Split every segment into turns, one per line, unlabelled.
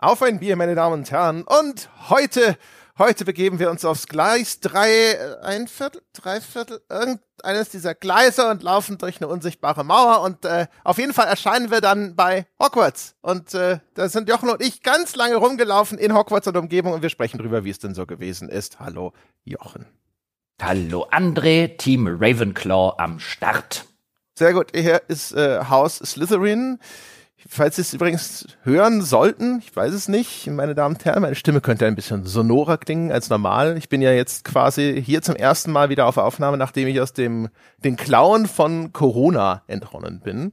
Auf ein Bier, meine Damen und Herren. Und heute, heute begeben wir uns aufs Gleis drei, äh, ein Viertel, drei Viertel, irgendeines dieser Gleise und laufen durch eine unsichtbare Mauer. Und äh, auf jeden Fall erscheinen wir dann bei Hogwarts. Und äh, da sind Jochen und ich ganz lange rumgelaufen in Hogwarts und Umgebung und wir sprechen drüber, wie es denn so gewesen ist. Hallo, Jochen.
Hallo, André, Team Ravenclaw am Start.
Sehr gut, hier ist äh, Haus Slytherin. Falls Sie es übrigens hören sollten, ich weiß es nicht, meine Damen und Herren, meine Stimme könnte ein bisschen sonorer klingen als normal. Ich bin ja jetzt quasi hier zum ersten Mal wieder auf Aufnahme, nachdem ich aus dem den Klauen von Corona entronnen bin.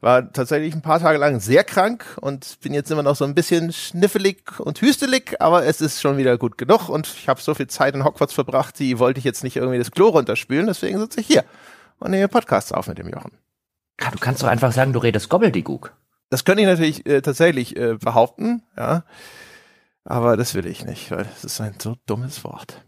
War tatsächlich ein paar Tage lang sehr krank und bin jetzt immer noch so ein bisschen schniffelig und hüstelig, aber es ist schon wieder gut genug und ich habe so viel Zeit in Hogwarts verbracht, die wollte ich jetzt nicht irgendwie das Klo runterspülen, deswegen sitze ich hier und nehme Podcasts auf mit dem Jochen.
Ja, du kannst doch einfach sagen, du redest Gobbledygook.
Das könnte ich natürlich äh, tatsächlich äh, behaupten, ja. Aber das will ich nicht, weil das ist ein so dummes Wort.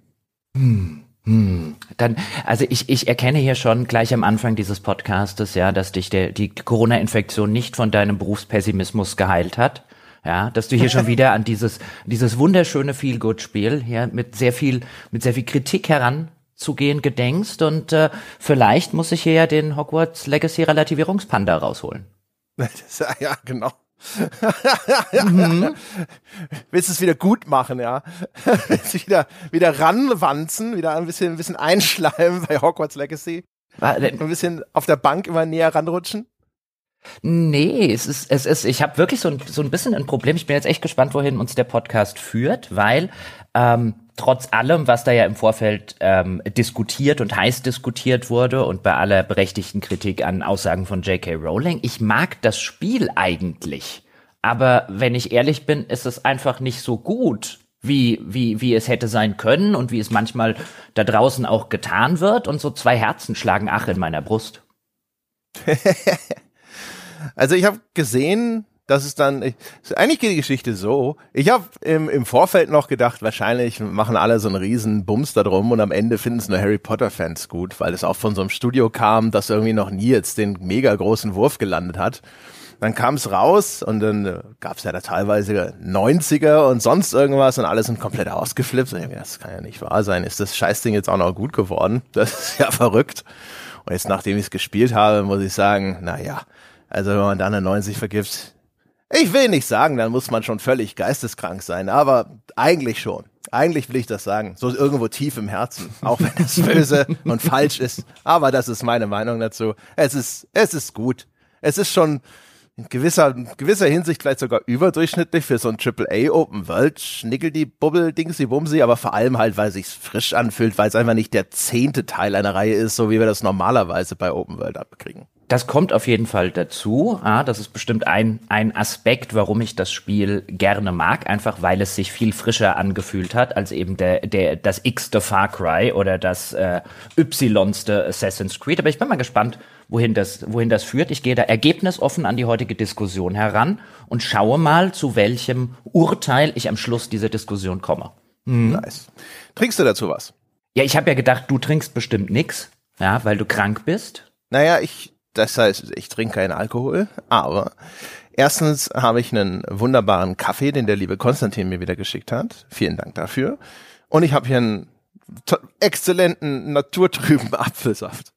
Hm. Hm. Dann, also ich, ich erkenne hier schon gleich am Anfang dieses Podcastes, ja, dass dich der, die Corona-Infektion nicht von deinem Berufspessimismus geheilt hat. Ja, dass du hier schon wieder an dieses, dieses wunderschöne Feel-Good-Spiel hier mit sehr viel, mit sehr viel Kritik heranzugehen gedenkst und äh, vielleicht muss ich hier ja den Hogwarts Legacy Relativierungspanda rausholen.
ja, genau. mhm. Willst du es wieder gut machen, ja? Willst du wieder, wieder ranwanzen, wieder ein bisschen, ein bisschen einschleimen bei Hogwarts Legacy? Ein bisschen auf der Bank immer näher ranrutschen?
Nee, es ist, es ist, ich habe wirklich so ein, so ein bisschen ein Problem. Ich bin jetzt echt gespannt, wohin uns der Podcast führt, weil ähm, trotz allem, was da ja im Vorfeld ähm, diskutiert und heiß diskutiert wurde und bei aller berechtigten Kritik an Aussagen von J.K. Rowling, ich mag das Spiel eigentlich. Aber wenn ich ehrlich bin, ist es einfach nicht so gut, wie, wie, wie es hätte sein können und wie es manchmal da draußen auch getan wird. Und so zwei Herzen schlagen ach in meiner Brust.
also ich habe gesehen, das ist dann, ich, eigentlich geht die Geschichte so. Ich habe im, im Vorfeld noch gedacht, wahrscheinlich machen alle so einen riesen Bums da drum und am Ende finden es nur Harry Potter Fans gut, weil es auch von so einem Studio kam, das irgendwie noch nie jetzt den mega großen Wurf gelandet hat. Dann kam es raus und dann äh, gab es ja da teilweise 90er und sonst irgendwas und alle sind komplett ausgeflippt. Und ich, das kann ja nicht wahr sein. Ist das Scheißding jetzt auch noch gut geworden? Das ist ja verrückt. Und jetzt, nachdem ich es gespielt habe, muss ich sagen, na ja, also wenn man da eine 90 vergibt, ich will nicht sagen, dann muss man schon völlig geisteskrank sein, aber eigentlich schon. Eigentlich will ich das sagen, so irgendwo tief im Herzen, auch wenn es böse und falsch ist. Aber das ist meine Meinung dazu. Es ist, es ist gut. Es ist schon in gewisser, gewisser Hinsicht vielleicht sogar überdurchschnittlich für so ein AAA Open World Schnickel die Bubbel Dingsy Bumsy, aber vor allem halt, weil sich's frisch anfühlt, weil es einfach nicht der zehnte Teil einer Reihe ist, so wie wir das normalerweise bei Open World abkriegen.
Das kommt auf jeden Fall dazu. Ah, das ist bestimmt ein, ein Aspekt, warum ich das Spiel gerne mag, einfach weil es sich viel frischer angefühlt hat als eben der, der, das X-te Far Cry oder das äh, Y-ste Assassin's Creed. Aber ich bin mal gespannt, wohin das, wohin das führt. Ich gehe da ergebnisoffen an die heutige Diskussion heran und schaue mal, zu welchem Urteil ich am Schluss dieser Diskussion komme.
Mhm. Nice. Trinkst du dazu was?
Ja, ich habe ja gedacht, du trinkst bestimmt nix, ja, weil du krank bist.
Naja, ich das heißt, ich trinke keinen Alkohol, aber erstens habe ich einen wunderbaren Kaffee, den der liebe Konstantin mir wieder geschickt hat. Vielen Dank dafür. Und ich habe hier einen exzellenten, naturtrüben Apfelsaft.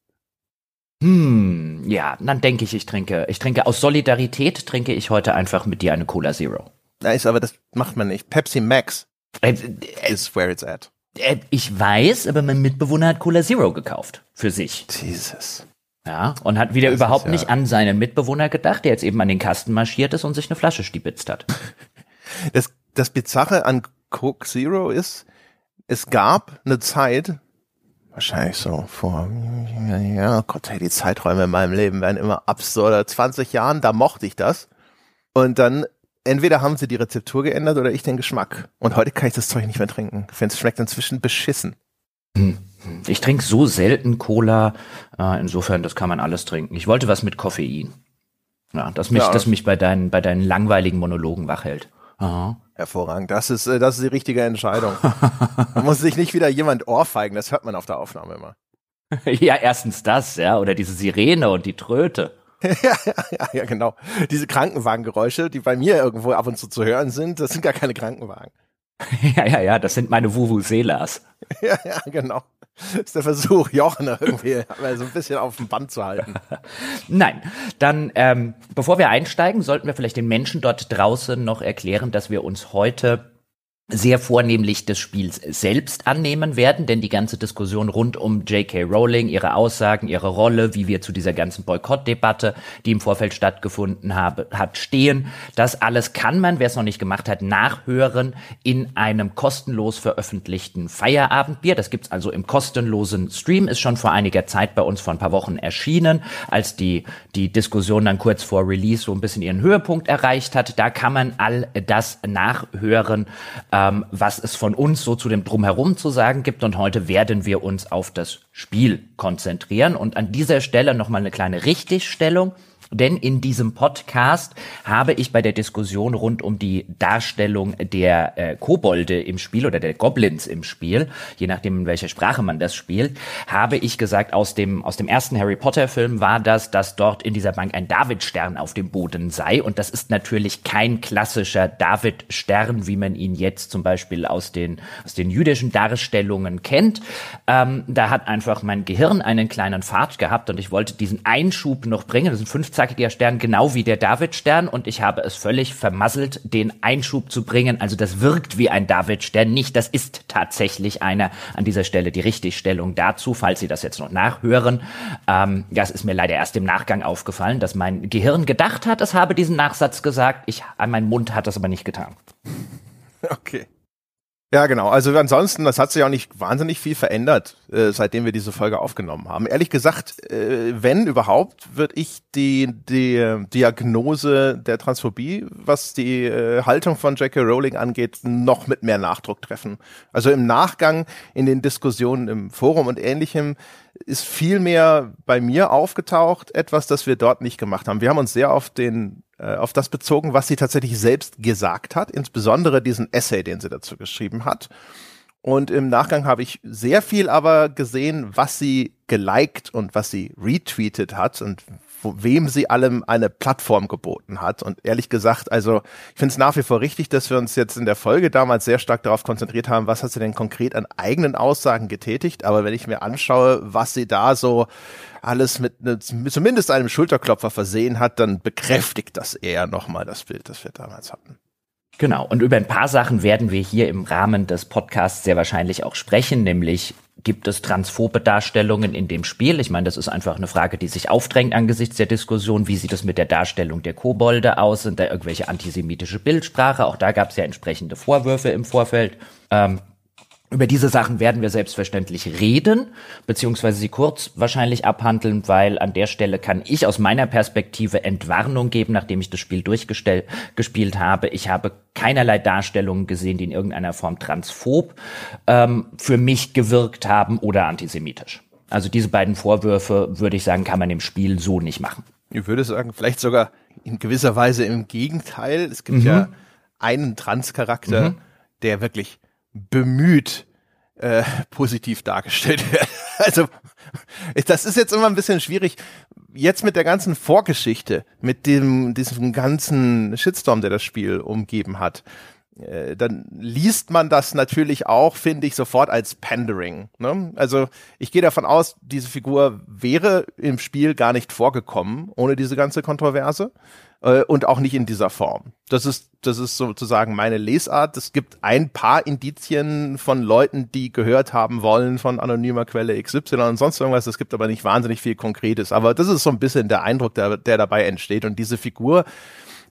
Hm, ja, dann denke ich, ich trinke, ich trinke aus Solidarität trinke ich heute einfach mit dir eine Cola Zero.
Nice, aber das macht man nicht. Pepsi Max äh, äh, is where it's at.
Äh, ich weiß, aber mein Mitbewohner hat Cola Zero gekauft. Für sich.
Jesus.
Ja, und hat wieder das überhaupt ja nicht an seinen Mitbewohner gedacht, der jetzt eben an den Kasten marschiert ist und sich eine Flasche stibitzt hat.
Das, das Bizarre an Coke Zero ist, es gab eine Zeit, wahrscheinlich so vor, ja, Gott, hey, die Zeiträume in meinem Leben werden immer absurder. 20 Jahren, da mochte ich das. Und dann, entweder haben sie die Rezeptur geändert oder ich den Geschmack. Und heute kann ich das Zeug nicht mehr trinken. Ich finde, es schmeckt inzwischen beschissen.
Ich trinke so selten Cola, äh, insofern, das kann man alles trinken. Ich wollte was mit Koffein. Ja, das mich, ja. das mich bei deinen, bei deinen langweiligen Monologen wachhält.
Aha. Hervorragend. Das ist, äh, das ist die richtige Entscheidung. da muss sich nicht wieder jemand ohrfeigen, das hört man auf der Aufnahme immer.
ja, erstens das, ja, oder diese Sirene und die Tröte.
ja, ja, ja, genau. Diese Krankenwagengeräusche, die bei mir irgendwo ab und zu zu hören sind, das sind gar keine Krankenwagen.
ja, ja, ja, das sind meine Vuvuzelas.
ja, ja, genau. Das ist der Versuch, Jochen irgendwie so ein bisschen auf dem Band zu halten.
Nein, dann, ähm, bevor wir einsteigen, sollten wir vielleicht den Menschen dort draußen noch erklären, dass wir uns heute sehr vornehmlich des Spiels selbst annehmen werden, denn die ganze Diskussion rund um J.K. Rowling, ihre Aussagen, ihre Rolle, wie wir zu dieser ganzen Boykottdebatte, die im Vorfeld stattgefunden habe, hat, stehen, das alles kann man, wer es noch nicht gemacht hat, nachhören in einem kostenlos veröffentlichten Feierabendbier. Das gibt's also im kostenlosen Stream, ist schon vor einiger Zeit bei uns vor ein paar Wochen erschienen, als die, die Diskussion dann kurz vor Release so ein bisschen ihren Höhepunkt erreicht hat. Da kann man all das nachhören. Äh, ähm, was es von uns so zu dem Drumherum zu sagen gibt. Und heute werden wir uns auf das Spiel konzentrieren. Und an dieser Stelle nochmal eine kleine Richtigstellung. Denn in diesem Podcast habe ich bei der Diskussion rund um die Darstellung der äh, Kobolde im Spiel oder der Goblins im Spiel, je nachdem in welcher Sprache man das spielt, habe ich gesagt, aus dem, aus dem ersten Harry Potter Film war das, dass dort in dieser Bank ein Davidstern auf dem Boden sei. Und das ist natürlich kein klassischer Davidstern, wie man ihn jetzt zum Beispiel aus den, aus den jüdischen Darstellungen kennt. Ähm, da hat einfach mein Gehirn einen kleinen Pfad gehabt und ich wollte diesen Einschub noch bringen. Das sind 15 fünfzackiger Stern, genau wie der Davidstern. Und ich habe es völlig vermasselt, den Einschub zu bringen. Also das wirkt wie ein Davidstern nicht. Das ist tatsächlich einer. An dieser Stelle die Richtigstellung dazu, falls Sie das jetzt noch nachhören. Ähm, das ist mir leider erst im Nachgang aufgefallen, dass mein Gehirn gedacht hat, es habe diesen Nachsatz gesagt. Ich, mein Mund hat das aber nicht getan.
Okay. Ja, genau. Also ansonsten, das hat sich auch nicht wahnsinnig viel verändert, äh, seitdem wir diese Folge aufgenommen haben. Ehrlich gesagt, äh, wenn überhaupt, würde ich die, die äh, Diagnose der Transphobie, was die äh, Haltung von J.K. Rowling angeht, noch mit mehr Nachdruck treffen. Also im Nachgang in den Diskussionen im Forum und ähnlichem ist viel mehr bei mir aufgetaucht, etwas, das wir dort nicht gemacht haben. Wir haben uns sehr auf den auf das bezogen, was sie tatsächlich selbst gesagt hat, insbesondere diesen Essay, den sie dazu geschrieben hat. Und im Nachgang habe ich sehr viel aber gesehen, was sie geliked und was sie retweetet hat und wem sie allem eine Plattform geboten hat. Und ehrlich gesagt, also ich finde es nach wie vor richtig, dass wir uns jetzt in der Folge damals sehr stark darauf konzentriert haben, was hat sie denn konkret an eigenen Aussagen getätigt. Aber wenn ich mir anschaue, was sie da so alles mit, ne, zumindest einem Schulterklopfer versehen hat, dann bekräftigt das eher nochmal das Bild, das wir damals hatten.
Genau, und über ein paar Sachen werden wir hier im Rahmen des Podcasts sehr wahrscheinlich auch sprechen, nämlich gibt es transphobe Darstellungen in dem Spiel? Ich meine, das ist einfach eine Frage, die sich aufdrängt angesichts der Diskussion. Wie sieht es mit der Darstellung der Kobolde aus? Sind da irgendwelche antisemitische Bildsprache? Auch da gab es ja entsprechende Vorwürfe im Vorfeld. Ähm, über diese Sachen werden wir selbstverständlich reden, beziehungsweise sie kurz wahrscheinlich abhandeln, weil an der Stelle kann ich aus meiner Perspektive Entwarnung geben, nachdem ich das Spiel durchgespielt habe. Ich habe keinerlei Darstellungen gesehen, die in irgendeiner Form transphob ähm, für mich gewirkt haben oder antisemitisch. Also diese beiden Vorwürfe, würde ich sagen, kann man im Spiel so nicht machen.
Ich würde sagen, vielleicht sogar in gewisser Weise im Gegenteil. Es gibt mhm. ja einen Transcharakter, mhm. der wirklich bemüht äh, positiv dargestellt werden. Also das ist jetzt immer ein bisschen schwierig. Jetzt mit der ganzen Vorgeschichte, mit dem diesem ganzen Shitstorm, der das Spiel umgeben hat, äh, dann liest man das natürlich auch, finde ich, sofort als Pandering. Ne? Also ich gehe davon aus, diese Figur wäre im Spiel gar nicht vorgekommen ohne diese ganze Kontroverse äh, und auch nicht in dieser Form. Das ist, das ist sozusagen meine Lesart. Es gibt ein paar Indizien von Leuten, die gehört haben wollen von anonymer Quelle XY und sonst irgendwas. Es gibt aber nicht wahnsinnig viel Konkretes. Aber das ist so ein bisschen der Eindruck, der, der dabei entsteht. Und diese Figur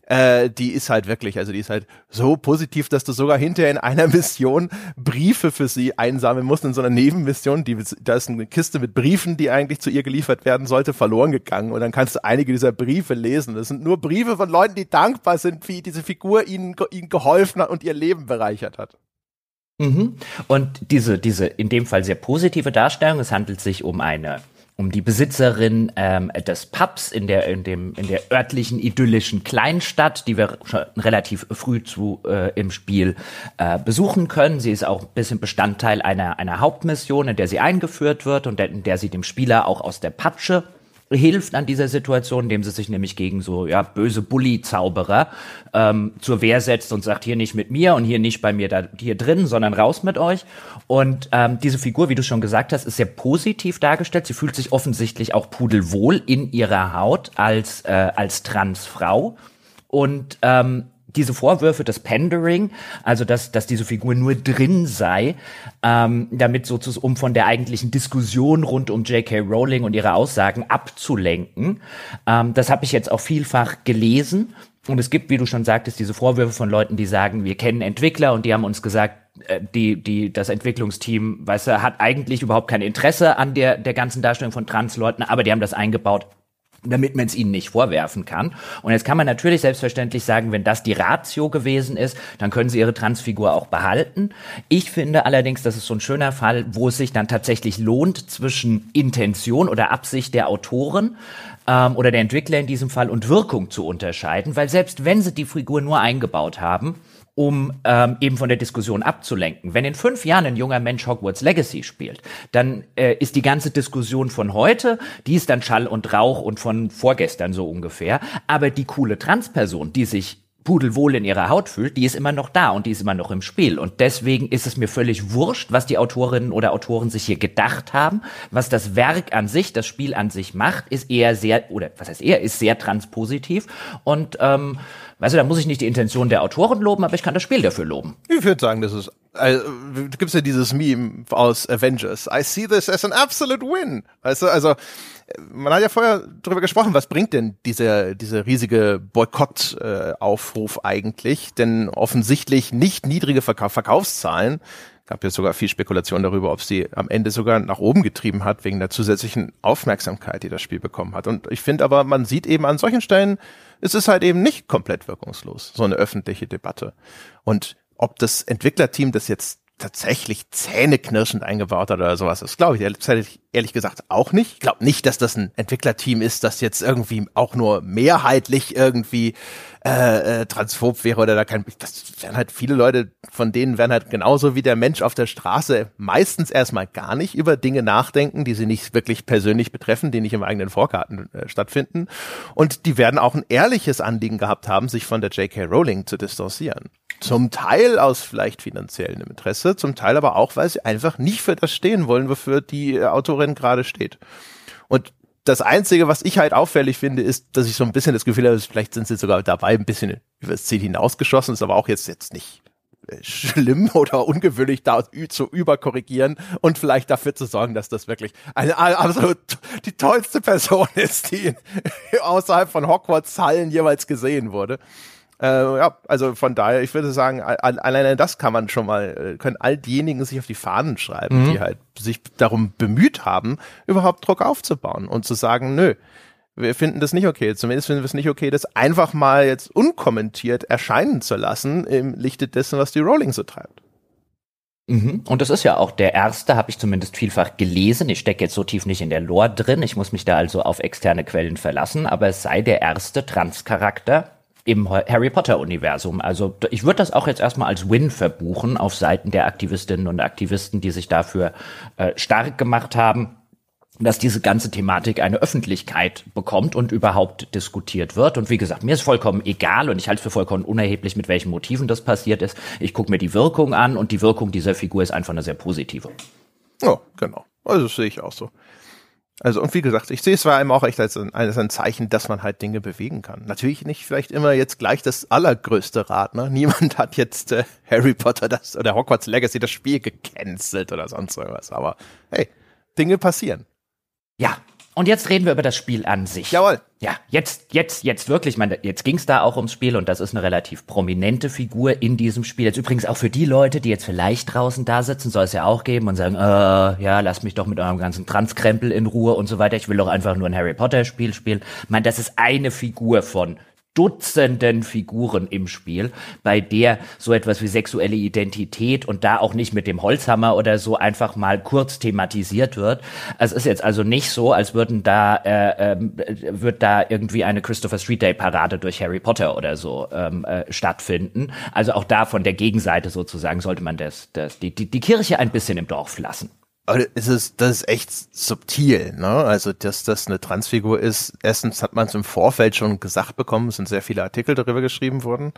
äh, die ist halt wirklich, also die ist halt so positiv, dass du sogar hinterher in einer Mission Briefe für sie einsammeln musst, in so einer Nebenmission, die, da ist eine Kiste mit Briefen, die eigentlich zu ihr geliefert werden sollte, verloren gegangen und dann kannst du einige dieser Briefe lesen. Das sind nur Briefe von Leuten, die dankbar sind, wie diese Figur ihnen, ihnen geholfen hat und ihr Leben bereichert hat.
Mhm. Und diese, diese in dem Fall sehr positive Darstellung, es handelt sich um eine um die Besitzerin ähm, des Pubs in der in dem in der örtlichen idyllischen Kleinstadt, die wir schon relativ früh zu äh, im Spiel äh, besuchen können. Sie ist auch ein bisschen Bestandteil einer einer Hauptmission, in der sie eingeführt wird und in der sie dem Spieler auch aus der Patsche hilft an dieser Situation, indem sie sich nämlich gegen so ja böse Bully-Zauberer ähm, zur Wehr setzt und sagt, hier nicht mit mir und hier nicht bei mir da hier drin, sondern raus mit euch. Und ähm, diese Figur, wie du schon gesagt hast, ist sehr positiv dargestellt. Sie fühlt sich offensichtlich auch pudelwohl in ihrer Haut als äh, als Transfrau und ähm, diese Vorwürfe des Pandering, also dass, dass diese Figur nur drin sei, ähm, damit sozusagen, um von der eigentlichen Diskussion rund um J.K. Rowling und ihre Aussagen abzulenken. Ähm, das habe ich jetzt auch vielfach gelesen. Und es gibt, wie du schon sagtest, diese Vorwürfe von Leuten, die sagen, wir kennen Entwickler und die haben uns gesagt, äh, die, die, das Entwicklungsteam, weißt du, hat eigentlich überhaupt kein Interesse an der, der ganzen Darstellung von Transleuten, aber die haben das eingebaut, damit man es ihnen nicht vorwerfen kann. Und jetzt kann man natürlich selbstverständlich sagen, wenn das die Ratio gewesen ist, dann können sie ihre Transfigur auch behalten. Ich finde allerdings, das ist so ein schöner Fall, wo es sich dann tatsächlich lohnt zwischen Intention oder Absicht der Autoren ähm, oder der Entwickler in diesem Fall und Wirkung zu unterscheiden, weil selbst wenn sie die Figur nur eingebaut haben, um ähm, eben von der Diskussion abzulenken. Wenn in fünf Jahren ein junger Mensch Hogwarts Legacy spielt, dann äh, ist die ganze Diskussion von heute, die ist dann Schall und Rauch und von vorgestern so ungefähr. Aber die coole Transperson, die sich pudelwohl in ihrer Haut fühlt, die ist immer noch da und die ist immer noch im Spiel. Und deswegen ist es mir völlig wurscht, was die Autorinnen oder Autoren sich hier gedacht haben. Was das Werk an sich, das Spiel an sich macht, ist eher sehr, oder was heißt eher, ist sehr transpositiv. Und ähm, Weißt du, da muss ich nicht die Intention der Autoren loben, aber ich kann das Spiel dafür loben.
Ich würde sagen, das ist, also, gibt's ja dieses Meme aus Avengers. I see this as an absolute win. Weißt du, also, man hat ja vorher drüber gesprochen, was bringt denn dieser, dieser riesige Boykott-Aufruf äh, eigentlich? Denn offensichtlich nicht niedrige Verkauf Verkaufszahlen gab ja sogar viel Spekulation darüber, ob sie am Ende sogar nach oben getrieben hat, wegen der zusätzlichen Aufmerksamkeit, die das Spiel bekommen hat. Und ich finde aber, man sieht eben an solchen Stellen, es ist halt eben nicht komplett wirkungslos, so eine öffentliche Debatte. Und ob das Entwicklerteam das jetzt tatsächlich zähneknirschend eingebaut hat oder sowas. Das glaube ich ehrlich, gesagt auch nicht. Ich glaube nicht, dass das ein Entwicklerteam ist, das jetzt irgendwie auch nur mehrheitlich irgendwie äh, äh, transphob wäre oder da kein. Das wären halt viele Leute, von denen werden halt genauso wie der Mensch auf der Straße meistens erstmal gar nicht über Dinge nachdenken, die sie nicht wirklich persönlich betreffen, die nicht im eigenen Vorkarten äh, stattfinden. Und die werden auch ein ehrliches Anliegen gehabt haben, sich von der J.K. Rowling zu distanzieren. Zum Teil aus vielleicht finanziellem Interesse, zum Teil aber auch, weil sie einfach nicht für das stehen wollen, wofür die Autorin gerade steht. Und das Einzige, was ich halt auffällig finde, ist, dass ich so ein bisschen das Gefühl habe, vielleicht sind sie sogar dabei, ein bisschen über das Ziel hinausgeschossen, ist aber auch jetzt, jetzt nicht äh, schlimm oder ungewöhnlich da zu überkorrigieren und vielleicht dafür zu sorgen, dass das wirklich eine absolut die tollste Person ist, die außerhalb von Hogwarts Hallen jemals gesehen wurde. Äh, ja, also von daher, ich würde sagen, alleine das kann man schon mal, äh, können all diejenigen sich auf die Fahnen schreiben, mhm. die halt sich darum bemüht haben, überhaupt Druck aufzubauen und zu sagen, nö, wir finden das nicht okay. Zumindest finden wir es nicht okay, das einfach mal jetzt unkommentiert erscheinen zu lassen im Lichte dessen, was die Rowling so treibt.
Mhm. Und das ist ja auch der erste, habe ich zumindest vielfach gelesen. Ich stecke jetzt so tief nicht in der Lore drin. Ich muss mich da also auf externe Quellen verlassen. Aber es sei der erste Transcharakter, im Harry Potter-Universum. Also ich würde das auch jetzt erstmal als Win verbuchen auf Seiten der Aktivistinnen und Aktivisten, die sich dafür äh, stark gemacht haben dass diese ganze Thematik eine Öffentlichkeit bekommt und überhaupt diskutiert wird. Und wie gesagt, mir ist vollkommen egal und ich halte es für vollkommen unerheblich, mit welchen Motiven das passiert ist. Ich gucke mir die Wirkung an und die Wirkung dieser Figur ist einfach eine sehr positive.
Ja, genau. Also das sehe ich auch so. Also und wie gesagt, ich sehe es vor allem auch echt als ein, als ein Zeichen, dass man halt Dinge bewegen kann. Natürlich nicht vielleicht immer jetzt gleich das allergrößte Rad. Ne? Niemand hat jetzt äh, Harry Potter das oder Hogwarts Legacy das Spiel gecancelt oder sonst irgendwas. Aber hey, Dinge passieren.
Ja, und jetzt reden wir über das Spiel an sich.
Jawohl.
Ja, jetzt, jetzt, jetzt wirklich, ich meine, jetzt ging es da auch ums Spiel und das ist eine relativ prominente Figur in diesem Spiel. Jetzt übrigens auch für die Leute, die jetzt vielleicht draußen da sitzen, soll es ja auch geben und sagen, äh, ja, lasst mich doch mit eurem ganzen Transkrempel in Ruhe und so weiter. Ich will doch einfach nur ein Harry Potter Spiel spielen. Ich meine, das ist eine Figur von Dutzenden Figuren im Spiel, bei der so etwas wie sexuelle Identität und da auch nicht mit dem Holzhammer oder so einfach mal kurz thematisiert wird. Es ist jetzt also nicht so, als würden da äh, äh, wird da irgendwie eine Christopher Street Day Parade durch Harry Potter oder so ähm, äh, stattfinden. Also auch da von der Gegenseite sozusagen sollte man das, das die, die, die Kirche ein bisschen im Dorf lassen.
Es ist, das ist echt subtil, ne? Also, dass das eine Transfigur ist. Erstens hat man es im Vorfeld schon gesagt bekommen, es sind sehr viele Artikel darüber geschrieben worden.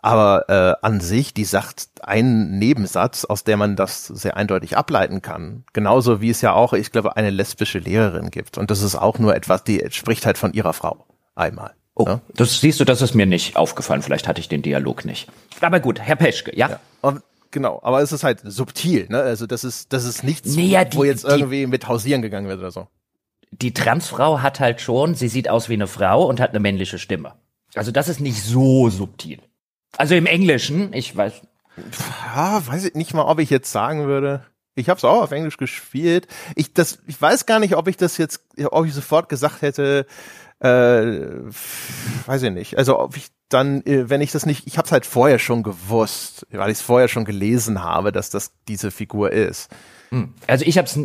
Aber äh, an sich, die sagt einen Nebensatz, aus der man das sehr eindeutig ableiten kann. Genauso wie es ja auch, ich glaube, eine lesbische Lehrerin gibt. Und das ist auch nur etwas, die spricht halt von ihrer Frau. Einmal.
Oh, ne? das siehst du, das ist mir nicht aufgefallen. Vielleicht hatte ich den Dialog nicht. Aber gut, Herr Peschke, ja. ja.
Und genau, aber es ist halt subtil, ne? Also das ist, das ist nichts, naja, die, wo jetzt irgendwie die, mit Hausieren gegangen wird oder so.
Die Transfrau hat halt schon, sie sieht aus wie eine Frau und hat eine männliche Stimme. Also das ist nicht so subtil. Also im Englischen, ich weiß.
Ja, weiß ich nicht mal, ob ich jetzt sagen würde. Ich habe es auch auf Englisch gespielt. Ich das, ich weiß gar nicht, ob ich das jetzt, ob ich sofort gesagt hätte. Äh, weiß ich nicht. Also ob ich dann, äh, wenn ich das nicht, ich habe es halt vorher schon gewusst, weil ich es vorher schon gelesen habe, dass das diese Figur ist.
Hm. Also ich habe es,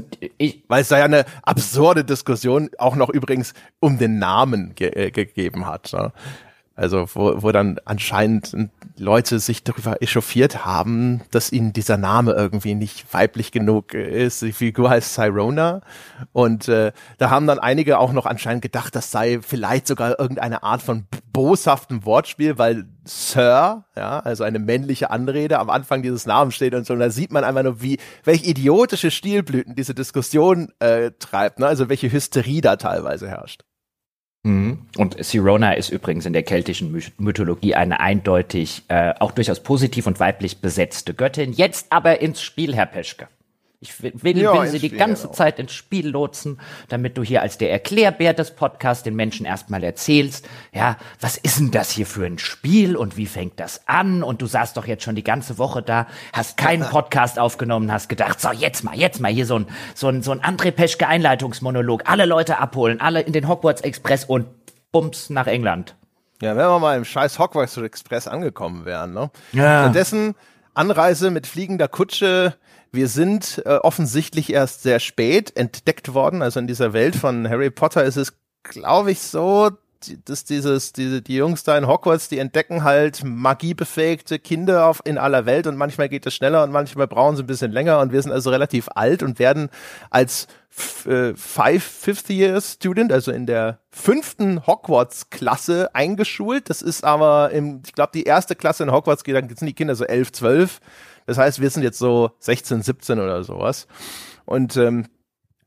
weil es da ja eine absurde Diskussion auch noch übrigens um den Namen ge äh, gegeben hat. Ne? Also wo, wo dann anscheinend Leute sich darüber echauffiert haben, dass ihnen dieser Name irgendwie nicht weiblich genug ist. Die Figur heißt Cyrona und äh, da haben dann einige auch noch anscheinend gedacht, das sei vielleicht sogar irgendeine Art von boshaftem Wortspiel, weil Sir, ja, also eine männliche Anrede am Anfang dieses Namens steht und so. Und da sieht man einfach nur, wie welche idiotische Stilblüten diese Diskussion äh, treibt, ne? also welche Hysterie da teilweise herrscht.
Mhm. Und Sirona ist übrigens in der keltischen Mythologie eine eindeutig äh, auch durchaus positiv und weiblich besetzte Göttin. Jetzt aber ins Spiel, Herr Peschke. Ich will, will, ja, will sie die ganze genau. Zeit ins Spiel lotsen, damit du hier als der Erklärbär des Podcasts den Menschen erstmal erzählst, ja, was ist denn das hier für ein Spiel und wie fängt das an? Und du saßt doch jetzt schon die ganze Woche da, hast keinen Podcast aufgenommen, hast gedacht, so jetzt mal, jetzt mal hier so ein, so ein, so ein André Peschke Einleitungsmonolog, alle Leute abholen, alle in den Hogwarts Express und bums nach England.
Ja, wenn wir mal im scheiß Hogwarts Express angekommen wären, ne? Ja. Stattdessen Anreise mit fliegender Kutsche, wir sind äh, offensichtlich erst sehr spät entdeckt worden. Also in dieser Welt von Harry Potter ist es, glaube ich, so, dass dieses, diese, die Jungs da in Hogwarts, die entdecken halt magiebefähigte Kinder auf, in aller Welt und manchmal geht es schneller und manchmal brauchen sie ein bisschen länger und wir sind also relativ alt und werden als äh, Five Fifth Year Student, also in der fünften Hogwarts-Klasse eingeschult. Das ist aber im, ich glaube, die erste Klasse in Hogwarts geht, dann sind die Kinder so elf, zwölf. Das heißt, wir sind jetzt so 16, 17 oder sowas. Und ähm,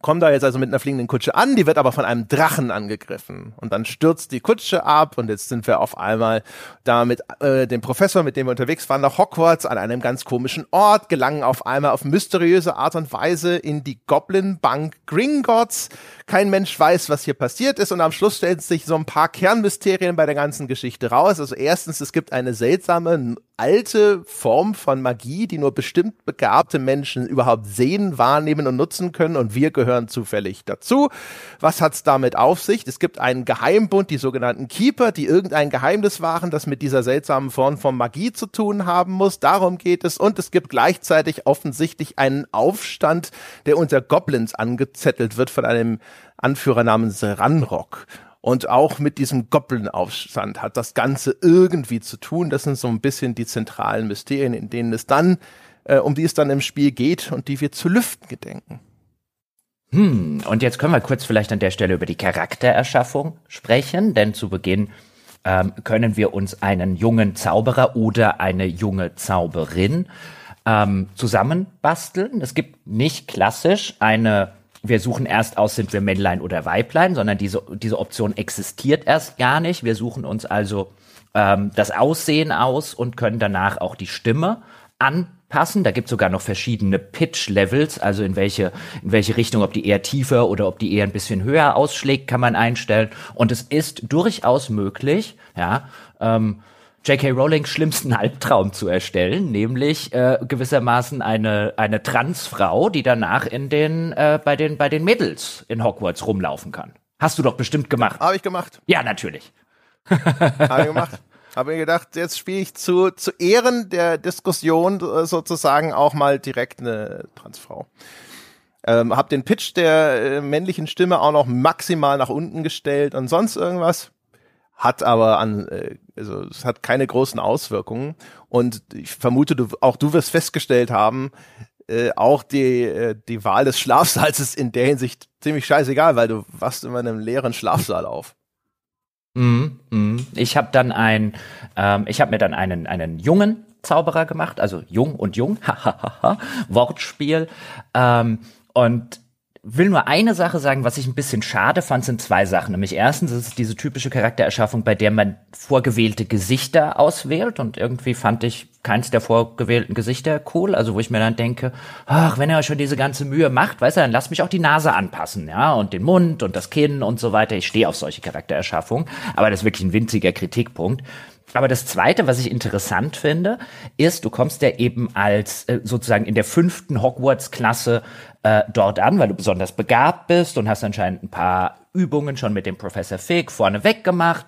kommen da jetzt also mit einer fliegenden Kutsche an, die wird aber von einem Drachen angegriffen. Und dann stürzt die Kutsche ab und jetzt sind wir auf einmal da mit äh, dem Professor, mit dem wir unterwegs waren, nach Hogwarts an einem ganz komischen Ort, gelangen auf einmal auf mysteriöse Art und Weise in die Goblin Bank Gringotts. Kein Mensch weiß, was hier passiert ist und am Schluss stellen sich so ein paar Kernmysterien bei der ganzen Geschichte raus. Also erstens, es gibt eine seltsame alte Form von Magie, die nur bestimmt begabte Menschen überhaupt sehen, wahrnehmen und nutzen können und wir gehören zufällig dazu. Was hat's damit auf sich? Es gibt einen Geheimbund, die sogenannten Keeper, die irgendein Geheimnis wahren, das mit dieser seltsamen Form von Magie zu tun haben muss. Darum geht es und es gibt gleichzeitig offensichtlich einen Aufstand, der unter Goblins angezettelt wird von einem Anführer namens Ranrock. Und auch mit diesem Goblin-Aufstand hat das Ganze irgendwie zu tun. Das sind so ein bisschen die zentralen Mysterien, in denen es dann, äh, um die es dann im Spiel geht und die wir zu lüften gedenken.
Hm, und jetzt können wir kurz vielleicht an der Stelle über die Charaktererschaffung sprechen, denn zu Beginn ähm, können wir uns einen jungen Zauberer oder eine junge Zauberin ähm, zusammenbasteln. Es gibt nicht klassisch eine wir suchen erst aus, sind wir Männlein oder Weiblein, sondern diese, diese Option existiert erst gar nicht. Wir suchen uns also ähm, das Aussehen aus und können danach auch die Stimme anpassen. Da gibt es sogar noch verschiedene Pitch-Levels, also in welche, in welche Richtung, ob die eher tiefer oder ob die eher ein bisschen höher ausschlägt, kann man einstellen. Und es ist durchaus möglich, ja, ähm, J.K. Rowlings schlimmsten Albtraum zu erstellen, nämlich äh, gewissermaßen eine eine Transfrau, die danach in den äh, bei den bei den Mädels in Hogwarts rumlaufen kann. Hast du doch bestimmt gemacht.
Habe ich gemacht.
Ja, natürlich.
Habe ich gemacht. Habe mir gedacht, jetzt spiele ich zu zu Ehren der Diskussion äh, sozusagen auch mal direkt eine Transfrau. Ähm, hab den Pitch der äh, männlichen Stimme auch noch maximal nach unten gestellt und sonst irgendwas hat aber an, äh, also es hat keine großen Auswirkungen. Und ich vermute, du, auch du wirst festgestellt haben, äh, auch die, äh, die Wahl des Schlafsaals ist in der Hinsicht ziemlich scheißegal, weil du wachst immer in einem leeren Schlafsaal auf.
Mm, mm. Ich habe dann ein, ähm, ich habe mir dann einen einen jungen Zauberer gemacht, also jung und jung, Wortspiel. Ähm, und will nur eine Sache sagen, was ich ein bisschen schade fand, sind zwei Sachen. Nämlich erstens ist es diese typische Charaktererschaffung, bei der man vorgewählte Gesichter auswählt und irgendwie fand ich keins der vorgewählten Gesichter cool. Also wo ich mir dann denke, ach, wenn er schon diese ganze Mühe macht, weißt du, dann lass mich auch die Nase anpassen, ja, und den Mund und das Kinn und so weiter. Ich stehe auf solche Charaktererschaffungen, aber das ist wirklich ein winziger Kritikpunkt. Aber das Zweite, was ich interessant finde, ist, du kommst ja eben als äh, sozusagen in der fünften Hogwarts-Klasse äh, dort an, weil du besonders begabt bist und hast anscheinend ein paar Übungen schon mit dem Professor Fig vorneweg gemacht.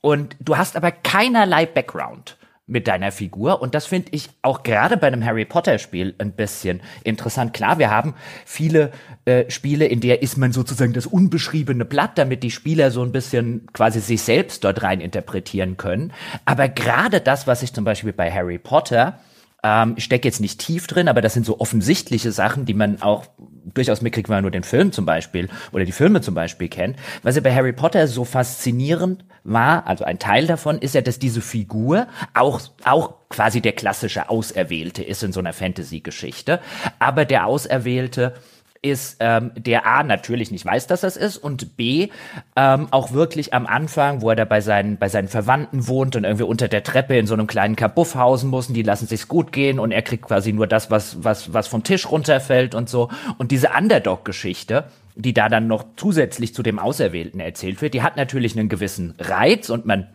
Und du hast aber keinerlei Background mit deiner Figur. Und das finde ich auch gerade bei einem Harry Potter Spiel ein bisschen interessant. Klar, wir haben viele äh, Spiele, in der ist man sozusagen das unbeschriebene Blatt, damit die Spieler so ein bisschen quasi sich selbst dort rein interpretieren können. Aber gerade das, was ich zum Beispiel bei Harry Potter ähm, ich stecke jetzt nicht tief drin, aber das sind so offensichtliche Sachen, die man auch durchaus mitkriegt, wenn man nur den Film zum Beispiel oder die Filme zum Beispiel kennt. Was ja bei Harry Potter so faszinierend war, also ein Teil davon, ist ja, dass diese Figur auch, auch quasi der klassische Auserwählte ist in so einer Fantasy-Geschichte. Aber der Auserwählte ist, ähm, der A natürlich nicht weiß, dass das ist und B ähm, auch wirklich am Anfang, wo er da bei seinen, bei seinen Verwandten wohnt und irgendwie unter der Treppe in so einem kleinen Kabuff hausen muss und die lassen sich's gut gehen und er kriegt quasi nur das, was, was, was vom Tisch runterfällt und so. Und diese Underdog-Geschichte, die da dann noch zusätzlich zu dem Auserwählten erzählt wird, die hat natürlich einen gewissen Reiz und man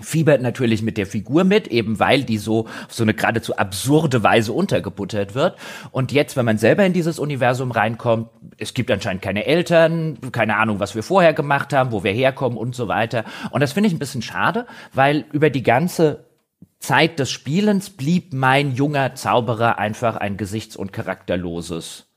fiebert natürlich mit der Figur mit, eben weil die so so eine geradezu absurde Weise untergebuttert wird. Und jetzt, wenn man selber in dieses Universum reinkommt, es gibt anscheinend keine Eltern, keine Ahnung, was wir vorher gemacht haben, wo wir herkommen und so weiter. Und das finde ich ein bisschen schade, weil über die ganze Zeit des Spielens blieb mein junger Zauberer einfach ein gesichts- und charakterloses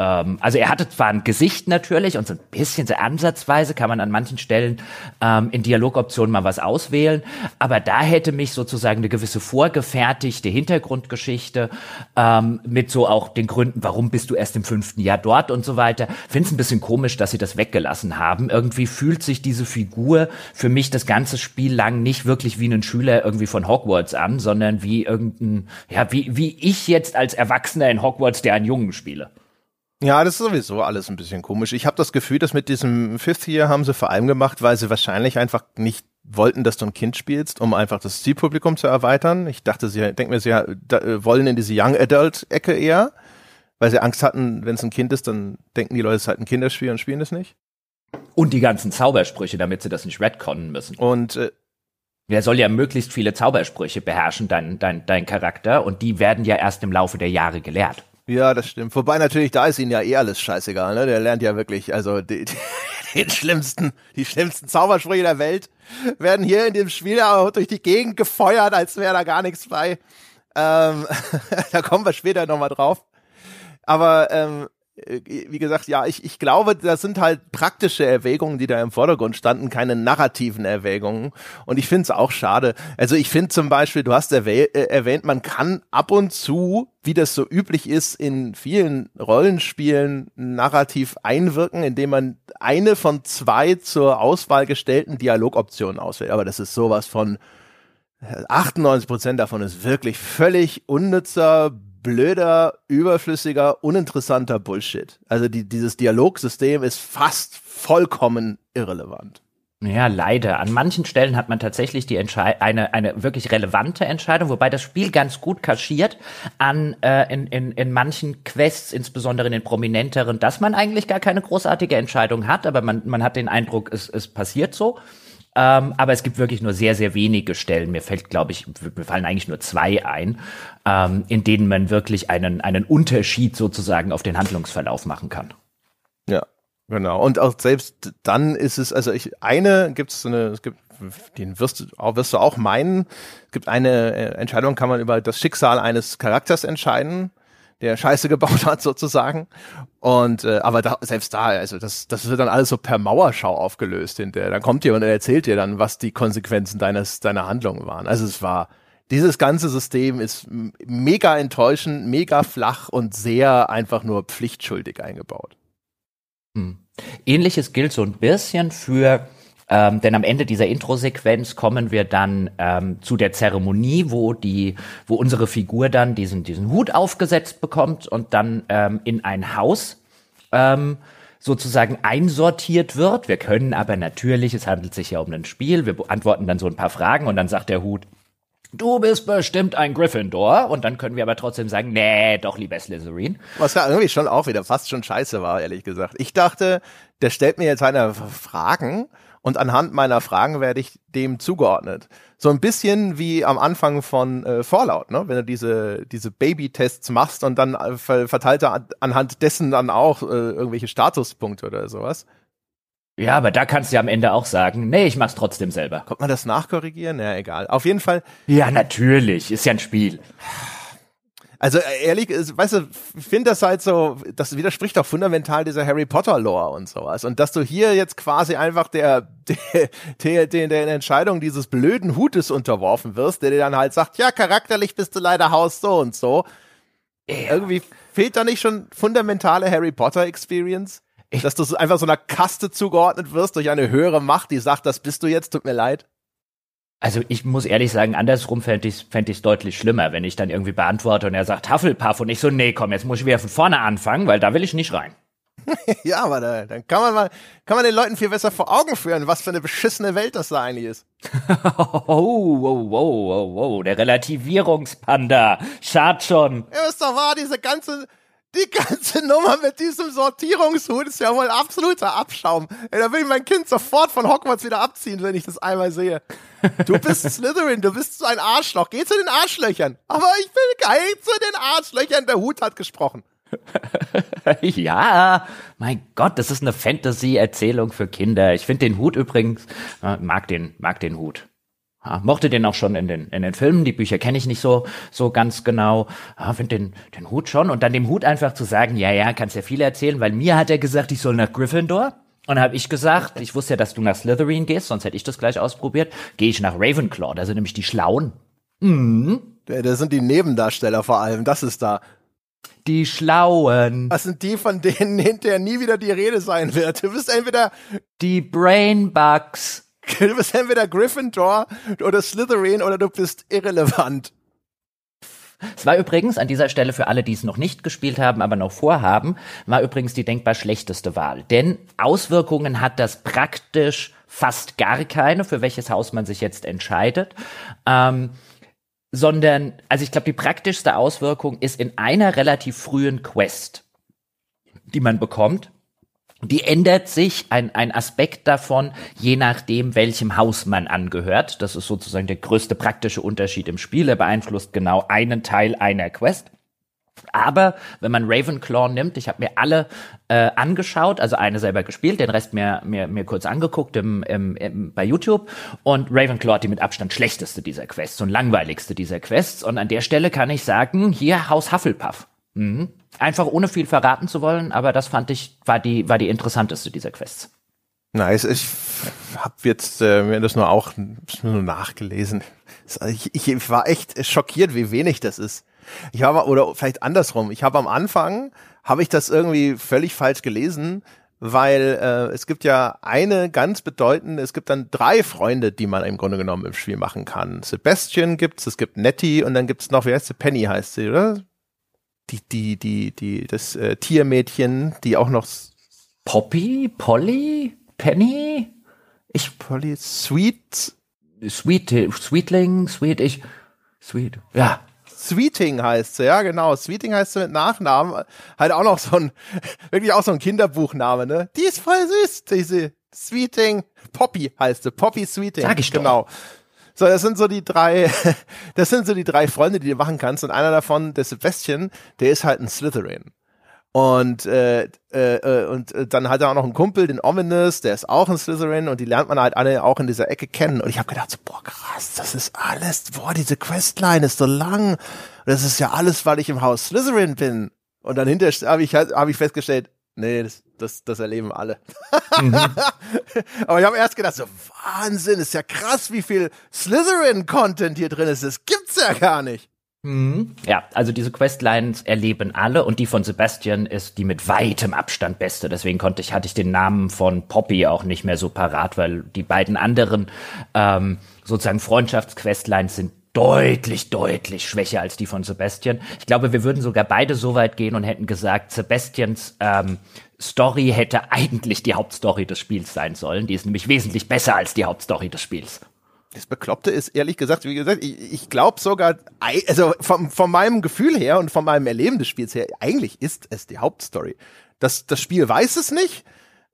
ähm, also er hatte zwar ein Gesicht natürlich und so ein bisschen so ansatzweise kann man an manchen Stellen ähm, in Dialogoptionen mal was auswählen, aber da hätte mich sozusagen eine gewisse vorgefertigte Hintergrundgeschichte ähm, mit so auch den Gründen, warum bist du erst im fünften Jahr dort und so weiter. Finde es ein bisschen komisch, dass sie das weggelassen haben. Irgendwie fühlt sich diese Figur für mich das ganze Spiel lang nicht wirklich wie ein Schüler irgendwie von Hogwarts an, sondern wie irgendein, ja, wie, wie ich jetzt als Erwachsener in Hogwarts, der einen Jungen spiele.
Ja, das ist sowieso alles ein bisschen komisch. Ich habe das Gefühl, dass mit diesem Fifth Year haben sie vor allem gemacht, weil sie wahrscheinlich einfach nicht wollten, dass du ein Kind spielst, um einfach das Zielpublikum zu erweitern. Ich dachte, sie denke mir, sie äh, wollen in diese Young Adult Ecke eher, weil sie Angst hatten, wenn es ein Kind ist, dann denken die Leute, es ist halt ein Kinderspiel und spielen es nicht.
Und die ganzen Zaubersprüche, damit sie das nicht retconnen müssen.
Und äh,
der soll ja möglichst viele Zaubersprüche beherrschen, dein, dein, dein Charakter, und die werden ja erst im Laufe der Jahre gelehrt.
Ja, das stimmt. Wobei natürlich, da ist ihnen ja eh alles scheißegal, ne? Der lernt ja wirklich, also die, die, den schlimmsten, die schlimmsten Zaubersprüche der Welt werden hier in dem Spiel auch durch die Gegend gefeuert, als wäre da gar nichts bei. Ähm, da kommen wir später nochmal drauf. Aber ähm, äh, wie gesagt, ja, ich, ich glaube, das sind halt praktische Erwägungen, die da im Vordergrund standen, keine narrativen Erwägungen. Und ich finde es auch schade. Also ich finde zum Beispiel, du hast äh, erwähnt, man kann ab und zu, wie das so üblich ist, in vielen Rollenspielen narrativ einwirken, indem man eine von zwei zur Auswahl gestellten Dialogoptionen auswählt. Aber das ist sowas von 98 Prozent davon ist wirklich völlig unnützer, blöder, überflüssiger, uninteressanter Bullshit. Also die, dieses Dialogsystem ist fast vollkommen irrelevant.
Ja, leider. An manchen Stellen hat man tatsächlich die Entschei eine, eine wirklich relevante Entscheidung, wobei das Spiel ganz gut kaschiert an äh, in, in, in manchen Quests, insbesondere in den prominenteren, dass man eigentlich gar keine großartige Entscheidung hat, aber man, man hat den Eindruck, es, es passiert so. Ähm, aber es gibt wirklich nur sehr, sehr wenige Stellen. Mir fällt, glaube ich, mir fallen eigentlich nur zwei ein, ähm, in denen man wirklich einen, einen Unterschied sozusagen auf den Handlungsverlauf machen kann.
Ja, genau. Und auch selbst dann ist es, also ich, eine gibt es so eine, es gibt, den wirst du, auch, wirst du auch meinen, es gibt eine äh, Entscheidung, kann man über das Schicksal eines Charakters entscheiden der Scheiße gebaut hat sozusagen. Und äh, aber da, selbst da, also das, das wird dann alles so per Mauerschau aufgelöst hinterher. Dann kommt jemand und erzählt dir dann, was die Konsequenzen deines deiner Handlungen waren. Also es war dieses ganze System ist mega enttäuschend, mega flach und sehr einfach nur pflichtschuldig eingebaut.
Hm. Ähnliches gilt so ein bisschen für ähm, denn am Ende dieser Intro-Sequenz kommen wir dann ähm, zu der Zeremonie, wo die, wo unsere Figur dann diesen diesen Hut aufgesetzt bekommt und dann ähm, in ein Haus ähm, sozusagen einsortiert wird. Wir können aber natürlich, es handelt sich ja um ein Spiel, wir beantworten dann so ein paar Fragen und dann sagt der Hut, du bist bestimmt ein Gryffindor. Und dann können wir aber trotzdem sagen, nee, doch lieber Slytherin.
Was ja irgendwie schon auch wieder fast schon scheiße war, ehrlich gesagt. Ich dachte, der stellt mir jetzt eine Fragen und anhand meiner Fragen werde ich dem zugeordnet. So ein bisschen wie am Anfang von äh, Fallout, ne? wenn du diese, diese Baby-Tests machst und dann äh, verteilt er anhand dessen dann auch äh, irgendwelche Statuspunkte oder sowas.
Ja, aber da kannst du ja am Ende auch sagen, nee, ich mach's trotzdem selber.
Kommt man das nachkorrigieren? Ja, egal. Auf jeden Fall.
Ja, natürlich. Ist ja ein Spiel.
Also äh, ehrlich, weißt du, ich finde das halt so, das widerspricht auch fundamental dieser Harry Potter Lore und sowas. Und dass du hier jetzt quasi einfach der, der, der, der, Entscheidung dieses blöden Hutes unterworfen wirst, der dir dann halt sagt, ja, charakterlich bist du leider Haus so und so. Ja. Irgendwie fehlt da nicht schon fundamentale Harry Potter Experience? Dass du einfach so einer Kaste zugeordnet wirst durch eine höhere Macht, die sagt, das bist du jetzt, tut mir leid.
Also ich muss ehrlich sagen, andersrum fände ich es fänd ich's deutlich schlimmer, wenn ich dann irgendwie beantworte und er sagt Hufflepuff und ich so, nee, komm, jetzt muss ich wieder von vorne anfangen, weil da will ich nicht rein.
ja, aber da, dann kann man mal, kann man den Leuten viel besser vor Augen führen, was für eine beschissene Welt das da eigentlich ist.
oh, wow, wow, wow, wow, der Relativierungspanda. Schad schon.
Ja, ist doch wahr, diese ganze, die ganze Nummer mit diesem Sortierungshut ist ja wohl absoluter Abschaum. Ey, da will ich mein Kind sofort von Hogwarts wieder abziehen, wenn ich das einmal sehe. Du bist Slytherin, du bist so ein Arschloch. Geh zu den Arschlöchern. Aber ich will geil zu den Arschlöchern. Der Hut hat gesprochen.
ja, mein Gott, das ist eine Fantasy-Erzählung für Kinder. Ich finde den Hut übrigens, äh, mag den, mag den Hut. Ja, mochte den auch schon in den, in den Filmen, die Bücher kenne ich nicht so, so ganz genau. Ja, finde den, den Hut schon. Und dann dem Hut einfach zu sagen, ja, ja, kannst ja viel erzählen, weil mir hat er gesagt, ich soll nach Gryffindor. Und dann habe ich gesagt, ich wusste ja, dass du nach Slytherin gehst, sonst hätte ich das gleich ausprobiert. Gehe ich nach Ravenclaw, da sind nämlich die Schlauen.
Mhm. Das sind die Nebendarsteller vor allem, das ist da.
Die Schlauen.
Das sind die, von denen hinterher nie wieder die Rede sein wird. Du bist entweder
die Brainbugs.
Du bist entweder Gryffindor oder Slytherin oder du bist irrelevant.
Es war übrigens an dieser Stelle für alle, die es noch nicht gespielt haben, aber noch vorhaben, war übrigens die denkbar schlechteste Wahl. Denn Auswirkungen hat das praktisch fast gar keine, für welches Haus man sich jetzt entscheidet. Ähm, sondern, also ich glaube, die praktischste Auswirkung ist in einer relativ frühen Quest, die man bekommt die ändert sich ein, ein Aspekt davon, je nachdem, welchem Haus man angehört. Das ist sozusagen der größte praktische Unterschied im Spiel. Er beeinflusst genau einen Teil einer Quest. Aber wenn man Ravenclaw nimmt, ich habe mir alle äh, angeschaut, also eine selber gespielt, den Rest mir, mir, mir kurz angeguckt im, im, im, bei YouTube. Und Ravenclaw hat die mit Abstand schlechteste dieser Quests und langweiligste dieser Quests. Und an der Stelle kann ich sagen, hier Haus Hufflepuff. Mhm. Einfach ohne viel verraten zu wollen, aber das fand ich, war die, war die interessanteste dieser Quests.
Nice. Ich habe jetzt äh, mir das nur auch nur nachgelesen. Ich, ich war echt schockiert, wie wenig das ist. Ich habe oder vielleicht andersrum. Ich habe am Anfang habe ich das irgendwie völlig falsch gelesen, weil äh, es gibt ja eine ganz bedeutende, es gibt dann drei Freunde, die man im Grunde genommen im Spiel machen kann. Sebastian gibt's, es gibt Nettie und dann gibt's noch, wie heißt sie? Penny heißt sie, oder? Die, die, die, die, das äh, Tiermädchen, die auch noch
Poppy, Polly, Penny,
ich Polly, Sweet,
Sweet, Sweetling, Sweet, ich, Sweet, ja.
Sweeting heißt sie, ja genau. Sweeting heißt sie mit Nachnamen. Halt auch noch so ein, wirklich auch so ein Kinderbuchname, ne? Die ist voll süß, diese Sweeting. Poppy heißt sie, Poppy Sweeting.
Sag ich
genau. Doch. So, das sind so die drei, das sind so die drei Freunde, die du machen kannst. Und einer davon, der Sebastian, der ist halt ein Slytherin. Und, äh, äh, äh und äh, dann hat er auch noch einen Kumpel, den Ominous, der ist auch ein Slytherin und die lernt man halt alle auch in dieser Ecke kennen. Und ich habe gedacht, so, boah, krass, das ist alles, boah, diese Questline ist so lang. Und das ist ja alles, weil ich im Haus Slytherin bin. Und dann hinterher habe ich, hab ich festgestellt, nee, das, das, das erleben alle. Mhm. Aber ich habe erst gedacht, so Wahnsinn, ist ja krass, wie viel Slytherin-Content hier drin ist. Das gibt's er gar nicht.
Mhm. Ja, also diese Questlines erleben alle und die von Sebastian ist die mit weitem Abstand beste. Deswegen konnte ich, hatte ich den Namen von Poppy auch nicht mehr so parat, weil die beiden anderen ähm, sozusagen Freundschaftsquestlines sind deutlich, deutlich schwächer als die von Sebastian. Ich glaube, wir würden sogar beide so weit gehen und hätten gesagt, Sebastians ähm, Story hätte eigentlich die Hauptstory des Spiels sein sollen. Die ist nämlich wesentlich besser als die Hauptstory des Spiels.
Das Bekloppte ist ehrlich gesagt, wie gesagt, ich, ich glaube sogar, also vom, von meinem Gefühl her und von meinem Erleben des Spiels her, eigentlich ist es die Hauptstory. Das, das Spiel weiß es nicht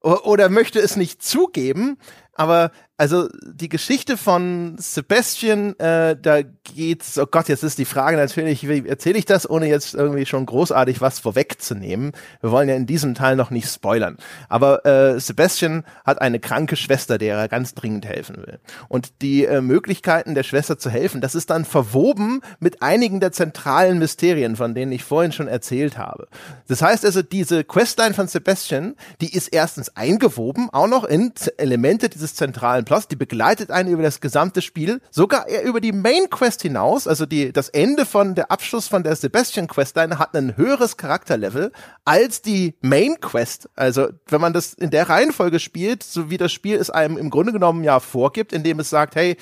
oder möchte es nicht zugeben, aber also die Geschichte von Sebastian, äh, da geht's, oh Gott, jetzt ist die Frage natürlich, wie erzähle ich das, ohne jetzt irgendwie schon großartig was vorwegzunehmen. Wir wollen ja in diesem Teil noch nicht spoilern. Aber äh, Sebastian hat eine kranke Schwester, der er ganz dringend helfen will. Und die äh, Möglichkeiten der Schwester zu helfen, das ist dann verwoben mit einigen der zentralen Mysterien, von denen ich vorhin schon erzählt habe. Das heißt also, diese Questline von Sebastian, die ist erstens eingewoben, auch noch in Elemente dieses zentralen Plots, die begleitet einen über das gesamte Spiel, sogar über die Main Quest hinaus, also die, das Ende von der Abschluss von der Sebastian Questline hat ein höheres Charakterlevel als die Main Quest. Also, wenn man das in der Reihenfolge spielt, so wie das Spiel es einem im Grunde genommen ja vorgibt, indem es sagt, hey,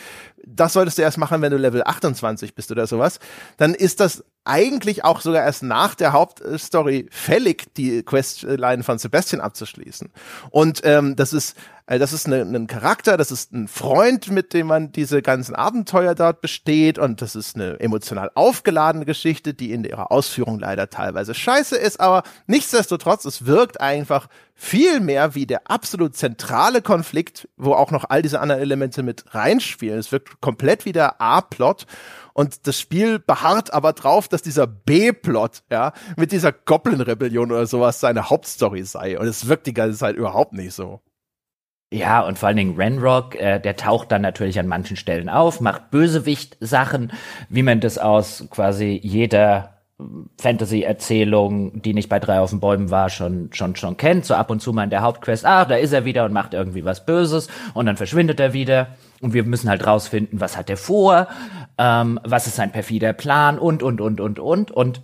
das solltest du erst machen, wenn du Level 28 bist oder sowas, dann ist das eigentlich auch sogar erst nach der Hauptstory fällig, die Questline von Sebastian abzuschließen. Und ähm, das ist äh, das ist ein ne, Charakter, das ist ein Freund, mit dem man diese ganzen Abenteuer dort besteht. Und das ist eine emotional aufgeladene Geschichte, die in ihrer Ausführung leider teilweise scheiße ist, aber nichtsdestotrotz, es wirkt einfach viel mehr wie der absolut zentrale Konflikt, wo auch noch all diese anderen Elemente mit reinspielen. Es wirkt komplett wie der A-Plot und das Spiel beharrt aber drauf, dass dieser B-Plot, ja, mit dieser Goblin-Rebellion oder sowas seine Hauptstory sei. Und es wirkt die ganze Zeit überhaupt nicht so.
Ja, und vor allen Dingen Renrock, äh, der taucht dann natürlich an manchen Stellen auf, macht Bösewicht-Sachen, wie man das aus quasi jeder Fantasy-Erzählung, die nicht bei drei auf den Bäumen war, schon, schon, schon kennt. So ab und zu mal in der Hauptquest, ah, da ist er wieder und macht irgendwie was Böses und dann verschwindet er wieder. Und wir müssen halt rausfinden, was hat er vor, ähm, was ist sein perfider Plan und, und, und, und, und. Und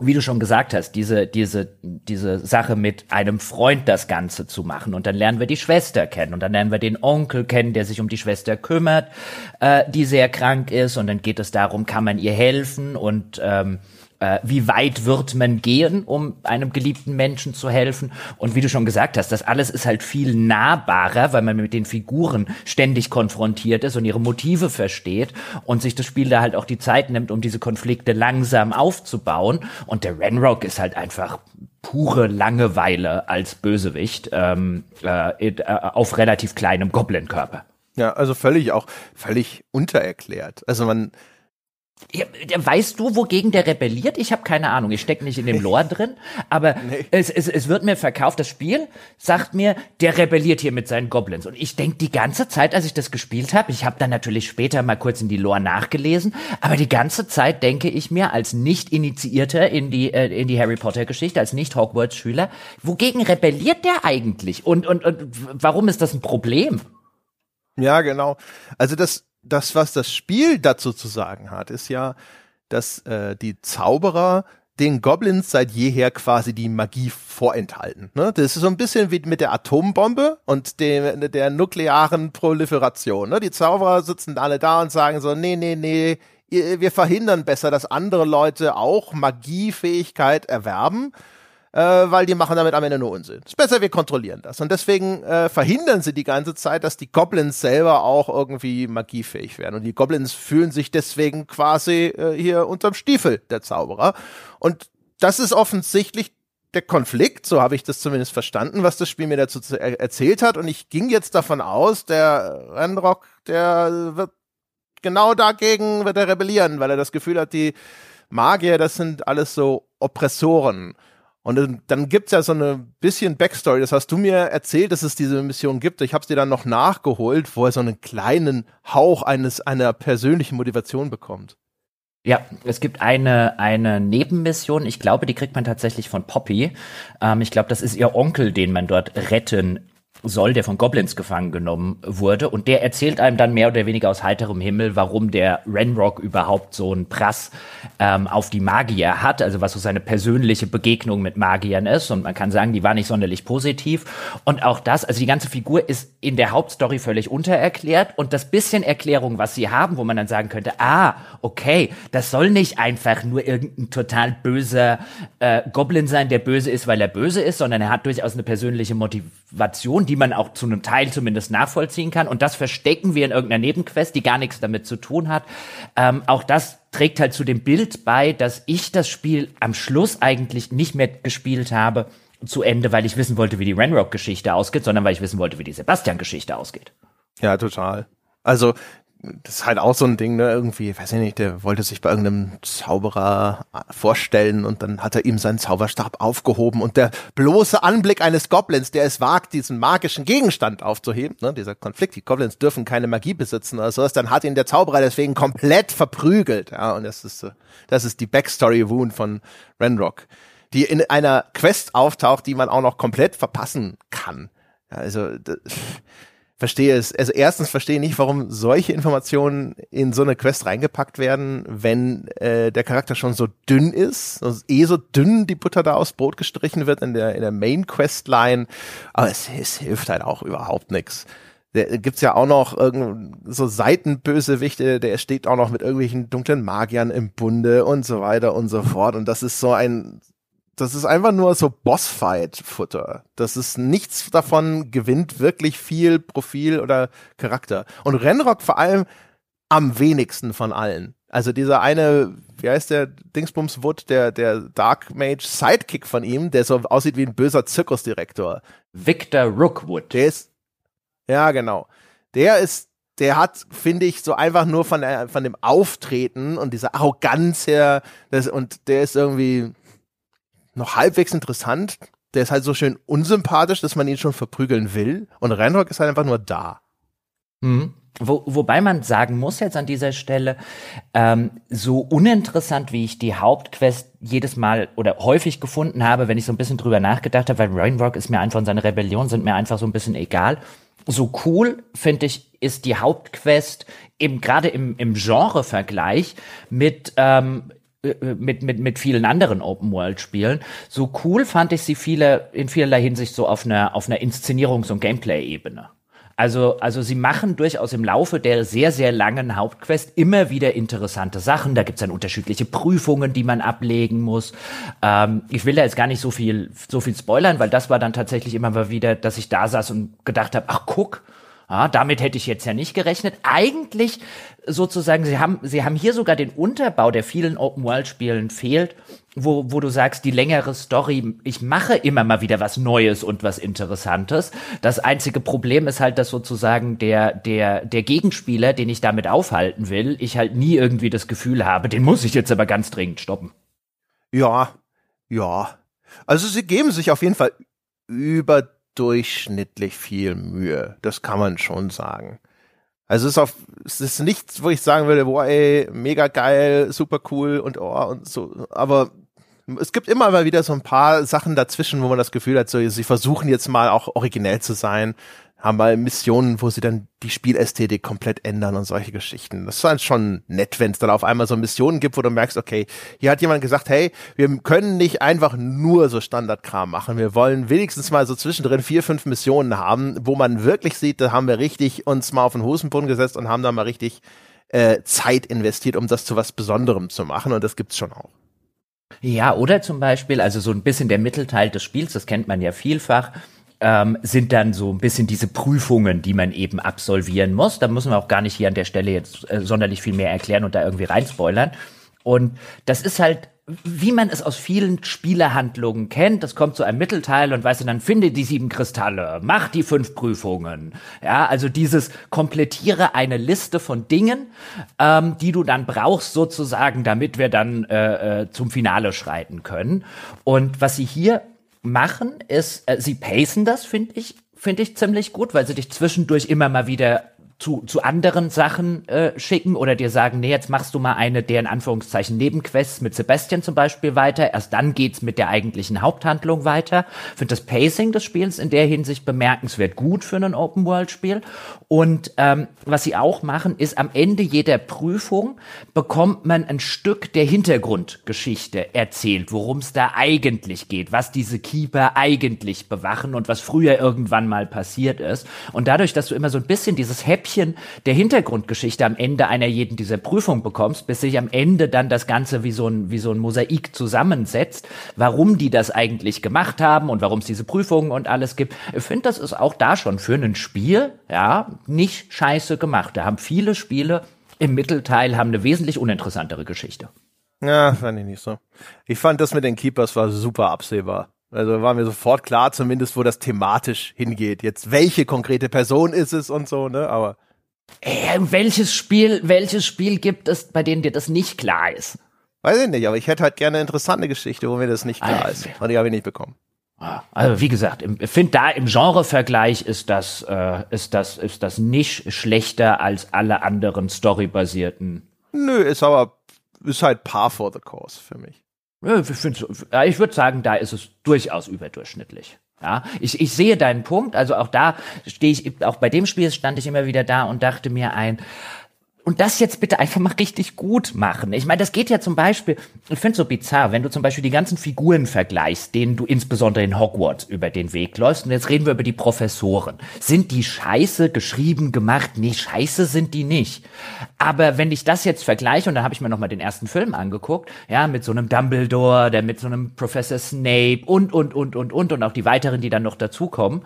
wie du schon gesagt hast, diese, diese, diese Sache mit einem Freund das Ganze zu machen. Und dann lernen wir die Schwester kennen und dann lernen wir den Onkel kennen, der sich um die Schwester kümmert, äh, die sehr krank ist. Und dann geht es darum, kann man ihr helfen und ähm, äh, wie weit wird man gehen, um einem geliebten Menschen zu helfen. Und wie du schon gesagt hast, das alles ist halt viel nahbarer, weil man mit den Figuren ständig konfrontiert ist und ihre Motive versteht und sich das Spiel da halt auch die Zeit nimmt, um diese Konflikte langsam aufzubauen. Und der Renrock ist halt einfach pure Langeweile als Bösewicht ähm, äh, äh auf relativ kleinem Goblin-Körper.
Ja, also völlig auch völlig untererklärt. Also man
ja, weißt du, wogegen der rebelliert? Ich habe keine Ahnung. Ich stecke nicht in dem Lore drin, aber nee. es, es, es wird mir verkauft. Das Spiel sagt mir, der rebelliert hier mit seinen Goblins. Und ich denk die ganze Zeit, als ich das gespielt habe, ich habe dann natürlich später mal kurz in die Lore nachgelesen, aber die ganze Zeit denke ich mir als nicht initiierter in die äh, in die Harry Potter Geschichte, als nicht Hogwarts Schüler, wogegen rebelliert der eigentlich? Und und und warum ist das ein Problem?
Ja, genau. Also das das, was das Spiel dazu zu sagen hat, ist ja, dass äh, die Zauberer den Goblins seit jeher quasi die Magie vorenthalten. Ne? Das ist so ein bisschen wie mit der Atombombe und dem, der nuklearen Proliferation. Ne? Die Zauberer sitzen alle da und sagen so, nee, nee, nee, wir verhindern besser, dass andere Leute auch Magiefähigkeit erwerben äh, weil die machen damit am Ende nur Unsinn. Ist besser, wir kontrollieren das. Und deswegen äh, verhindern sie die ganze Zeit, dass die Goblins selber auch irgendwie magiefähig werden. Und die Goblins fühlen sich deswegen quasi äh, hier unterm Stiefel der Zauberer. Und das ist offensichtlich der Konflikt, so habe ich das zumindest verstanden, was das Spiel mir dazu erzählt hat. Und ich ging jetzt davon aus, der Renrock, der wird genau dagegen wird er rebellieren, weil er das Gefühl hat, die Magier, das sind alles so Oppressoren. Und dann, gibt's ja so eine bisschen Backstory. Das hast du mir erzählt, dass es diese Mission gibt. Ich habe es dir dann noch nachgeholt, wo er so einen kleinen Hauch eines einer persönlichen Motivation bekommt.
Ja, es gibt eine, eine Nebenmission. Ich glaube, die kriegt man tatsächlich von Poppy. Ähm, ich glaube, das ist ihr Onkel, den man dort retten soll, der von Goblins gefangen genommen wurde. Und der erzählt einem dann mehr oder weniger aus heiterem Himmel, warum der Renrock überhaupt so einen Prass ähm, auf die Magier hat, also was so seine persönliche Begegnung mit Magiern ist. Und man kann sagen, die war nicht sonderlich positiv. Und auch das, also die ganze Figur ist in der Hauptstory völlig untererklärt. Und das bisschen Erklärung, was sie haben, wo man dann sagen könnte, ah, okay, das soll nicht einfach nur irgendein total böser äh, Goblin sein, der böse ist, weil er böse ist, sondern er hat durchaus eine persönliche Motivation, die man auch zu einem Teil zumindest nachvollziehen kann. Und das verstecken wir in irgendeiner Nebenquest, die gar nichts damit zu tun hat. Ähm, auch das trägt halt zu dem Bild bei, dass ich das Spiel am Schluss eigentlich nicht mehr gespielt habe zu Ende, weil ich wissen wollte, wie die Renrock-Geschichte ausgeht, sondern weil ich wissen wollte, wie die Sebastian-Geschichte ausgeht.
Ja, total. Also das ist halt auch so ein Ding, ne, irgendwie, weiß ich nicht, der wollte sich bei irgendeinem Zauberer vorstellen und dann hat er ihm seinen Zauberstab aufgehoben und der bloße Anblick eines Goblins, der es wagt, diesen magischen Gegenstand aufzuheben, ne, dieser Konflikt, die Goblins dürfen keine Magie besitzen oder sowas, dann hat ihn der Zauberer deswegen komplett verprügelt, ja, und das ist, das ist die Backstory Wound von Renrock, die in einer Quest auftaucht, die man auch noch komplett verpassen kann. Also, das, verstehe es. Also erstens verstehe ich nicht, warum solche Informationen in so eine Quest reingepackt werden, wenn äh, der Charakter schon so dünn ist, also eh so dünn die Butter da aufs Brot gestrichen wird in der in der Main Questline. Aber es, es hilft halt auch überhaupt nichts. Da gibt's ja auch noch irgend so Seitenbösewichte, der steht auch noch mit irgendwelchen dunklen Magiern im Bunde und so weiter und so fort. Und das ist so ein das ist einfach nur so Bossfight-Futter. Das ist nichts davon gewinnt wirklich viel Profil oder Charakter. Und Renrock vor allem am wenigsten von allen. Also dieser eine, wie heißt der Dingsbums Wood, der, der Dark Mage Sidekick von ihm, der so aussieht wie ein böser Zirkusdirektor.
Victor Rookwood.
Der ist, ja genau. Der ist, der hat, finde ich, so einfach nur von, der, von dem Auftreten und dieser Arroganz her, das, und der ist irgendwie, noch halbwegs interessant. Der ist halt so schön unsympathisch, dass man ihn schon verprügeln will. Und Renrock ist halt einfach nur da.
Mhm. Wo, wobei man sagen muss jetzt an dieser Stelle, ähm, so uninteressant wie ich die Hauptquest jedes Mal oder häufig gefunden habe, wenn ich so ein bisschen drüber nachgedacht habe, weil Rainrock ist mir einfach und seine Rebellion sind mir einfach so ein bisschen egal. So cool, finde ich, ist die Hauptquest eben gerade im, im Genre-Vergleich mit ähm, äh, äh, mit, mit, mit vielen anderen Open-World-Spielen. So cool fand ich sie viele, in vielerlei Hinsicht so auf einer, auf einer Inszenierungs- und Gameplay-Ebene. Also, also sie machen durchaus im Laufe der sehr, sehr langen Hauptquest immer wieder interessante Sachen. Da gibt's dann unterschiedliche Prüfungen, die man ablegen muss. Ähm, ich will da jetzt gar nicht so viel, so viel spoilern, weil das war dann tatsächlich immer mal wieder, dass ich da saß und gedacht habe, ach guck, ja, damit hätte ich jetzt ja nicht gerechnet. Eigentlich sozusagen, sie haben, sie haben hier sogar den Unterbau, der vielen Open-World-Spielen fehlt, wo, wo du sagst, die längere Story, ich mache immer mal wieder was Neues und was Interessantes. Das einzige Problem ist halt, dass sozusagen der, der, der Gegenspieler, den ich damit aufhalten will, ich halt nie irgendwie das Gefühl habe, den muss ich jetzt aber ganz dringend stoppen.
Ja, ja. Also sie geben sich auf jeden Fall über durchschnittlich viel Mühe. Das kann man schon sagen. Also es ist auf, es ist nichts, wo ich sagen würde, boah, ey, mega geil, super cool und oh, und so, aber es gibt immer mal wieder so ein paar Sachen dazwischen, wo man das Gefühl hat, so, sie versuchen jetzt mal auch originell zu sein haben mal Missionen, wo sie dann die Spielästhetik komplett ändern und solche Geschichten. Das ist schon nett, wenn es dann auf einmal so Missionen gibt, wo du merkst, okay, hier hat jemand gesagt, hey, wir können nicht einfach nur so Standardkram machen. Wir wollen wenigstens mal so zwischendrin vier, fünf Missionen haben, wo man wirklich sieht, da haben wir richtig uns mal auf den Hosenboden gesetzt und haben da mal richtig äh, Zeit investiert, um das zu was Besonderem zu machen. Und das gibt's schon auch.
Ja, oder zum Beispiel, also so ein bisschen der Mittelteil des Spiels, das kennt man ja vielfach ähm, sind dann so ein bisschen diese Prüfungen, die man eben absolvieren muss. Da müssen wir auch gar nicht hier an der Stelle jetzt äh, sonderlich viel mehr erklären und da irgendwie reinspoilern. Und das ist halt wie man es aus vielen Spielehandlungen kennt, das kommt zu einem Mittelteil und weißt du, dann finde die sieben Kristalle, mach die fünf Prüfungen. Ja, also dieses komplettiere eine Liste von Dingen, ähm, die du dann brauchst sozusagen, damit wir dann äh, äh, zum Finale schreiten können. Und was sie hier machen, ist, äh, sie pacen das, finde ich, finde ich ziemlich gut, weil sie dich zwischendurch immer mal wieder zu, zu anderen Sachen äh, schicken oder dir sagen, nee, jetzt machst du mal eine der in Anführungszeichen Nebenquests mit Sebastian zum Beispiel weiter. Erst dann geht's mit der eigentlichen Haupthandlung weiter. Ich finde das Pacing des Spiels in der Hinsicht bemerkenswert gut für ein Open-World-Spiel. Und ähm, was sie auch machen, ist am Ende jeder Prüfung bekommt man ein Stück der Hintergrundgeschichte erzählt, worum es da eigentlich geht, was diese Keeper eigentlich bewachen und was früher irgendwann mal passiert ist. Und dadurch, dass du immer so ein bisschen dieses Häppchen der Hintergrundgeschichte am Ende einer jeden dieser Prüfungen bekommst, bis sich am Ende dann das Ganze wie so ein, wie so ein Mosaik zusammensetzt, warum die das eigentlich gemacht haben und warum es diese Prüfungen und alles gibt. Ich finde, das ist auch da schon für ein Spiel, ja, nicht scheiße gemacht. Da haben viele Spiele im Mittelteil haben eine wesentlich uninteressantere Geschichte.
Ja, fand ich nicht so. Ich fand das mit den Keepers war super absehbar. Also war mir sofort klar, zumindest wo das thematisch hingeht. Jetzt welche konkrete Person ist es und so, ne? Aber
äh, welches Spiel, welches Spiel gibt es, bei denen dir das nicht klar ist?
Weiß ich nicht, aber ich hätte halt gerne eine interessante Geschichte, wo mir das nicht klar ist. Und die habe ich nicht bekommen.
Also wie gesagt, ich finde da im Genrevergleich ist das, äh, ist das, ist das nicht schlechter als alle anderen storybasierten.
Nö, ist aber ist halt par for the course für mich.
Ich würde sagen, da ist es durchaus überdurchschnittlich. Ja, ich, ich sehe deinen Punkt. Also auch da stehe ich, auch bei dem Spiel stand ich immer wieder da und dachte mir ein, und das jetzt bitte einfach mal richtig gut machen. Ich meine, das geht ja zum Beispiel, ich finde es so bizarr, wenn du zum Beispiel die ganzen Figuren vergleichst, denen du insbesondere in Hogwarts über den Weg läufst, und jetzt reden wir über die Professoren. Sind die scheiße geschrieben, gemacht? Nee, scheiße sind die nicht. Aber wenn ich das jetzt vergleiche, und da habe ich mir nochmal den ersten Film angeguckt, ja, mit so einem Dumbledore, der mit so einem Professor Snape und, und, und, und, und, und auch die weiteren, die dann noch dazukommen,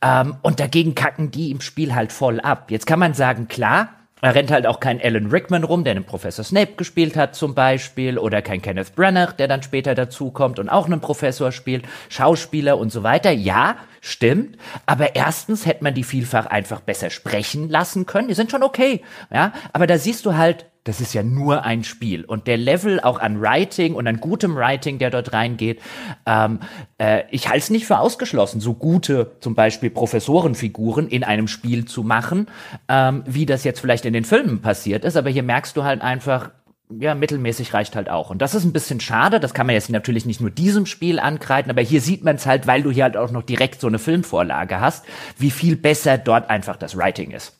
ähm, und dagegen kacken die im Spiel halt voll ab. Jetzt kann man sagen, klar, er rennt halt auch kein Alan Rickman rum, der den Professor Snape gespielt hat zum Beispiel, oder kein Kenneth Branagh, der dann später dazukommt und auch einen Professor spielt, Schauspieler und so weiter. Ja, stimmt. Aber erstens hätte man die vielfach einfach besser sprechen lassen können. Die sind schon okay, ja. Aber da siehst du halt, das ist ja nur ein Spiel. Und der Level auch an Writing und an gutem Writing, der dort reingeht, ähm, äh, ich halte es nicht für ausgeschlossen, so gute zum Beispiel Professorenfiguren in einem Spiel zu machen, ähm, wie das jetzt vielleicht in den Filmen passiert ist. Aber hier merkst du halt einfach, ja, mittelmäßig reicht halt auch. Und das ist ein bisschen schade. Das kann man jetzt natürlich nicht nur diesem Spiel ankreiden, aber hier sieht man es halt, weil du hier halt auch noch direkt so eine Filmvorlage hast, wie viel besser dort einfach das Writing ist.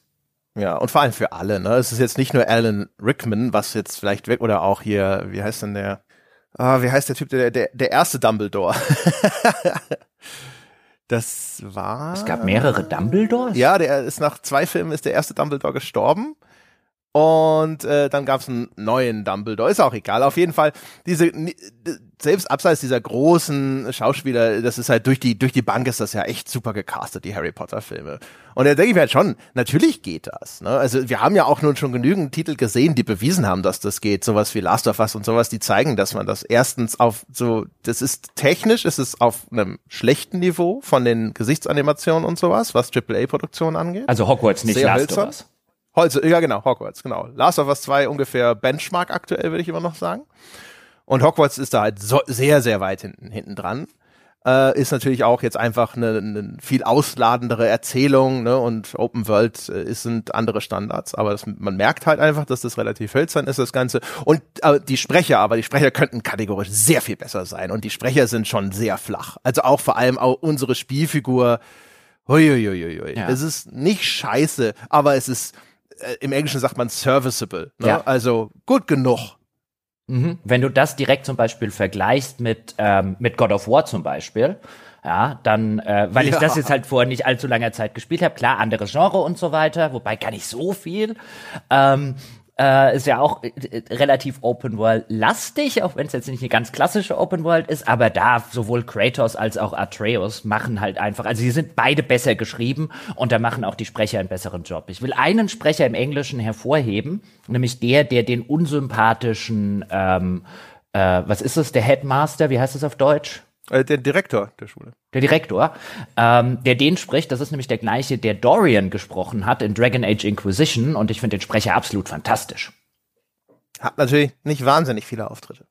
Ja, und vor allem für alle, ne? Es ist jetzt nicht nur Alan Rickman, was jetzt vielleicht weg, oder auch hier, wie heißt denn der, ah, wie heißt der Typ, der, der, der erste Dumbledore? das war.
Es gab mehrere Dumbledores?
Ja, der ist nach zwei Filmen ist der erste Dumbledore gestorben. Und äh, dann gab es einen neuen Dumbledore, ist auch egal. Auf jeden Fall, diese selbst abseits dieser großen Schauspieler, das ist halt durch die durch die Bank ist das ja echt super gecastet, die Harry Potter Filme. Und da denke ich mir halt schon, natürlich geht das. Ne? Also wir haben ja auch nun schon genügend Titel gesehen, die bewiesen haben, dass das geht. Sowas wie Last of Us und sowas, die zeigen, dass man das erstens auf so, das ist technisch, ist es auf einem schlechten Niveau von den Gesichtsanimationen und sowas, was AAA-Produktionen angeht.
Also Hogwarts nicht Sehr Last of Us.
Holz, ja genau, Hogwarts, genau. Last of Us 2 ungefähr Benchmark aktuell, würde ich immer noch sagen. Und Hogwarts ist da halt so, sehr, sehr weit hinten, hinten dran. Äh, ist natürlich auch jetzt einfach eine, eine viel ausladendere Erzählung, ne? Und Open World äh, sind andere Standards. Aber das, man merkt halt einfach, dass das relativ hölzern ist, das Ganze. Und äh, die Sprecher, aber die Sprecher könnten kategorisch sehr viel besser sein. Und die Sprecher sind schon sehr flach. Also auch vor allem auch unsere Spielfigur. Huiuiuiui. Ja. Es ist nicht scheiße, aber es ist äh, im Englischen sagt man serviceable. Ne? Ja. Also gut genug.
Mhm. Wenn du das direkt zum Beispiel vergleichst mit, ähm, mit God of War zum Beispiel, ja, dann, äh, weil ja. ich das jetzt halt vor nicht allzu langer Zeit gespielt habe, klar, anderes Genre und so weiter, wobei gar nicht so viel. Ähm, äh, ist ja auch äh, relativ Open World lastig, auch wenn es jetzt nicht eine ganz klassische Open World ist, aber da sowohl Kratos als auch Atreus machen halt einfach, also sie sind beide besser geschrieben und da machen auch die Sprecher einen besseren Job. Ich will einen Sprecher im Englischen hervorheben, nämlich der, der den unsympathischen, ähm, äh, was ist es, der Headmaster, wie heißt es auf Deutsch?
Äh, der Direktor der Schule.
Der Direktor, ähm, der den spricht, das ist nämlich der gleiche, der Dorian gesprochen hat in Dragon Age Inquisition und ich finde den Sprecher absolut fantastisch.
Hat natürlich nicht wahnsinnig viele Auftritte.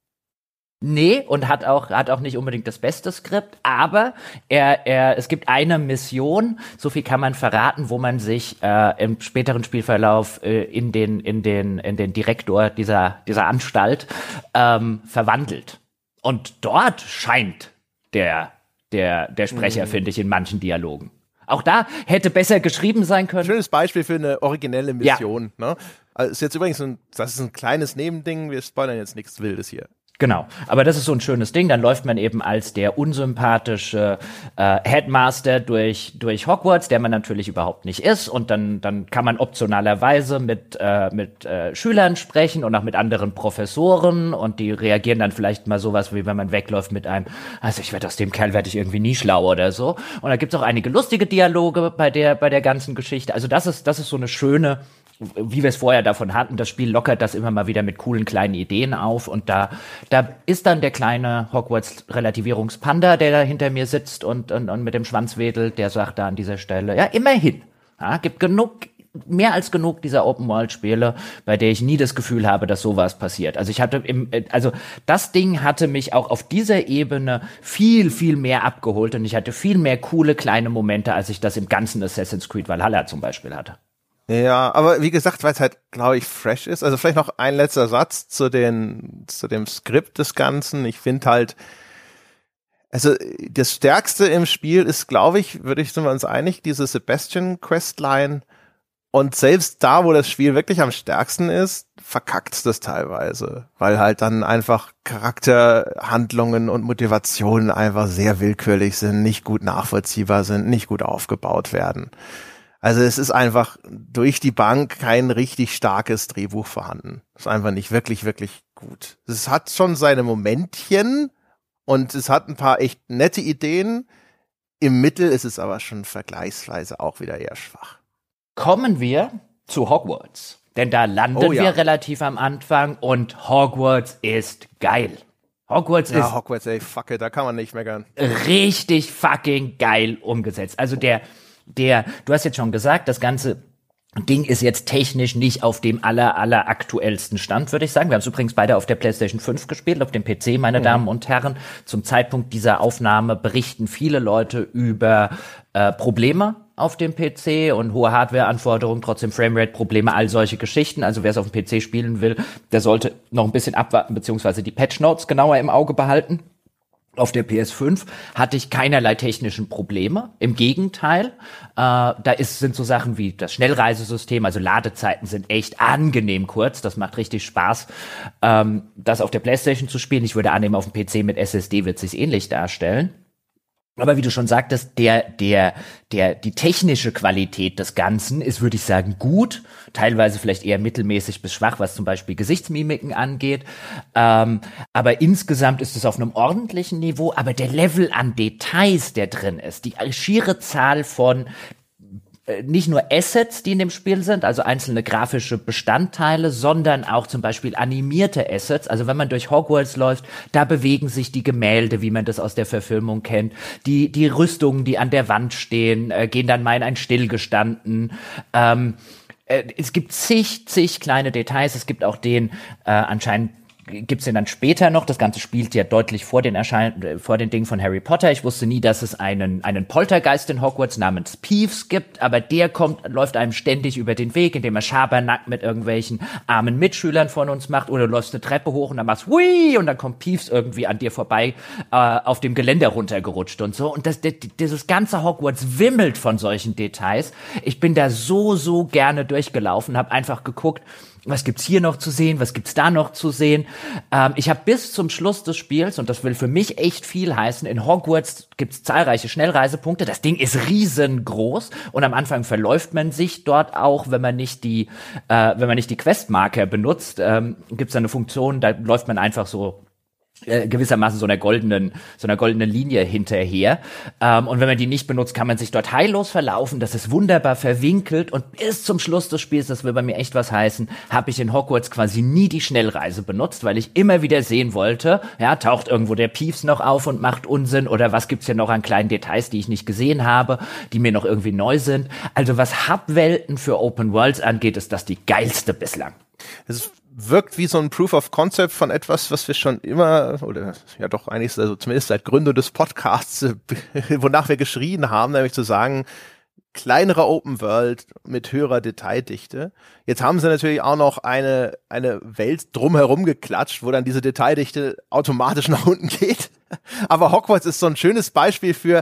Nee, und hat auch, hat auch nicht unbedingt das beste Skript, aber er, er, es gibt eine Mission, so viel kann man verraten, wo man sich äh, im späteren Spielverlauf äh, in, den, in, den, in den Direktor dieser, dieser Anstalt ähm, verwandelt. Und dort scheint der, der, der Sprecher, mhm. finde ich, in manchen Dialogen. Auch da hätte besser geschrieben sein können.
Schönes Beispiel für eine originelle Mission. Ja. Ne? Also ist jetzt übrigens ein, das ist ein kleines Nebending. Wir spoilern jetzt nichts Wildes hier.
Genau, aber das ist so ein schönes Ding. Dann läuft man eben als der unsympathische äh, Headmaster durch durch Hogwarts, der man natürlich überhaupt nicht ist. Und dann dann kann man optionalerweise mit äh, mit äh, Schülern sprechen und auch mit anderen Professoren und die reagieren dann vielleicht mal sowas wie wenn man wegläuft mit einem, also ich werde aus dem Kerl werde ich irgendwie nie schlau oder so. Und da gibt's auch einige lustige Dialoge bei der bei der ganzen Geschichte. Also das ist das ist so eine schöne wie wir es vorher davon hatten, das Spiel lockert das immer mal wieder mit coolen kleinen Ideen auf und da, da ist dann der kleine Hogwarts-Relativierungspanda, der da hinter mir sitzt und, und, und mit dem Schwanz wedelt, der sagt da an dieser Stelle, ja, immerhin, ja, gibt genug, mehr als genug dieser Open-World-Spiele, bei der ich nie das Gefühl habe, dass sowas passiert. Also ich hatte im, also das Ding hatte mich auch auf dieser Ebene viel, viel mehr abgeholt und ich hatte viel mehr coole kleine Momente, als ich das im ganzen Assassin's Creed Valhalla zum Beispiel hatte.
Ja, aber wie gesagt, weil es halt, glaube ich, fresh ist. Also vielleicht noch ein letzter Satz zu den, zu dem Skript des Ganzen. Ich finde halt, also das Stärkste im Spiel ist, glaube ich, würde ich, sind wir uns einig, diese Sebastian Questline. Und selbst da, wo das Spiel wirklich am stärksten ist, verkackt's das teilweise, weil halt dann einfach Charakterhandlungen und Motivationen einfach sehr willkürlich sind, nicht gut nachvollziehbar sind, nicht gut aufgebaut werden. Also es ist einfach durch die Bank kein richtig starkes Drehbuch vorhanden. Es ist einfach nicht wirklich, wirklich gut. Es hat schon seine Momentchen und es hat ein paar echt nette Ideen. Im Mittel ist es aber schon vergleichsweise auch wieder eher schwach.
Kommen wir zu Hogwarts. Denn da landen oh, ja. wir relativ am Anfang und Hogwarts ist geil. Hogwarts ja, ist.
Hogwarts, ey, fuck it, da kann man nicht meckern.
Richtig fucking geil umgesetzt. Also der, der, du hast jetzt schon gesagt, das ganze Ding ist jetzt technisch nicht auf dem aller, aller aktuellsten Stand, würde ich sagen. Wir haben es übrigens beide auf der PlayStation 5 gespielt, auf dem PC, meine mhm. Damen und Herren. Zum Zeitpunkt dieser Aufnahme berichten viele Leute über äh, Probleme auf dem PC und hohe Hardware-Anforderungen, trotzdem Framerate-Probleme, all solche Geschichten. Also wer es auf dem PC spielen will, der sollte noch ein bisschen abwarten, beziehungsweise die Patch Notes genauer im Auge behalten. Auf der PS5 hatte ich keinerlei technischen Probleme. Im Gegenteil, äh, da ist, sind so Sachen wie das Schnellreisesystem, also Ladezeiten sind echt angenehm kurz. Das macht richtig Spaß, ähm, das auf der PlayStation zu spielen. Ich würde annehmen, auf dem PC mit SSD wird sich ähnlich darstellen. Aber wie du schon sagtest, der, der, der, die technische Qualität des Ganzen ist, würde ich sagen, gut. Teilweise vielleicht eher mittelmäßig bis schwach, was zum Beispiel Gesichtsmimiken angeht. Ähm, aber insgesamt ist es auf einem ordentlichen Niveau. Aber der Level an Details, der drin ist, die schiere Zahl von nicht nur Assets, die in dem Spiel sind, also einzelne grafische Bestandteile, sondern auch zum Beispiel animierte Assets. Also wenn man durch Hogwarts läuft, da bewegen sich die Gemälde, wie man das aus der Verfilmung kennt. Die, die Rüstungen, die an der Wand stehen, äh, gehen dann mal in ein Stillgestanden. Ähm, äh, es gibt zig, zig kleine Details. Es gibt auch den äh, anscheinend gibt's den dann später noch. Das Ganze spielt ja deutlich vor den Erschein vor den Dingen von Harry Potter. Ich wusste nie, dass es einen, einen Poltergeist in Hogwarts namens Peeves gibt, aber der kommt, läuft einem ständig über den Weg, indem er Schabernack mit irgendwelchen armen Mitschülern von uns macht oder du läufst eine Treppe hoch und dann machst Hui und dann kommt Peeves irgendwie an dir vorbei äh, auf dem Geländer runtergerutscht und so. Und das, dieses ganze Hogwarts wimmelt von solchen Details. Ich bin da so, so gerne durchgelaufen, habe einfach geguckt, was gibt's hier noch zu sehen, was gibt's da noch zu sehen. Ähm, ich habe bis zum Schluss des Spiels, und das will für mich echt viel heißen, in Hogwarts gibt's zahlreiche Schnellreisepunkte. Das Ding ist riesengroß und am Anfang verläuft man sich dort auch, wenn man nicht die, äh, wenn man nicht die Questmarker benutzt, ähm, gibt's da eine Funktion, da läuft man einfach so äh, gewissermaßen so einer goldenen, so einer goldenen Linie hinterher. Ähm, und wenn man die nicht benutzt, kann man sich dort heillos verlaufen. Das ist wunderbar verwinkelt. Und bis zum Schluss des Spiels, das will bei mir echt was heißen, habe ich in Hogwarts quasi nie die Schnellreise benutzt, weil ich immer wieder sehen wollte, ja, taucht irgendwo der Piefs noch auf und macht Unsinn oder was gibt's hier noch an kleinen Details, die ich nicht gesehen habe, die mir noch irgendwie neu sind. Also was Hub-Welten für Open Worlds angeht, ist das die geilste bislang.
Es ist wirkt wie so ein Proof of Concept von etwas, was wir schon immer, oder ja doch eigentlich, also zumindest seit Gründung des Podcasts, wonach wir geschrien haben, nämlich zu sagen, kleinere Open World mit höherer Detaildichte. Jetzt haben sie natürlich auch noch eine, eine Welt drumherum geklatscht, wo dann diese Detaildichte automatisch nach unten geht. Aber Hogwarts ist so ein schönes Beispiel für,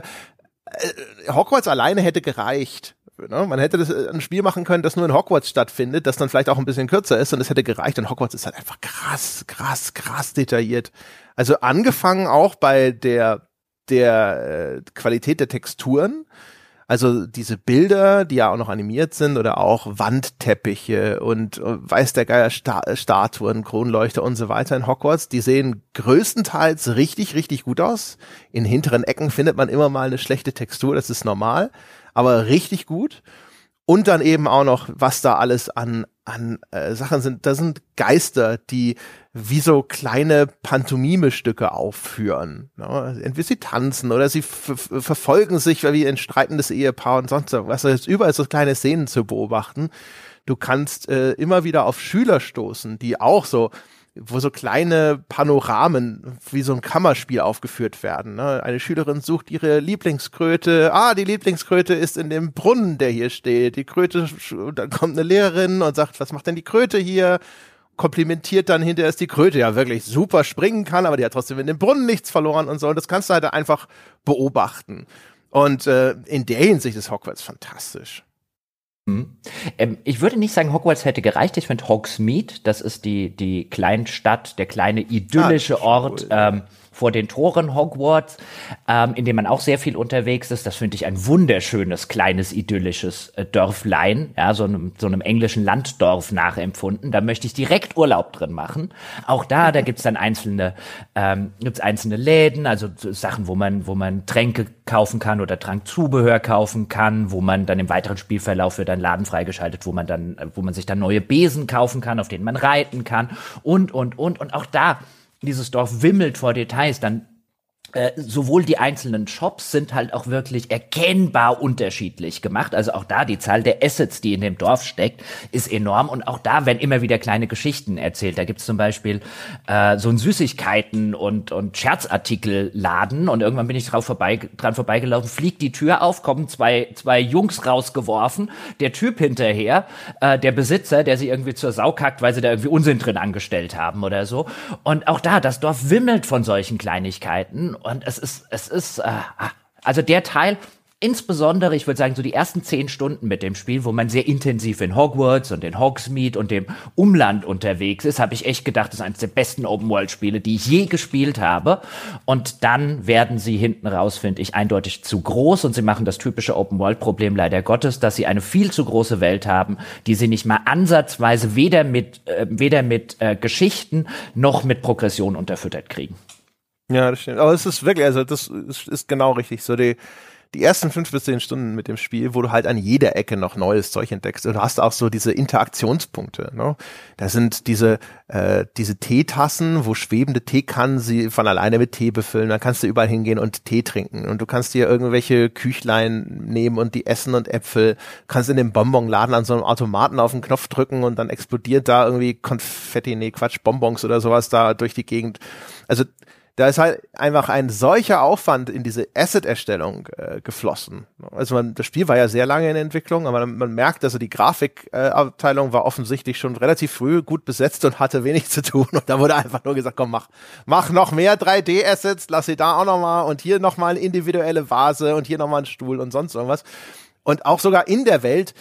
äh, Hogwarts alleine hätte gereicht. Ne? Man hätte das äh, ein Spiel machen können, das nur in Hogwarts stattfindet, das dann vielleicht auch ein bisschen kürzer ist und es hätte gereicht. Und Hogwarts ist halt einfach krass, krass, krass detailliert. Also angefangen auch bei der der äh, Qualität der Texturen. Also diese Bilder, die ja auch noch animiert sind oder auch Wandteppiche und, und äh, weiß der Geier Sta Statuen, Kronleuchter und so weiter in Hogwarts, die sehen größtenteils richtig, richtig gut aus. In hinteren Ecken findet man immer mal eine schlechte Textur, das ist normal aber richtig gut. Und dann eben auch noch, was da alles an, an äh, Sachen sind. Da sind Geister, die wie so kleine Pantomime-Stücke aufführen. Ne? Entweder sie tanzen oder sie verfolgen sich wie ein streitendes Ehepaar und sonst was. Also jetzt überall so kleine Szenen zu beobachten. Du kannst äh, immer wieder auf Schüler stoßen, die auch so wo so kleine Panoramen wie so ein Kammerspiel aufgeführt werden. Ne? Eine Schülerin sucht ihre Lieblingskröte. Ah, die Lieblingskröte ist in dem Brunnen, der hier steht. Die Kröte, dann kommt eine Lehrerin und sagt, was macht denn die Kröte hier? Komplimentiert dann hinterher, dass die Kröte ja wirklich super springen kann, aber die hat trotzdem in dem Brunnen nichts verloren und so. Und das kannst du halt einfach beobachten. Und äh, in der Hinsicht ist Hogwarts fantastisch.
Hm. Ähm, ich würde nicht sagen, Hogwarts hätte gereicht. Ich finde Hogsmeade, das ist die, die Kleinstadt, der kleine idyllische ah, Ort. Cool. Ähm, vor den Toren Hogwarts, ähm, in dem man auch sehr viel unterwegs ist. Das finde ich ein wunderschönes, kleines, idyllisches äh, Dörflein, ja, so einem, so einem englischen Landdorf nachempfunden. Da möchte ich direkt Urlaub drin machen. Auch da, da gibt's dann einzelne, ähm, gibt's einzelne Läden, also so Sachen, wo man, wo man Tränke kaufen kann oder Trankzubehör kaufen kann, wo man dann im weiteren Spielverlauf wird ein Laden freigeschaltet, wo man dann, wo man sich dann neue Besen kaufen kann, auf denen man reiten kann und, und, und. Und auch da dieses Dorf wimmelt vor Details, dann äh, sowohl die einzelnen Shops sind halt auch wirklich erkennbar unterschiedlich gemacht. Also auch da die Zahl der Assets, die in dem Dorf steckt, ist enorm. Und auch da werden immer wieder kleine Geschichten erzählt. Da gibt's zum Beispiel äh, so ein Süßigkeiten- und, und Scherzartikelladen. Und irgendwann bin ich drauf vorbei, dran vorbeigelaufen, fliegt die Tür auf, kommen zwei, zwei Jungs rausgeworfen. Der Typ hinterher, äh, der Besitzer, der sie irgendwie zur Sau kackt, weil sie da irgendwie Unsinn drin angestellt haben oder so. Und auch da, das Dorf wimmelt von solchen Kleinigkeiten und es ist, es ist, äh, also der Teil, insbesondere, ich würde sagen, so die ersten zehn Stunden mit dem Spiel, wo man sehr intensiv in Hogwarts und in Hogsmeade und dem Umland unterwegs ist, habe ich echt gedacht, das ist eines der besten Open-World-Spiele, die ich je gespielt habe. Und dann werden sie hinten raus, finde ich, eindeutig zu groß und sie machen das typische Open-World-Problem leider Gottes, dass sie eine viel zu große Welt haben, die sie nicht mal ansatzweise weder mit, äh, weder mit äh, Geschichten noch mit Progression unterfüttert kriegen.
Ja, das stimmt. Aber es ist wirklich, also das ist, genau richtig. So die, die ersten fünf bis zehn Stunden mit dem Spiel, wo du halt an jeder Ecke noch neues Zeug entdeckst. Und du hast auch so diese Interaktionspunkte. Ne? Da sind diese, äh, diese Teetassen, wo schwebende Teekannen sie von alleine mit Tee befüllen. Dann kannst du überall hingehen und Tee trinken. Und du kannst dir irgendwelche Küchlein nehmen und die essen und Äpfel. Kannst in dem Bonbonladen an so einem Automaten auf den Knopf drücken und dann explodiert da irgendwie Konfetti, nee, Quatsch, Bonbons oder sowas da durch die Gegend. Also da ist halt einfach ein solcher Aufwand in diese Asset-Erstellung äh, geflossen. Also man, das Spiel war ja sehr lange in Entwicklung, aber man, man merkt, also die Grafikabteilung äh, war offensichtlich schon relativ früh gut besetzt und hatte wenig zu tun. Und da wurde einfach nur gesagt, komm, mach, mach noch mehr 3D-Assets, lass sie da auch noch mal und hier noch mal eine individuelle Vase und hier noch mal einen Stuhl und sonst irgendwas. Und auch sogar in der Welt,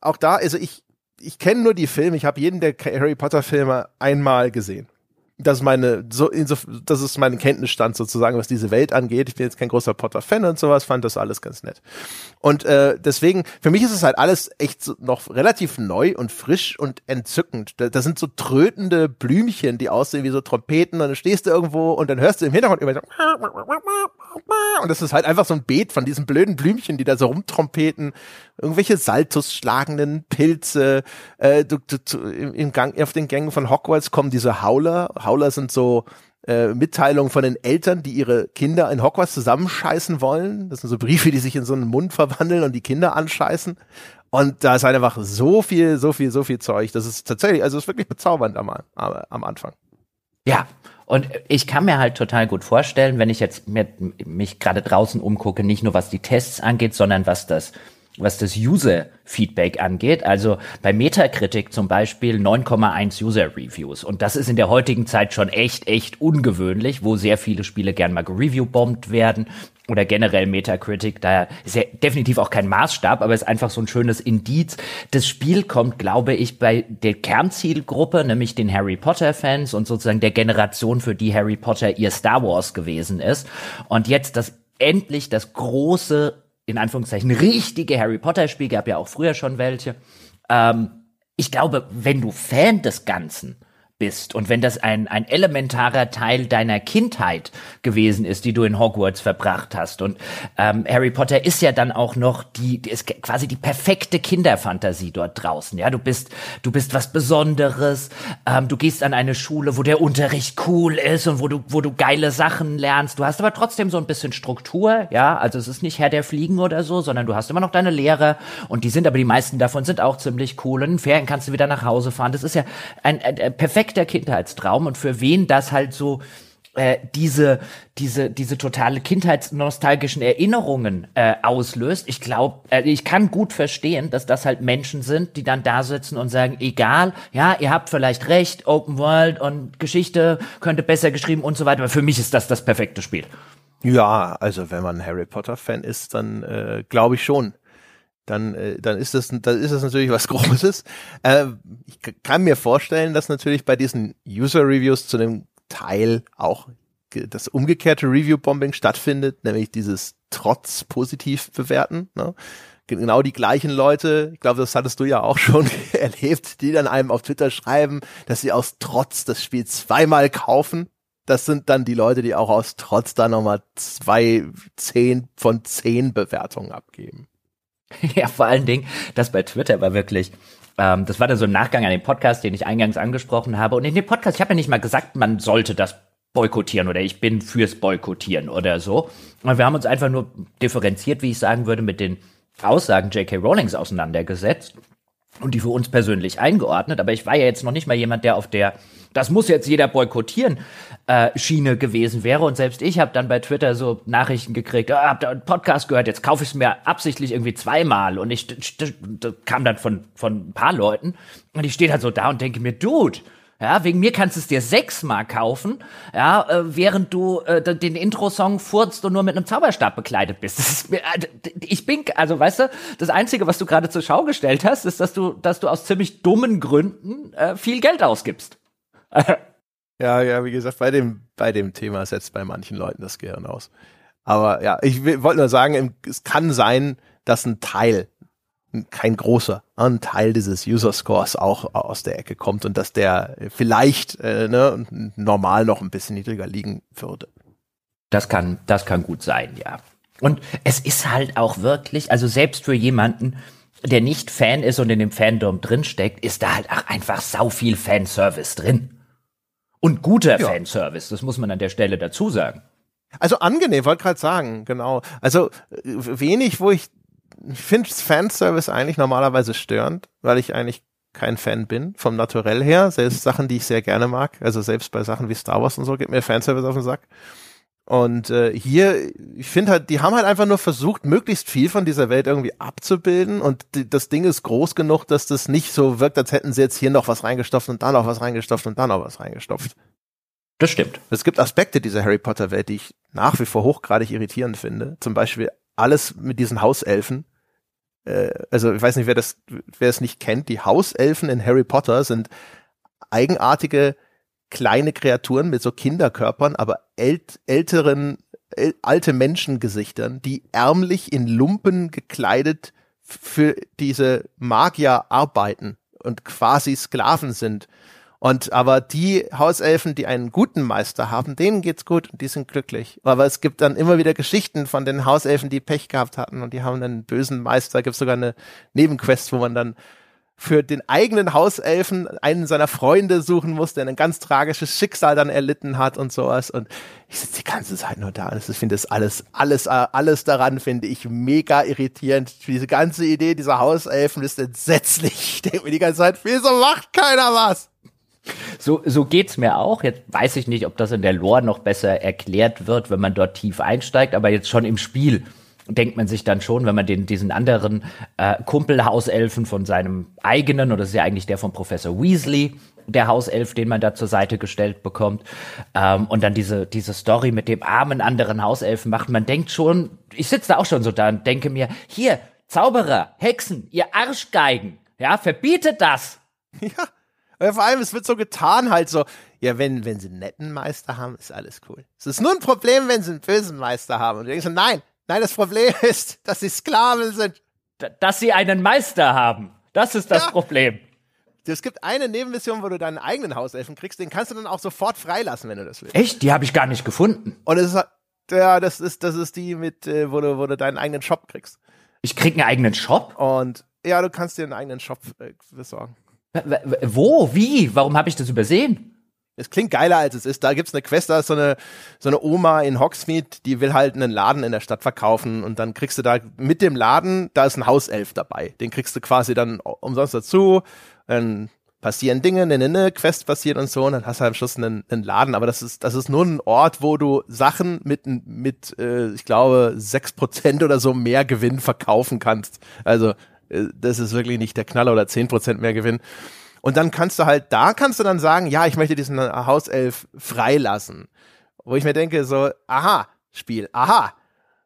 auch da, also ich, ich kenne nur die Filme, ich habe jeden der Harry Potter Filme einmal gesehen das ist meine, so, das ist mein Kenntnisstand sozusagen, was diese Welt angeht. Ich bin jetzt kein großer Potter-Fan und sowas, fand das alles ganz nett. Und äh, deswegen, für mich ist es halt alles echt so noch relativ neu und frisch und entzückend. Da, da sind so trötende Blümchen, die aussehen wie so Trompeten und dann stehst du irgendwo und dann hörst du im Hintergrund immer so und das ist halt einfach so ein Beet von diesen blöden Blümchen, die da so rumtrompeten irgendwelche Saltus schlagenden Pilze. Äh, du, du, du, im Gang, auf den Gängen von Hogwarts kommen diese Howler. Howler sind so äh, Mitteilungen von den Eltern, die ihre Kinder in Hogwarts zusammenscheißen wollen. Das sind so Briefe, die sich in so einen Mund verwandeln und die Kinder anscheißen. Und da ist einfach so viel, so viel, so viel Zeug. Das ist tatsächlich, also es ist wirklich bezaubernd am, am Anfang.
Ja, und ich kann mir halt total gut vorstellen, wenn ich jetzt mir, mich gerade draußen umgucke, nicht nur was die Tests angeht, sondern was das was das User-Feedback angeht. Also bei Metacritic zum Beispiel 9,1 User-Reviews. Und das ist in der heutigen Zeit schon echt, echt ungewöhnlich, wo sehr viele Spiele gern mal gereview-bombt werden oder generell Metacritic, da ist ja definitiv auch kein Maßstab, aber ist einfach so ein schönes Indiz. Das Spiel kommt, glaube ich, bei der Kernzielgruppe, nämlich den Harry Potter Fans und sozusagen der Generation, für die Harry Potter ihr Star Wars gewesen ist. Und jetzt das endlich das große in Anführungszeichen richtige Harry Potter Spiel, gab ja auch früher schon welche. Ähm, ich glaube, wenn du Fan des Ganzen bist. Und wenn das ein, ein elementarer Teil deiner Kindheit gewesen ist, die du in Hogwarts verbracht hast. Und ähm, Harry Potter ist ja dann auch noch die, ist quasi die perfekte Kinderfantasie dort draußen, ja, du bist du bist was Besonderes, ähm, du gehst an eine Schule, wo der Unterricht cool ist und wo du wo du geile Sachen lernst, du hast aber trotzdem so ein bisschen Struktur, ja, also es ist nicht Herr der Fliegen oder so, sondern du hast immer noch deine Lehrer. Und die sind aber die meisten davon sind auch ziemlich cool. Und in Ferien kannst du wieder nach Hause fahren, das ist ja ein, ein, ein perfekt perfekter Kindheitstraum und für wen das halt so äh, diese diese diese totale kindheitsnostalgischen Erinnerungen äh, auslöst. Ich glaube, äh, ich kann gut verstehen, dass das halt Menschen sind, die dann da sitzen und sagen, egal, ja, ihr habt vielleicht recht, Open World und Geschichte könnte besser geschrieben und so weiter, aber für mich ist das das perfekte Spiel.
Ja, also wenn man Harry Potter Fan ist, dann äh, glaube ich schon dann, äh, dann ist das, dann ist das natürlich was Großes. Äh, ich kann mir vorstellen, dass natürlich bei diesen User-Reviews zu einem Teil auch das umgekehrte Review-Bombing stattfindet, nämlich dieses Trotz positiv bewerten. Ne? Genau die gleichen Leute, ich glaube, das hattest du ja auch schon erlebt, die dann einem auf Twitter schreiben, dass sie aus Trotz das Spiel zweimal kaufen. Das sind dann die Leute, die auch aus Trotz da nochmal zwei, zehn von zehn Bewertungen abgeben.
Ja, vor allen Dingen, das bei Twitter war wirklich, ähm, das war dann so ein Nachgang an den Podcast, den ich eingangs angesprochen habe. Und in dem Podcast, ich habe ja nicht mal gesagt, man sollte das boykottieren oder ich bin fürs Boykottieren oder so. Und wir haben uns einfach nur differenziert, wie ich sagen würde, mit den Aussagen J.K. Rowlings auseinandergesetzt und die für uns persönlich eingeordnet. Aber ich war ja jetzt noch nicht mal jemand, der auf der das muss jetzt jeder boykottieren äh, Schiene gewesen wäre. Und selbst ich habe dann bei Twitter so Nachrichten gekriegt, ah, habt ihr einen Podcast gehört, jetzt kaufe ich es mir absichtlich irgendwie zweimal. Und ich das kam dann von, von ein paar Leuten. Und ich stehe halt so da und denke mir, Dude, ja, wegen mir kannst du es dir sechsmal kaufen, ja, äh, während du äh, den Intro-Song furzt und nur mit einem Zauberstab bekleidet bist. Ist, äh, ich bin, also weißt du, das Einzige, was du gerade zur Schau gestellt hast, ist, dass du, dass du aus ziemlich dummen Gründen äh, viel Geld ausgibst.
ja, ja, wie gesagt, bei dem, bei dem Thema setzt bei manchen Leuten das Gehirn aus. Aber ja, ich wollte nur sagen, es kann sein, dass ein Teil, kein großer, ein Teil dieses User Scores auch aus der Ecke kommt und dass der vielleicht äh, ne, normal noch ein bisschen niedriger liegen würde.
Das kann, das kann gut sein, ja. Und es ist halt auch wirklich, also selbst für jemanden, der nicht Fan ist und in dem Fandom drinsteckt, ist da halt auch einfach sau viel Fanservice drin. Und guter ja. Fanservice, das muss man an der Stelle dazu sagen.
Also angenehm, wollte gerade sagen, genau. Also äh, wenig, wo ich, ich finde Fanservice eigentlich normalerweise störend, weil ich eigentlich kein Fan bin, vom Naturell her. Selbst Sachen, die ich sehr gerne mag, also selbst bei Sachen wie Star Wars und so, geht mir Fanservice auf den Sack. Und äh, hier, ich finde halt, die haben halt einfach nur versucht, möglichst viel von dieser Welt irgendwie abzubilden. Und die, das Ding ist groß genug, dass das nicht so wirkt, als hätten sie jetzt hier noch was reingestopft und da noch was reingestopft und da noch was reingestopft.
Das stimmt.
Es gibt Aspekte dieser Harry Potter Welt, die ich nach wie vor hochgradig irritierend finde. Zum Beispiel alles mit diesen Hauselfen. Äh, also ich weiß nicht, wer das, wer es nicht kennt. Die Hauselfen in Harry Potter sind eigenartige kleine Kreaturen mit so Kinderkörpern, aber ält älteren, äl alte Menschengesichtern, die ärmlich in Lumpen gekleidet für diese Magier arbeiten und quasi Sklaven sind. Und aber die Hauselfen, die einen guten Meister haben, denen geht's gut und die sind glücklich. Aber es gibt dann immer wieder Geschichten von den Hauselfen, die Pech gehabt hatten und die haben einen bösen Meister. Gibt sogar eine Nebenquest, wo man dann für den eigenen Hauselfen einen seiner Freunde suchen muss, der ein ganz tragisches Schicksal dann erlitten hat und sowas. Und ich sitze die ganze Zeit nur da ich finde das alles, alles, alles daran finde ich mega irritierend. Diese ganze Idee dieser Hauselfen ist entsetzlich. Ich denke mir die ganze Zeit, wieso macht keiner was?
So, so geht's mir auch. Jetzt weiß ich nicht, ob das in der Lore noch besser erklärt wird, wenn man dort tief einsteigt, aber jetzt schon im Spiel denkt man sich dann schon, wenn man den, diesen anderen äh, Kumpelhauselfen von seinem eigenen, oder das ist ja eigentlich der von Professor Weasley, der Hauself, den man da zur Seite gestellt bekommt, ähm, und dann diese, diese Story mit dem armen anderen Hauselfen macht, man denkt schon, ich sitze da auch schon so da und denke mir, hier, Zauberer, Hexen, ihr Arschgeigen, ja, verbietet das.
Ja. Vor allem, es wird so getan, halt so, ja, wenn, wenn sie einen netten Meister haben, ist alles cool. Es ist nur ein Problem, wenn sie einen bösen Meister haben. Und du denkst so, nein, Nein, das Problem ist, dass sie Sklaven sind.
dass sie einen Meister haben. Das ist das ja. Problem.
Es gibt eine Nebenmission, wo du deinen eigenen Hauselfen kriegst, den kannst du dann auch sofort freilassen, wenn du das willst.
Echt? Die habe ich gar nicht gefunden.
Und es ist ja, das ist das ist die mit äh, wo du wo du deinen eigenen Shop kriegst.
Ich krieg einen eigenen Shop?
Und ja, du kannst dir einen eigenen Shop äh, besorgen.
Wo? Wie? Warum habe ich das übersehen?
Es klingt geiler als es ist. Da gibt's eine Quest, da ist so eine, so eine Oma in Hogsmeade, die will halt einen Laden in der Stadt verkaufen und dann kriegst du da mit dem Laden, da ist ein Hauself dabei. Den kriegst du quasi dann umsonst dazu. Dann passieren Dinge, eine, eine Quest passiert und so und dann hast du am Schluss einen, einen Laden. Aber das ist, das ist nur ein Ort, wo du Sachen mit, mit äh, ich glaube, sechs Prozent oder so mehr Gewinn verkaufen kannst. Also das ist wirklich nicht der Knaller oder zehn Prozent mehr Gewinn. Und dann kannst du halt, da kannst du dann sagen, ja, ich möchte diesen Hauself freilassen. Wo ich mir denke, so, aha, Spiel, aha.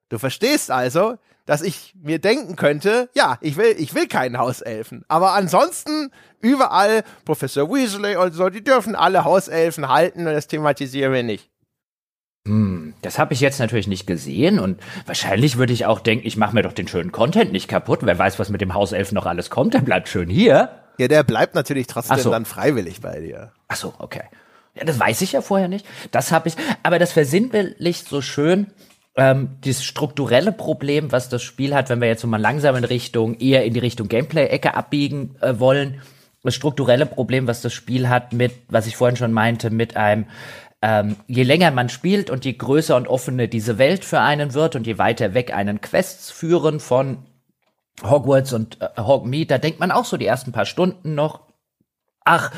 Du verstehst also, dass ich mir denken könnte, ja, ich will, ich will keinen Hauselfen. Aber ansonsten überall Professor Weasley und so, die dürfen alle Hauselfen halten und das thematisieren wir nicht.
Hm, das habe ich jetzt natürlich nicht gesehen und wahrscheinlich würde ich auch denken, ich mache mir doch den schönen Content nicht kaputt. Wer weiß, was mit dem Hauselfen noch alles kommt, der bleibt schön hier.
Ja, der bleibt natürlich trotzdem so. dann freiwillig bei dir.
Ach so, okay. Ja, das weiß ich ja vorher nicht. Das habe ich, aber das versinnbildlicht so schön ähm, dieses strukturelle Problem, was das Spiel hat, wenn wir jetzt so mal langsam in Richtung, eher in die Richtung Gameplay-Ecke abbiegen äh, wollen. Das strukturelle Problem, was das Spiel hat mit, was ich vorhin schon meinte, mit einem ähm, je länger man spielt und je größer und offener diese Welt für einen wird und je weiter weg einen Quests führen von Hogwarts und äh, Hogmeade, da denkt man auch so die ersten paar Stunden noch, ach,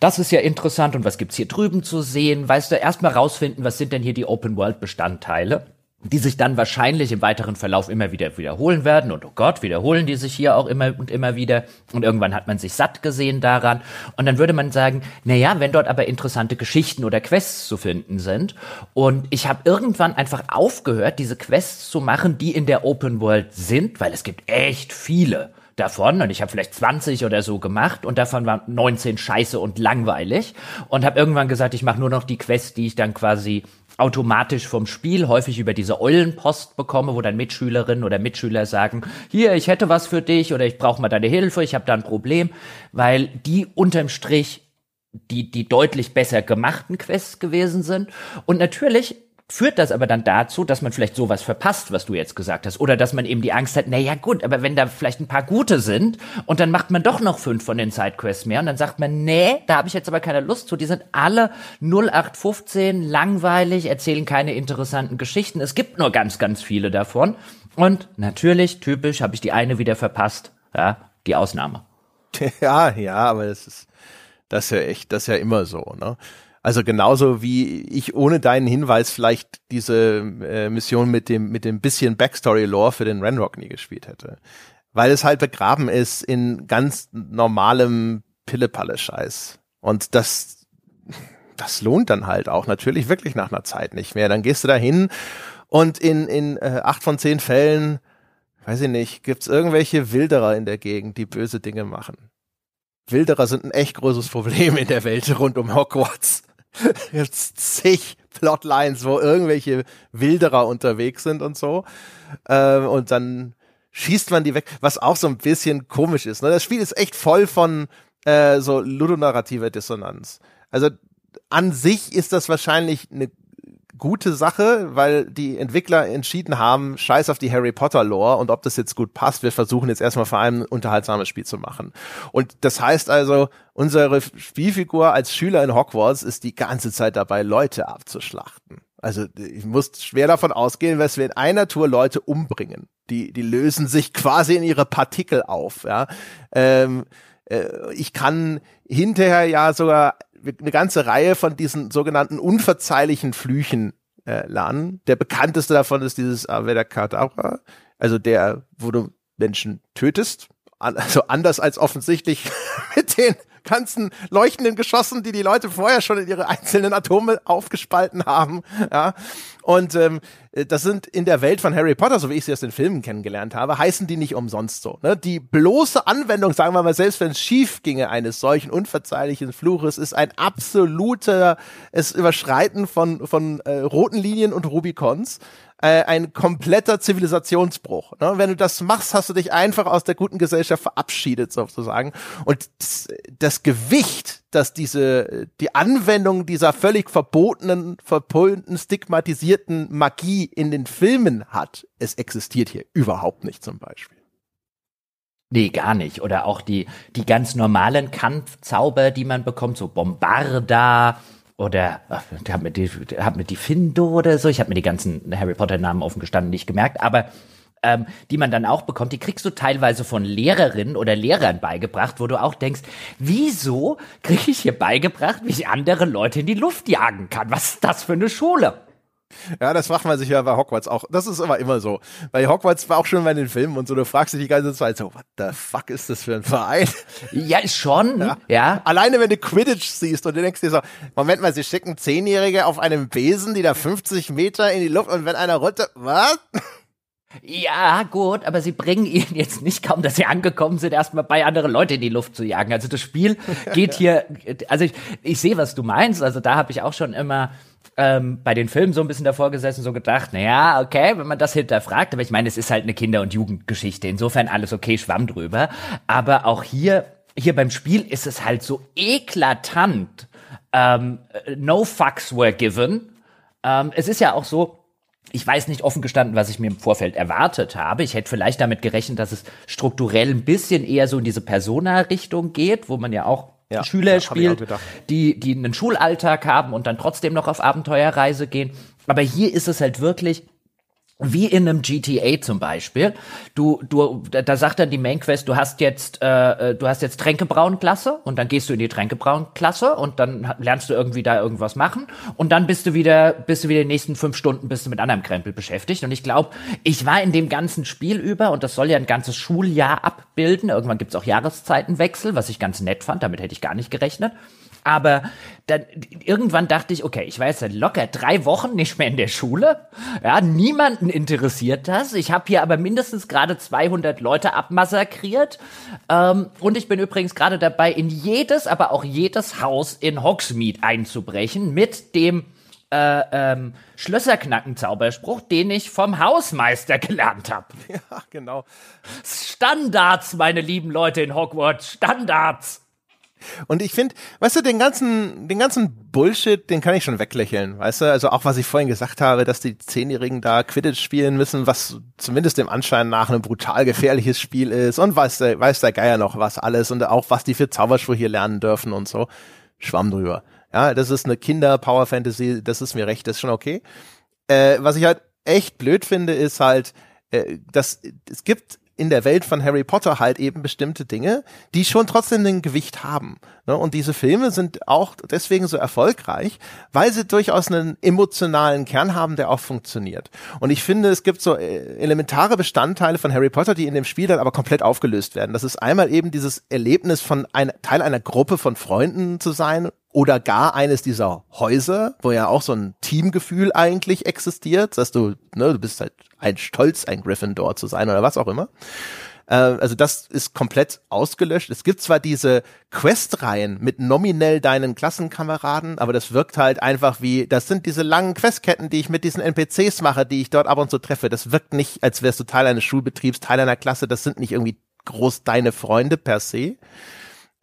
das ist ja interessant und was gibt's hier drüben zu sehen? Weißt du, erstmal rausfinden, was sind denn hier die Open World Bestandteile? Die sich dann wahrscheinlich im weiteren Verlauf immer wieder wiederholen werden. Und oh Gott, wiederholen die sich hier auch immer und immer wieder. Und irgendwann hat man sich satt gesehen daran. Und dann würde man sagen, na ja, wenn dort aber interessante Geschichten oder Quests zu finden sind. Und ich habe irgendwann einfach aufgehört, diese Quests zu machen, die in der Open World sind, weil es gibt echt viele davon und ich habe vielleicht 20 oder so gemacht und davon waren 19 scheiße und langweilig und habe irgendwann gesagt, ich mache nur noch die Quests, die ich dann quasi automatisch vom Spiel häufig über diese Eulenpost bekomme, wo dann Mitschülerinnen oder Mitschüler sagen, hier, ich hätte was für dich oder ich brauche mal deine Hilfe, ich habe da ein Problem, weil die unterm Strich die, die deutlich besser gemachten Quests gewesen sind. Und natürlich führt das aber dann dazu, dass man vielleicht sowas verpasst, was du jetzt gesagt hast. Oder dass man eben die Angst hat, na ja gut, aber wenn da vielleicht ein paar gute sind und dann macht man doch noch fünf von den Sidequests mehr und dann sagt man, nee, da habe ich jetzt aber keine Lust zu. Die sind alle 0815, langweilig, erzählen keine interessanten Geschichten. Es gibt nur ganz, ganz viele davon. Und natürlich, typisch, habe ich die eine wieder verpasst. Ja, die Ausnahme.
Ja, ja, aber das ist, das ist ja echt, das ist ja immer so, ne? Also genauso wie ich ohne deinen Hinweis vielleicht diese äh, Mission mit dem mit dem bisschen Backstory-Lore für den Renrock nie gespielt hätte, weil es halt begraben ist in ganz normalem Pille-Palle-Scheiß und das das lohnt dann halt auch natürlich wirklich nach einer Zeit nicht mehr. Dann gehst du da hin und in in äh, acht von zehn Fällen, weiß ich nicht, gibt's irgendwelche Wilderer in der Gegend, die böse Dinge machen. Wilderer sind ein echt großes Problem in der Welt rund um Hogwarts. Jetzt zig Plotlines, wo irgendwelche Wilderer unterwegs sind und so. Ähm, und dann schießt man die weg, was auch so ein bisschen komisch ist. Ne? Das Spiel ist echt voll von äh, so ludonarrativer Dissonanz. Also an sich ist das wahrscheinlich eine gute Sache, weil die Entwickler entschieden haben, scheiß auf die Harry Potter Lore und ob das jetzt gut passt, wir versuchen jetzt erstmal vor allem ein unterhaltsames Spiel zu machen. Und das heißt also, unsere Spielfigur als Schüler in Hogwarts ist die ganze Zeit dabei, Leute abzuschlachten. Also ich muss schwer davon ausgehen, dass wir in einer Tour Leute umbringen. Die, die lösen sich quasi in ihre Partikel auf. Ja? Ähm, äh, ich kann hinterher ja sogar eine ganze Reihe von diesen sogenannten unverzeihlichen Flüchen äh, lernen. Der bekannteste davon ist dieses Aveda Kedavra, also der, wo du Menschen tötest. Also anders als offensichtlich mit den ganzen leuchtenden Geschossen, die die Leute vorher schon in ihre einzelnen Atome aufgespalten haben. Ja. Und ähm, das sind in der Welt von Harry Potter, so wie ich sie aus den Filmen kennengelernt habe, heißen die nicht umsonst so. Ne? Die bloße Anwendung, sagen wir mal, selbst wenn es schief ginge, eines solchen unverzeihlichen Fluches, ist ein absoluter es Überschreiten von, von äh, roten Linien und Rubicons äh, ein kompletter Zivilisationsbruch. Ne? Wenn du das machst, hast du dich einfach aus der guten Gesellschaft verabschiedet, sozusagen. Und das, das Gewicht, dass diese, die Anwendung dieser völlig verbotenen, verpulten, stigmatisierten Magie in den Filmen hat, es existiert hier überhaupt nicht zum Beispiel.
Nee, gar nicht. Oder auch die, die ganz normalen Kampfzauber, die man bekommt, so Bombarda, oder ach, der hat mir die, hat mir die Findo oder so, ich habe mir die ganzen Harry Potter Namen offen gestanden nicht gemerkt, aber ähm, die man dann auch bekommt, die kriegst du teilweise von Lehrerinnen oder Lehrern beigebracht, wo du auch denkst, wieso kriege ich hier beigebracht, wie ich andere Leute in die Luft jagen kann? Was ist das für eine Schule?
Ja, das fragt man sich ja bei Hogwarts auch. Das ist aber immer so. Bei Hogwarts war auch schon bei den Filmen und so, du fragst dich die ganze Zeit so, what the fuck ist das für ein Verein?
Ja, schon, ja. ja.
Alleine wenn du Quidditch siehst und du denkst dir so, Moment mal, sie schicken Zehnjährige auf einem Besen, die da 50 Meter in die Luft und wenn einer runter, was?
Ja, gut, aber sie bringen ihn jetzt nicht kaum, dass sie angekommen sind, erstmal bei andere Leute in die Luft zu jagen. Also das Spiel geht hier, also ich, ich sehe, was du meinst. Also da habe ich auch schon immer ähm, bei den Filmen so ein bisschen davor gesessen, so gedacht, na ja, okay, wenn man das hinterfragt, aber ich meine, es ist halt eine Kinder- und Jugendgeschichte, insofern alles okay, schwamm drüber. Aber auch hier, hier beim Spiel ist es halt so eklatant, ähm, no fucks were given. Ähm, es ist ja auch so, ich weiß nicht offen gestanden, was ich mir im Vorfeld erwartet habe. Ich hätte vielleicht damit gerechnet, dass es strukturell ein bisschen eher so in diese Persona-Richtung geht, wo man ja auch ja, Schüler ja, spielt, die, die einen Schulalltag haben und dann trotzdem noch auf Abenteuerreise gehen. Aber hier ist es halt wirklich, wie in einem GTA zum Beispiel. Du, du, da sagt dann die Main Quest, du hast jetzt, äh, äh du hast jetzt Tränkebrauen-Klasse und dann gehst du in die Tränkebrauen-Klasse und dann lernst du irgendwie da irgendwas machen und dann bist du wieder, bist du wieder die nächsten fünf Stunden bist du mit anderem Krempel beschäftigt. Und ich glaube, ich war in dem ganzen Spiel über und das soll ja ein ganzes Schuljahr abbilden. Irgendwann gibt's auch Jahreszeitenwechsel, was ich ganz nett fand. Damit hätte ich gar nicht gerechnet. Aber dann irgendwann dachte ich, okay, ich war jetzt locker drei Wochen nicht mehr in der Schule. Ja, niemanden interessiert das. Ich habe hier aber mindestens gerade 200 Leute abmassakriert. Ähm, und ich bin übrigens gerade dabei, in jedes, aber auch jedes Haus in Hogsmeade einzubrechen mit dem äh, ähm, Schlösserknacken-Zauberspruch, den ich vom Hausmeister gelernt habe.
Ja, genau.
Standards, meine lieben Leute in Hogwarts, Standards.
Und ich finde, weißt du, den ganzen, den ganzen Bullshit, den kann ich schon weglächeln, weißt du? Also auch was ich vorhin gesagt habe, dass die Zehnjährigen da Quidditch spielen müssen, was zumindest dem Anschein nach ein brutal gefährliches Spiel ist und weiß der, weiß der Geier noch was alles und auch was die für Zaubersprüche hier lernen dürfen und so. Schwamm drüber. Ja, das ist eine Kinder-Power-Fantasy, das ist mir recht, das ist schon okay. Äh, was ich halt echt blöd finde, ist halt, äh, dass es gibt in der Welt von Harry Potter halt eben bestimmte Dinge, die schon trotzdem ein Gewicht haben. Ne? Und diese Filme sind auch deswegen so erfolgreich, weil sie durchaus einen emotionalen Kern haben, der auch funktioniert. Und ich finde, es gibt so äh, elementare Bestandteile von Harry Potter, die in dem Spiel dann aber komplett aufgelöst werden. Das ist einmal eben dieses Erlebnis von ein, Teil einer Gruppe von Freunden zu sein oder gar eines dieser Häuser, wo ja auch so ein Teamgefühl eigentlich existiert, dass du, ne, du bist halt ein Stolz, ein Gryffindor zu sein oder was auch immer. Äh, also das ist komplett ausgelöscht. Es gibt zwar diese Questreihen mit nominell deinen Klassenkameraden, aber das wirkt halt einfach wie, das sind diese langen Questketten, die ich mit diesen NPCs mache, die ich dort ab und zu treffe. Das wirkt nicht, als wärst du Teil eines Schulbetriebs, Teil einer Klasse. Das sind nicht irgendwie groß deine Freunde per se.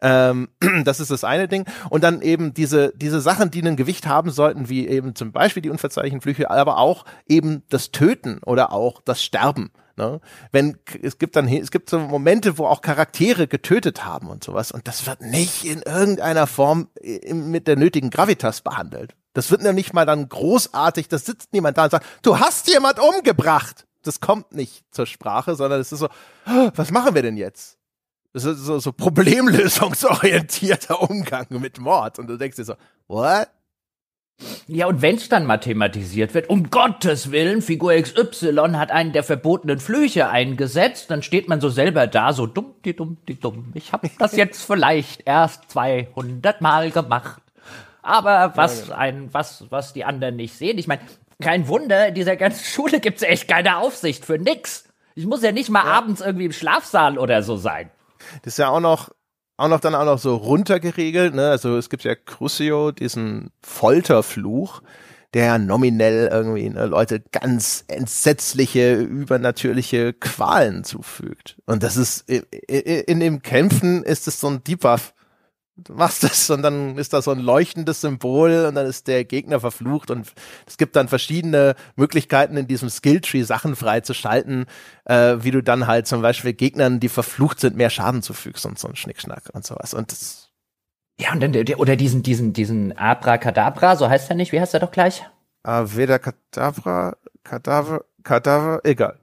Ähm, das ist das eine Ding. Und dann eben diese, diese Sachen, die ein Gewicht haben sollten, wie eben zum Beispiel die unverzeihlichen Flüche, aber auch eben das Töten oder auch das Sterben. Ne? Wenn es gibt dann es gibt so Momente, wo auch Charaktere getötet haben und sowas und das wird nicht in irgendeiner Form äh, mit der nötigen Gravitas behandelt. Das wird nämlich mal dann großartig, das sitzt niemand da und sagt, du hast jemand umgebracht. Das kommt nicht zur Sprache, sondern es ist so, was machen wir denn jetzt? Das ist so, so problemlösungsorientierter Umgang mit Mord. Und du denkst dir so, what?
Ja, und wenn's dann mathematisiert wird, um Gottes Willen, Figur XY hat einen der verbotenen Flüche eingesetzt, dann steht man so selber da, so dumm, die dumm, die dumm. Ich habe das jetzt vielleicht erst 200 Mal gemacht. Aber was genau. ein, was, was die anderen nicht sehen. Ich meine, kein Wunder, in dieser ganzen Schule gibt's echt keine Aufsicht für nix. Ich muss ja nicht mal ja. abends irgendwie im Schlafsaal oder so sein.
Das ist ja auch noch, auch noch dann auch noch so runtergeregelt, ne? Also es gibt ja Crucio, diesen Folterfluch, der nominell irgendwie ne, Leute ganz entsetzliche, übernatürliche Qualen zufügt. Und das ist in, in dem Kämpfen ist es so ein Debuff machst das und dann ist da so ein leuchtendes Symbol und dann ist der Gegner verflucht und es gibt dann verschiedene Möglichkeiten in diesem Skilltree Sachen freizuschalten, äh, wie du dann halt zum Beispiel Gegnern, die verflucht sind, mehr Schaden zufügst und so ein Schnickschnack und sowas und das
ja, und dann, oder diesen, diesen, diesen Abracadabra, so heißt er nicht, wie heißt er doch gleich?
Aveda Kadabra, Kadaver, Kadaver, egal.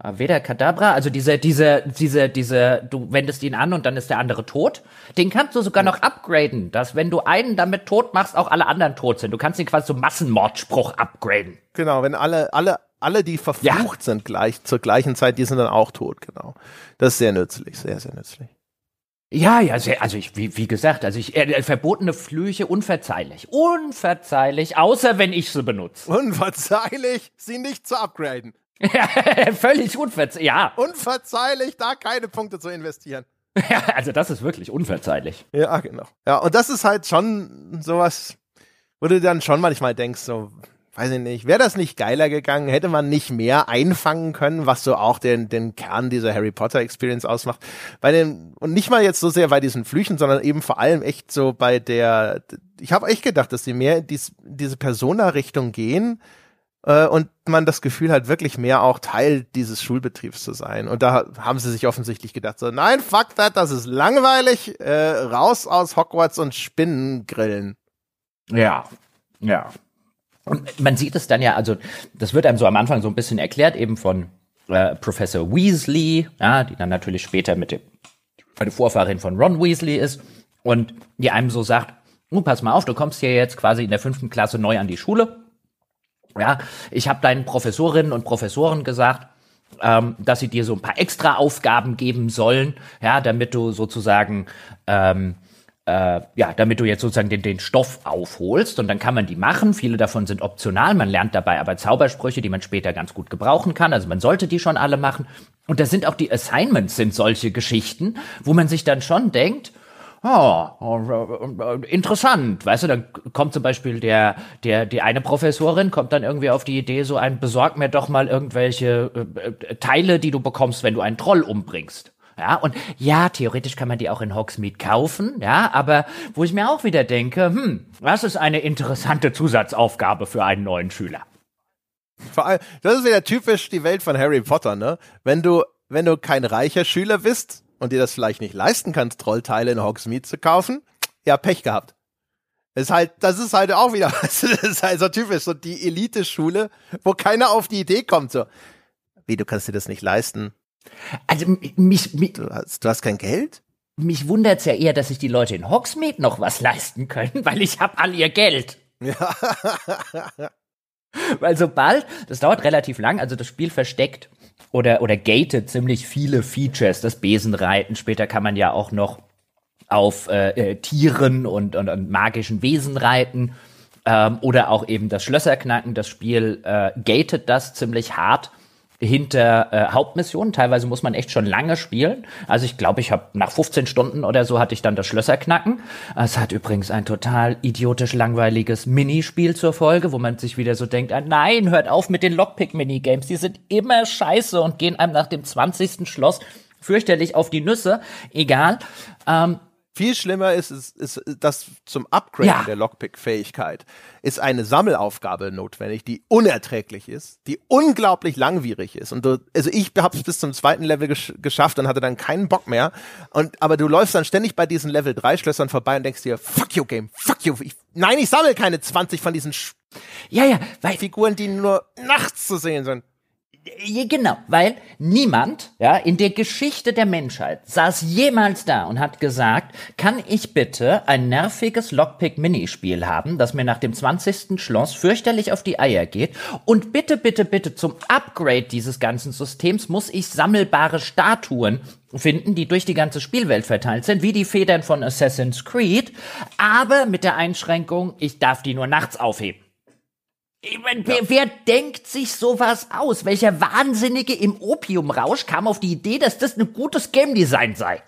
Veda Kadabra, also diese, diese, diese, diese, du wendest ihn an und dann ist der andere tot. Den kannst du sogar noch upgraden, dass wenn du einen damit tot machst, auch alle anderen tot sind. Du kannst ihn quasi so Massenmordspruch upgraden.
Genau, wenn alle, alle, alle, die verflucht ja. sind gleich, zur gleichen Zeit, die sind dann auch tot, genau. Das ist sehr nützlich, sehr, sehr nützlich.
Ja, ja, sehr, also ich, wie, wie gesagt, also ich, äh, verbotene Flüche unverzeihlich. Unverzeihlich, außer wenn ich sie benutze.
Unverzeihlich, sie nicht zu upgraden.
Völlig unverzeihlich, ja.
Unverzeihlich, da keine Punkte zu investieren.
Ja, also das ist wirklich unverzeihlich.
Ja, genau. Ja, und das ist halt schon sowas, wo du dann schon manchmal denkst, so, weiß ich nicht, wäre das nicht geiler gegangen, hätte man nicht mehr einfangen können, was so auch den, den Kern dieser Harry Potter Experience ausmacht. Bei den, und nicht mal jetzt so sehr bei diesen Flüchen, sondern eben vor allem echt so bei der, ich habe echt gedacht, dass sie mehr in dies, diese Persona-Richtung gehen, äh, und man das Gefühl hat, wirklich mehr auch Teil dieses Schulbetriebs zu sein. Und da haben sie sich offensichtlich gedacht, so, nein, fuck that, das ist langweilig, äh, raus aus Hogwarts und Spinnen grillen.
Ja, ja. Und man sieht es dann ja, also das wird einem so am Anfang so ein bisschen erklärt, eben von äh, Professor Weasley, ja, die dann natürlich später mit dem, eine Vorfahrin von Ron Weasley ist und die einem so sagt, oh, pass mal auf, du kommst hier jetzt quasi in der fünften Klasse neu an die Schule ja, ich habe deinen Professorinnen und Professoren gesagt, ähm, dass sie dir so ein paar extra Aufgaben geben sollen, ja, damit du sozusagen ähm, äh, ja, damit du jetzt sozusagen den, den Stoff aufholst und dann kann man die machen. Viele davon sind optional. Man lernt dabei aber Zaubersprüche, die man später ganz gut gebrauchen kann. Also man sollte die schon alle machen. Und da sind auch die Assignments sind solche Geschichten, wo man sich dann schon denkt, oh, interessant, weißt du, dann kommt zum Beispiel der, der, die eine Professorin kommt dann irgendwie auf die Idee, so ein, besorg mir doch mal irgendwelche äh, Teile, die du bekommst, wenn du einen Troll umbringst. Ja, und ja, theoretisch kann man die auch in Hogsmeade kaufen, ja, aber wo ich mir auch wieder denke, hm, das ist eine interessante Zusatzaufgabe für einen neuen Schüler.
Vor allem, das ist wieder typisch die Welt von Harry Potter, ne? Wenn du, wenn du kein reicher Schüler bist, und dir das vielleicht nicht leisten kannst, Trollteile in Hogsmeade zu kaufen, ja, Pech gehabt. Ist halt, das ist halt auch wieder, das ist halt so typisch, so die Elite-Schule, wo keiner auf die Idee kommt, so, wie, du kannst dir das nicht leisten?
Also, mich, mich
du hast, du hast kein Geld?
Mich wundert's ja eher, dass sich die Leute in Hogsmeade noch was leisten können, weil ich hab all ihr Geld. Ja. weil sobald, das dauert relativ lang, also das Spiel versteckt oder, oder gated ziemlich viele Features, das Besenreiten. Später kann man ja auch noch auf äh, äh, Tieren und, und, und magischen Wesen reiten. Ähm, oder auch eben das Schlösserknacken. Das Spiel äh, gated das ziemlich hart hinter äh, Hauptmissionen. Teilweise muss man echt schon lange spielen. Also ich glaube, ich habe nach 15 Stunden oder so hatte ich dann das Schlösserknacken. Es hat übrigens ein total idiotisch langweiliges Minispiel zur Folge, wo man sich wieder so denkt, ah, nein, hört auf mit den Lockpick-Minigames. Die sind immer scheiße und gehen einem nach dem 20. Schloss fürchterlich auf die Nüsse. Egal. Ähm,
Viel schlimmer ist, ist, ist das zum Upgrade
Ja.
der Lockpick-Fähigkeit ist eine Sammelaufgabe notwendig, die unerträglich ist, die unglaublich langwierig ist. Und du, also ich habe es bis zum zweiten Level gesch geschafft und hatte dann keinen Bock mehr. Und aber du läufst dann ständig bei diesen Level 3 Schlössern vorbei und denkst dir, fuck you Game, fuck you. Ich, nein, ich sammle keine 20 von diesen Sch
Ja, ja, weil
Figuren, die nur nachts zu sehen sind.
Genau, weil niemand, ja, in der Geschichte der Menschheit saß jemals da und hat gesagt, kann ich bitte ein nerviges Lockpick-Minispiel haben, das mir nach dem 20. Schloss fürchterlich auf die Eier geht und bitte, bitte, bitte zum Upgrade dieses ganzen Systems muss ich sammelbare Statuen finden, die durch die ganze Spielwelt verteilt sind, wie die Federn von Assassin's Creed, aber mit der Einschränkung, ich darf die nur nachts aufheben. Ich mein, wer, wer denkt sich sowas aus? Welcher Wahnsinnige im Opiumrausch kam auf die Idee, dass das ein gutes Game Design sei?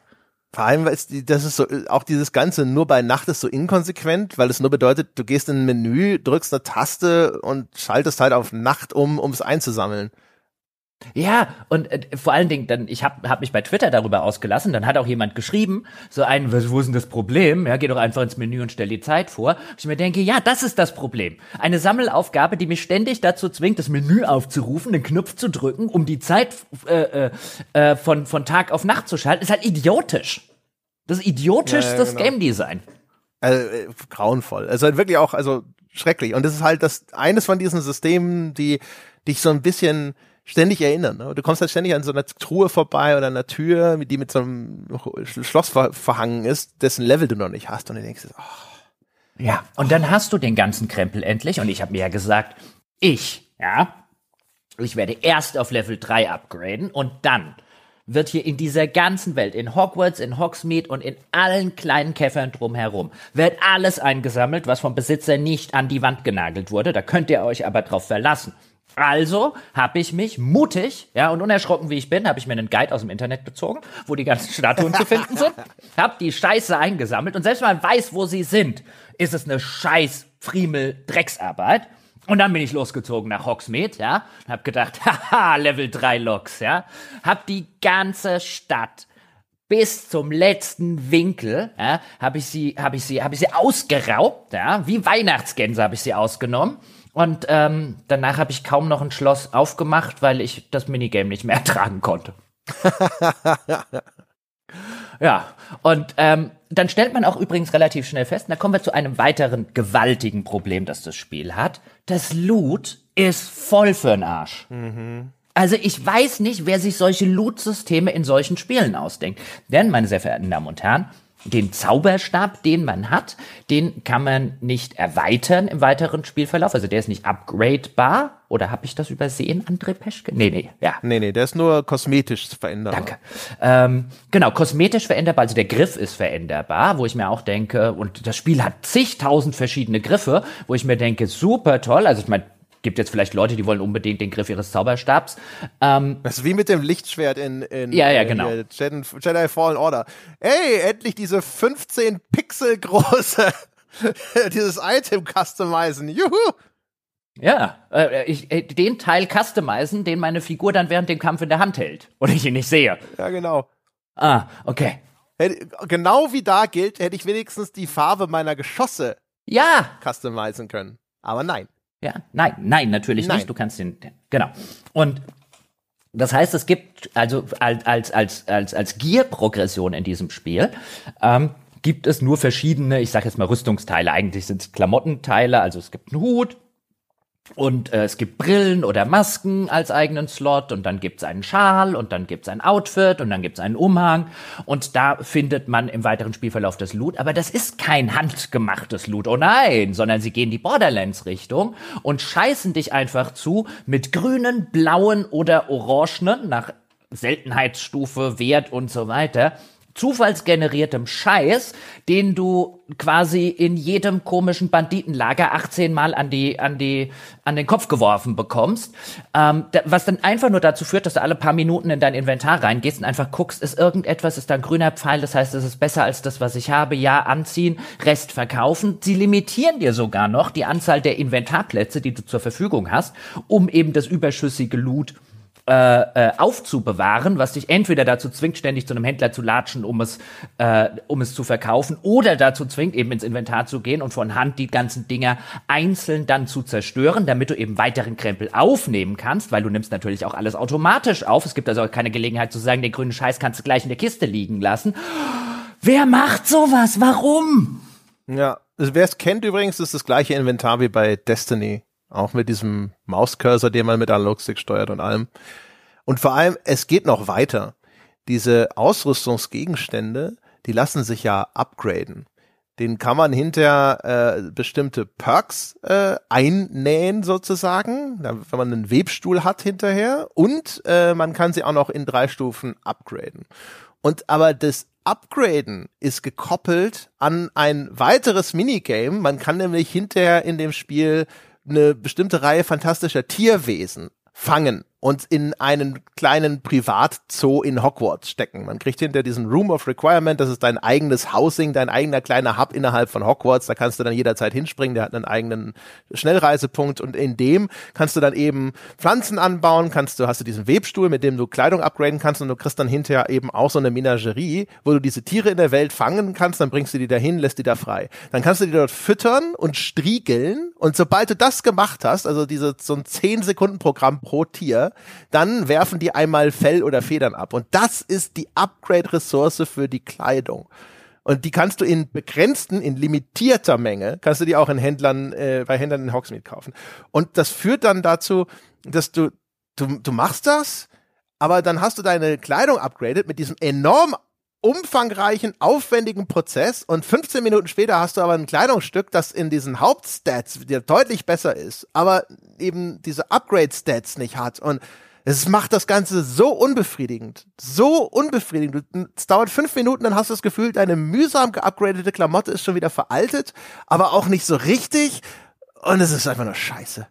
Vor allem, weil es, das ist so, auch dieses Ganze nur bei Nacht ist so inkonsequent, weil es nur bedeutet, du gehst in ein Menü, drückst eine Taste und schaltest halt auf Nacht um, um es einzusammeln.
Ja, und äh, vor allen Dingen, dann, ich habe hab mich bei Twitter darüber ausgelassen, dann hat auch jemand geschrieben, so ein, was, wo ist denn das Problem? Ja, geh doch einfach ins Menü und stell die Zeit vor. Ich mir denke, ja, das ist das Problem. Eine Sammelaufgabe, die mich ständig dazu zwingt, das Menü aufzurufen, den Knopf zu drücken, um die Zeit äh, äh, äh, von, von Tag auf Nacht zu schalten, ist halt idiotisch. Das ist idiotischstes
Ja, ja, genau.
Game Design.
Also, äh, grauenvoll. Also halt wirklich auch, also schrecklich. Und das ist halt das eines von diesen Systemen, die dich so ein bisschen ständig erinnern. Ne? Du kommst halt ständig an so einer Truhe vorbei oder einer Tür, die mit so einem Schloss ver verhangen ist, dessen Level du noch nicht hast. Und du denkst, oh,
Ja, und dann hast du den ganzen Krempel endlich. Und ich habe mir ja gesagt, ich, ja, ich werde erst auf Level 3 upgraden und dann wird hier in dieser ganzen Welt, in Hogwarts, in Hogsmeade und in allen kleinen Käffern drumherum, wird alles eingesammelt, was vom Besitzer nicht an die Wand genagelt wurde. Da könnt ihr euch aber drauf verlassen. Also habe ich mich mutig, ja, und unerschrocken wie ich bin, habe ich mir einen Guide aus dem Internet bezogen, wo die ganzen Statuen zu finden sind, hab die Scheiße eingesammelt und selbst wenn man weiß, wo sie sind, ist es eine scheiß Friemel Drecksarbeit. Und dann bin ich losgezogen nach Hogsmeade, ja, und hab gedacht, haha, Level 3 Loks, ja, hab die ganze Stadt bis zum letzten Winkel, ja, habe ich sie, habe ich sie, habe ich sie ausgeraubt, ja, wie Weihnachtsgänse habe ich sie ausgenommen. Und ähm, danach habe ich kaum noch ein Schloss aufgemacht, weil ich das Minigame nicht mehr ertragen konnte. ja, und ähm, dann stellt man auch übrigens relativ schnell fest, und da kommen wir zu einem weiteren gewaltigen Problem, das das Spiel hat. Das Loot ist voll für'n Arsch. Also ich weiß nicht, wer sich solche Loot-Systeme in solchen Spielen ausdenkt. Denn, meine sehr verehrten Damen und Herren, den Zauberstab, den man hat, den kann man nicht erweitern im weiteren Spielverlauf. Also der ist nicht upgradebar. Oder habe ich das übersehen, André Peschke? Nee, nee, ja.
nee, nee, der ist nur kosmetisch veränderbar.
Danke. Ähm, genau, kosmetisch veränderbar, also der Griff ist veränderbar, wo ich mir auch denke, und das Spiel hat zigtausend verschiedene Griffe, wo ich mir denke, super toll. Also ich meine, gibt jetzt vielleicht Leute, die wollen unbedingt den Griff ihres Zauberstabs. Ähm,
Das ist wie mit dem Lichtschwert in, in
Ja, ja,
äh,
genau.
hier Jedi, Jedi Fallen Order. Ey, endlich diese 15 Pixel große dieses Item customizen. Juhu!
ja, äh, ich, äh, den Teil customizen, den meine Figur dann während dem Kampf in der Hand hält und ich ihn nicht sehe.
Ja, genau.
Ah, okay.
Hätte, genau wie da gilt, hätte ich wenigstens die Farbe meiner Geschosse
Ja,
customizen können. Aber nein.
Ja, nein, nein, natürlich
Nein.
nicht. Du kannst den, genau. Und das heißt, es gibt also als als als als als Gear-Progression in diesem Spiel ähm, gibt es nur verschiedene, ich sage jetzt mal Rüstungsteile. Eigentlich sind es Klamottenteile. Also es gibt einen Hut, und äh, es gibt Brillen oder Masken als eigenen Slot und dann gibt's einen Schal und dann gibt's ein Outfit und dann gibt's einen Umhang und da findet man im weiteren Spielverlauf das Loot. Aber das ist kein handgemachtes Loot, oh nein, sondern sie gehen die Borderlands-Richtung und scheißen dich einfach zu mit grünen, blauen oder orangenen nach Seltenheitsstufe, Wert und so weiter zufallsgeneriertem Scheiß, den du quasi in jedem komischen Banditenlager 18 Mal an die, an die, an den Kopf geworfen bekommst, ähm, da, was dann einfach nur dazu führt, dass du alle paar Minuten in dein Inventar reingehst und einfach guckst, ist irgendetwas, ist da ein grüner Pfeil, das heißt, es ist besser als das, was ich habe, ja, anziehen, Rest verkaufen. Sie limitieren dir sogar noch die Anzahl der Inventarplätze, die du zur Verfügung hast, um eben das überschüssige Loot äh, äh, aufzubewahren, was dich entweder dazu zwingt, ständig zu einem Händler zu latschen, um es, äh, um es zu verkaufen, oder dazu zwingt, eben ins Inventar zu gehen und von Hand die ganzen Dinger einzeln dann zu zerstören, damit du eben weiteren Krempel aufnehmen kannst, weil du nimmst natürlich auch alles automatisch auf. Es gibt also auch keine Gelegenheit zu sagen, den grünen Scheiß kannst du gleich in der Kiste liegen lassen. Wer macht sowas? Warum?
Ja, also wer es kennt übrigens, ist das gleiche Inventar wie bei Destiny. Auch mit diesem Mauscursor, den man mit Analogstick steuert und allem. Und vor allem, es geht noch weiter. Diese Ausrüstungsgegenstände, die lassen sich ja upgraden. Den kann man hinter äh, bestimmte Perks äh, einnähen sozusagen, wenn man einen Webstuhl hat hinterher. Und äh, man kann sie auch noch in drei Stufen upgraden. Und aber das Upgraden ist gekoppelt an ein weiteres Minigame. Man kann nämlich hinterher in dem Spiel eine bestimmte Reihe fantastischer Tierwesen fangen und in einen kleinen Privatzoo in Hogwarts stecken. Man kriegt hinter diesen Room of Requirement, das ist dein eigenes Housing, dein eigener kleiner Hub innerhalb von Hogwarts, da kannst du dann jederzeit hinspringen, der hat einen eigenen Schnellreisepunkt und in dem kannst du dann eben Pflanzen anbauen, kannst du, hast du diesen Webstuhl, mit dem du Kleidung upgraden kannst und du kriegst dann hinterher eben auch so eine Menagerie, wo du diese Tiere in der Welt fangen kannst, dann bringst du die dahin, lässt die da frei. Dann kannst du die dort füttern und striegeln und sobald du das gemacht hast, also diese, so ein 10 Sekunden Programm pro Tier, dann werfen die einmal Fell oder Federn ab. Und das ist die Upgrade-Ressource für die Kleidung. Und die kannst du in begrenzten, in limitierter Menge, kannst du die auch in Händlern, äh, bei Händlern in Hogsmeade kaufen. Und das führt dann dazu, dass du, du, du machst das, aber dann hast du deine Kleidung upgradet mit diesem enorm umfangreichen, aufwendigen Prozess und 15 Minuten später hast du aber ein Kleidungsstück, das in diesen Hauptstats dir deutlich besser ist, aber eben diese Upgrade-Stats nicht hat und es macht das Ganze so unbefriedigend, so unbefriedigend. Es dauert fünf Minuten, dann hast du das Gefühl, deine mühsam geupgradete Klamotte ist schon wieder veraltet, aber auch nicht so richtig und es ist einfach nur scheiße.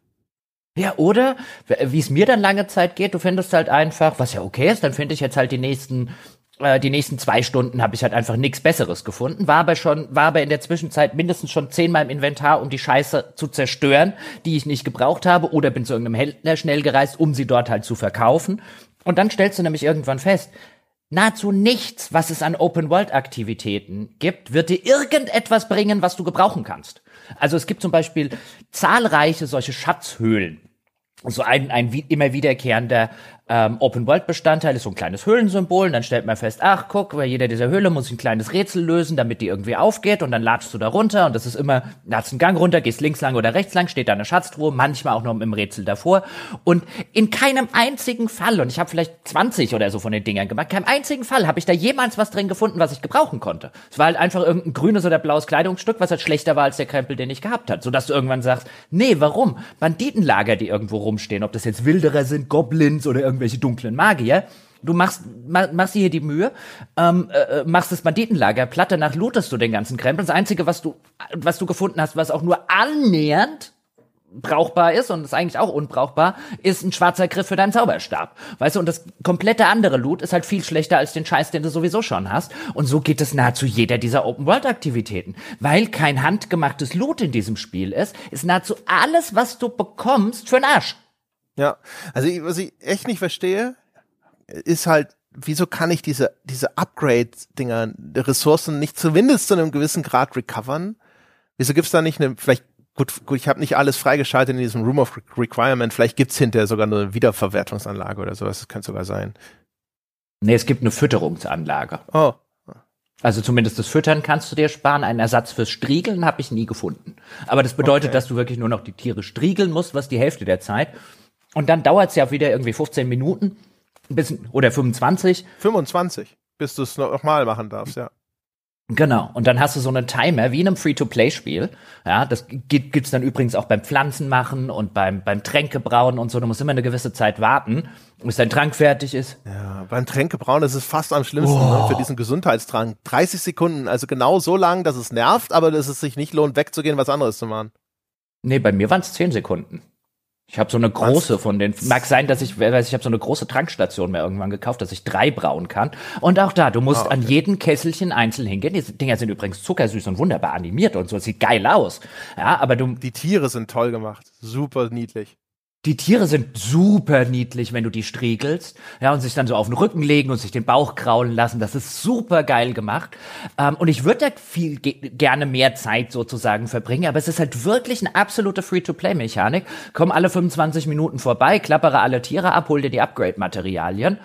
Ja, oder wie es mir dann lange Zeit geht, du findest halt einfach, was ja okay ist, dann finde ich jetzt halt die nächsten äh, die nächsten zwei Stunden habe ich halt einfach nichts Besseres gefunden. War aber schon, war aber in der Zwischenzeit mindestens schon zehnmal im Inventar, um die Scheiße zu zerstören, die ich nicht gebraucht habe, oder bin zu irgendeinem Händler schnell gereist, um sie dort halt zu verkaufen. Und dann stellst du nämlich irgendwann fest, nahezu nichts, was es an Open-World-Aktivitäten gibt, wird dir irgendetwas bringen, was du gebrauchen kannst. Also es gibt zum Beispiel zahlreiche solche Schatzhöhlen. So ein, ein immer wiederkehrender ähm, Open-World-Bestandteil ist so ein kleines Höhlensymbol und dann stellt man fest, ach guck, bei jeder dieser Höhle muss ich ein kleines Rätsel lösen, damit die irgendwie aufgeht und dann latschst du da runter und das ist immer, latschst einen Gang runter, gehst links lang oder rechts lang, steht da eine Schatztruhe, manchmal auch noch im Rätsel davor und in keinem einzigen Fall, und ich habe vielleicht 20 oder so von den Dingern gemacht, keinem einzigen Fall habe ich da jemals was drin gefunden, was ich gebrauchen konnte. Es war halt einfach irgendein grünes oder blaues Kleidungsstück, was halt schlechter war als der Krempel, den ich gehabt hat, sodass du irgendwann sagst, nee, warum? Banditenlager, die irgendwo rumstehen, ob das jetzt Wilderer sind, Goblins oder irgendwie irgendwelche dunklen Magier. Du machst, machst dir hier die Mühe, ähm, äh, machst das Banditenlager, Platte nach lootest du den ganzen Krempel. Das Einzige, was du, was du gefunden hast, was auch nur annähernd brauchbar ist und ist eigentlich auch unbrauchbar, ist ein schwarzer Griff für deinen Zauberstab. Weißt du, und das komplette andere Loot ist halt viel schlechter als den Scheiß, den du sowieso schon hast. Und so geht es nahezu jeder dieser Open-World-Aktivitäten. Weil kein handgemachtes Loot in diesem Spiel ist, ist nahezu alles, was du bekommst, für den Arsch.
Ja, also was ich echt nicht verstehe, ist halt, wieso kann ich diese, diese Upgrade-Dinger, Ressourcen nicht zumindest zu einem gewissen Grad recovern? Wieso gibt's da nicht eine, vielleicht, gut, gut, ich habe nicht alles freigeschaltet in diesem Room of Requirement, vielleicht gibt's hinterher sogar eine Wiederverwertungsanlage oder sowas, das könnte sogar sein.
Nee, es gibt eine Fütterungsanlage.
Oh.
Also zumindest das Füttern kannst du dir sparen. Einen Ersatz fürs Striegeln habe ich nie gefunden. Aber das bedeutet, okay. dass du wirklich nur noch die Tiere striegeln musst, was die Hälfte der Zeit. Und dann dauert es ja wieder irgendwie 15 Minuten bis, oder 25.
25, bis du es nochmal machen darfst, ja.
Genau. Und dann hast du so einen Timer wie in einem Free-to-Play-Spiel. Ja, das gibt, gibt's dann übrigens auch beim Pflanzenmachen und beim, beim Tränkebrauen und so. Du musst immer eine gewisse Zeit warten, bis dein Trank fertig ist.
Ja, beim Tränkebrauen ist es fast am schlimmsten oh. ne, für diesen Gesundheitstrank. 30 Sekunden, also genau so lang, dass es nervt, aber dass es sich nicht lohnt, wegzugehen, was anderes zu machen.
Nee, bei mir waren es 10 Sekunden. Ich habe so eine große Was? von den. Mag sein, dass ich, weiß ich habe so eine große Tankstation mir irgendwann gekauft, dass ich drei brauen kann. Und auch da, du musst oh, okay. an jedem Kesselchen einzeln hingehen. Die Dinger sind übrigens zuckersüß und wunderbar animiert und so. Das sieht geil aus. Ja, aber du.
Die Tiere sind toll gemacht. Super niedlich.
Die Tiere sind super niedlich, wenn du die striegelst, ja, und sich dann so auf den Rücken legen und sich den Bauch kraulen lassen. Das ist super geil gemacht. Ähm, und ich würde da viel ge gerne mehr Zeit sozusagen verbringen, aber es ist halt wirklich eine absolute Free-to-Play-Mechanik. Komm alle 25 Minuten vorbei, klappere alle Tiere ab, hol dir die Upgrade-Materialien.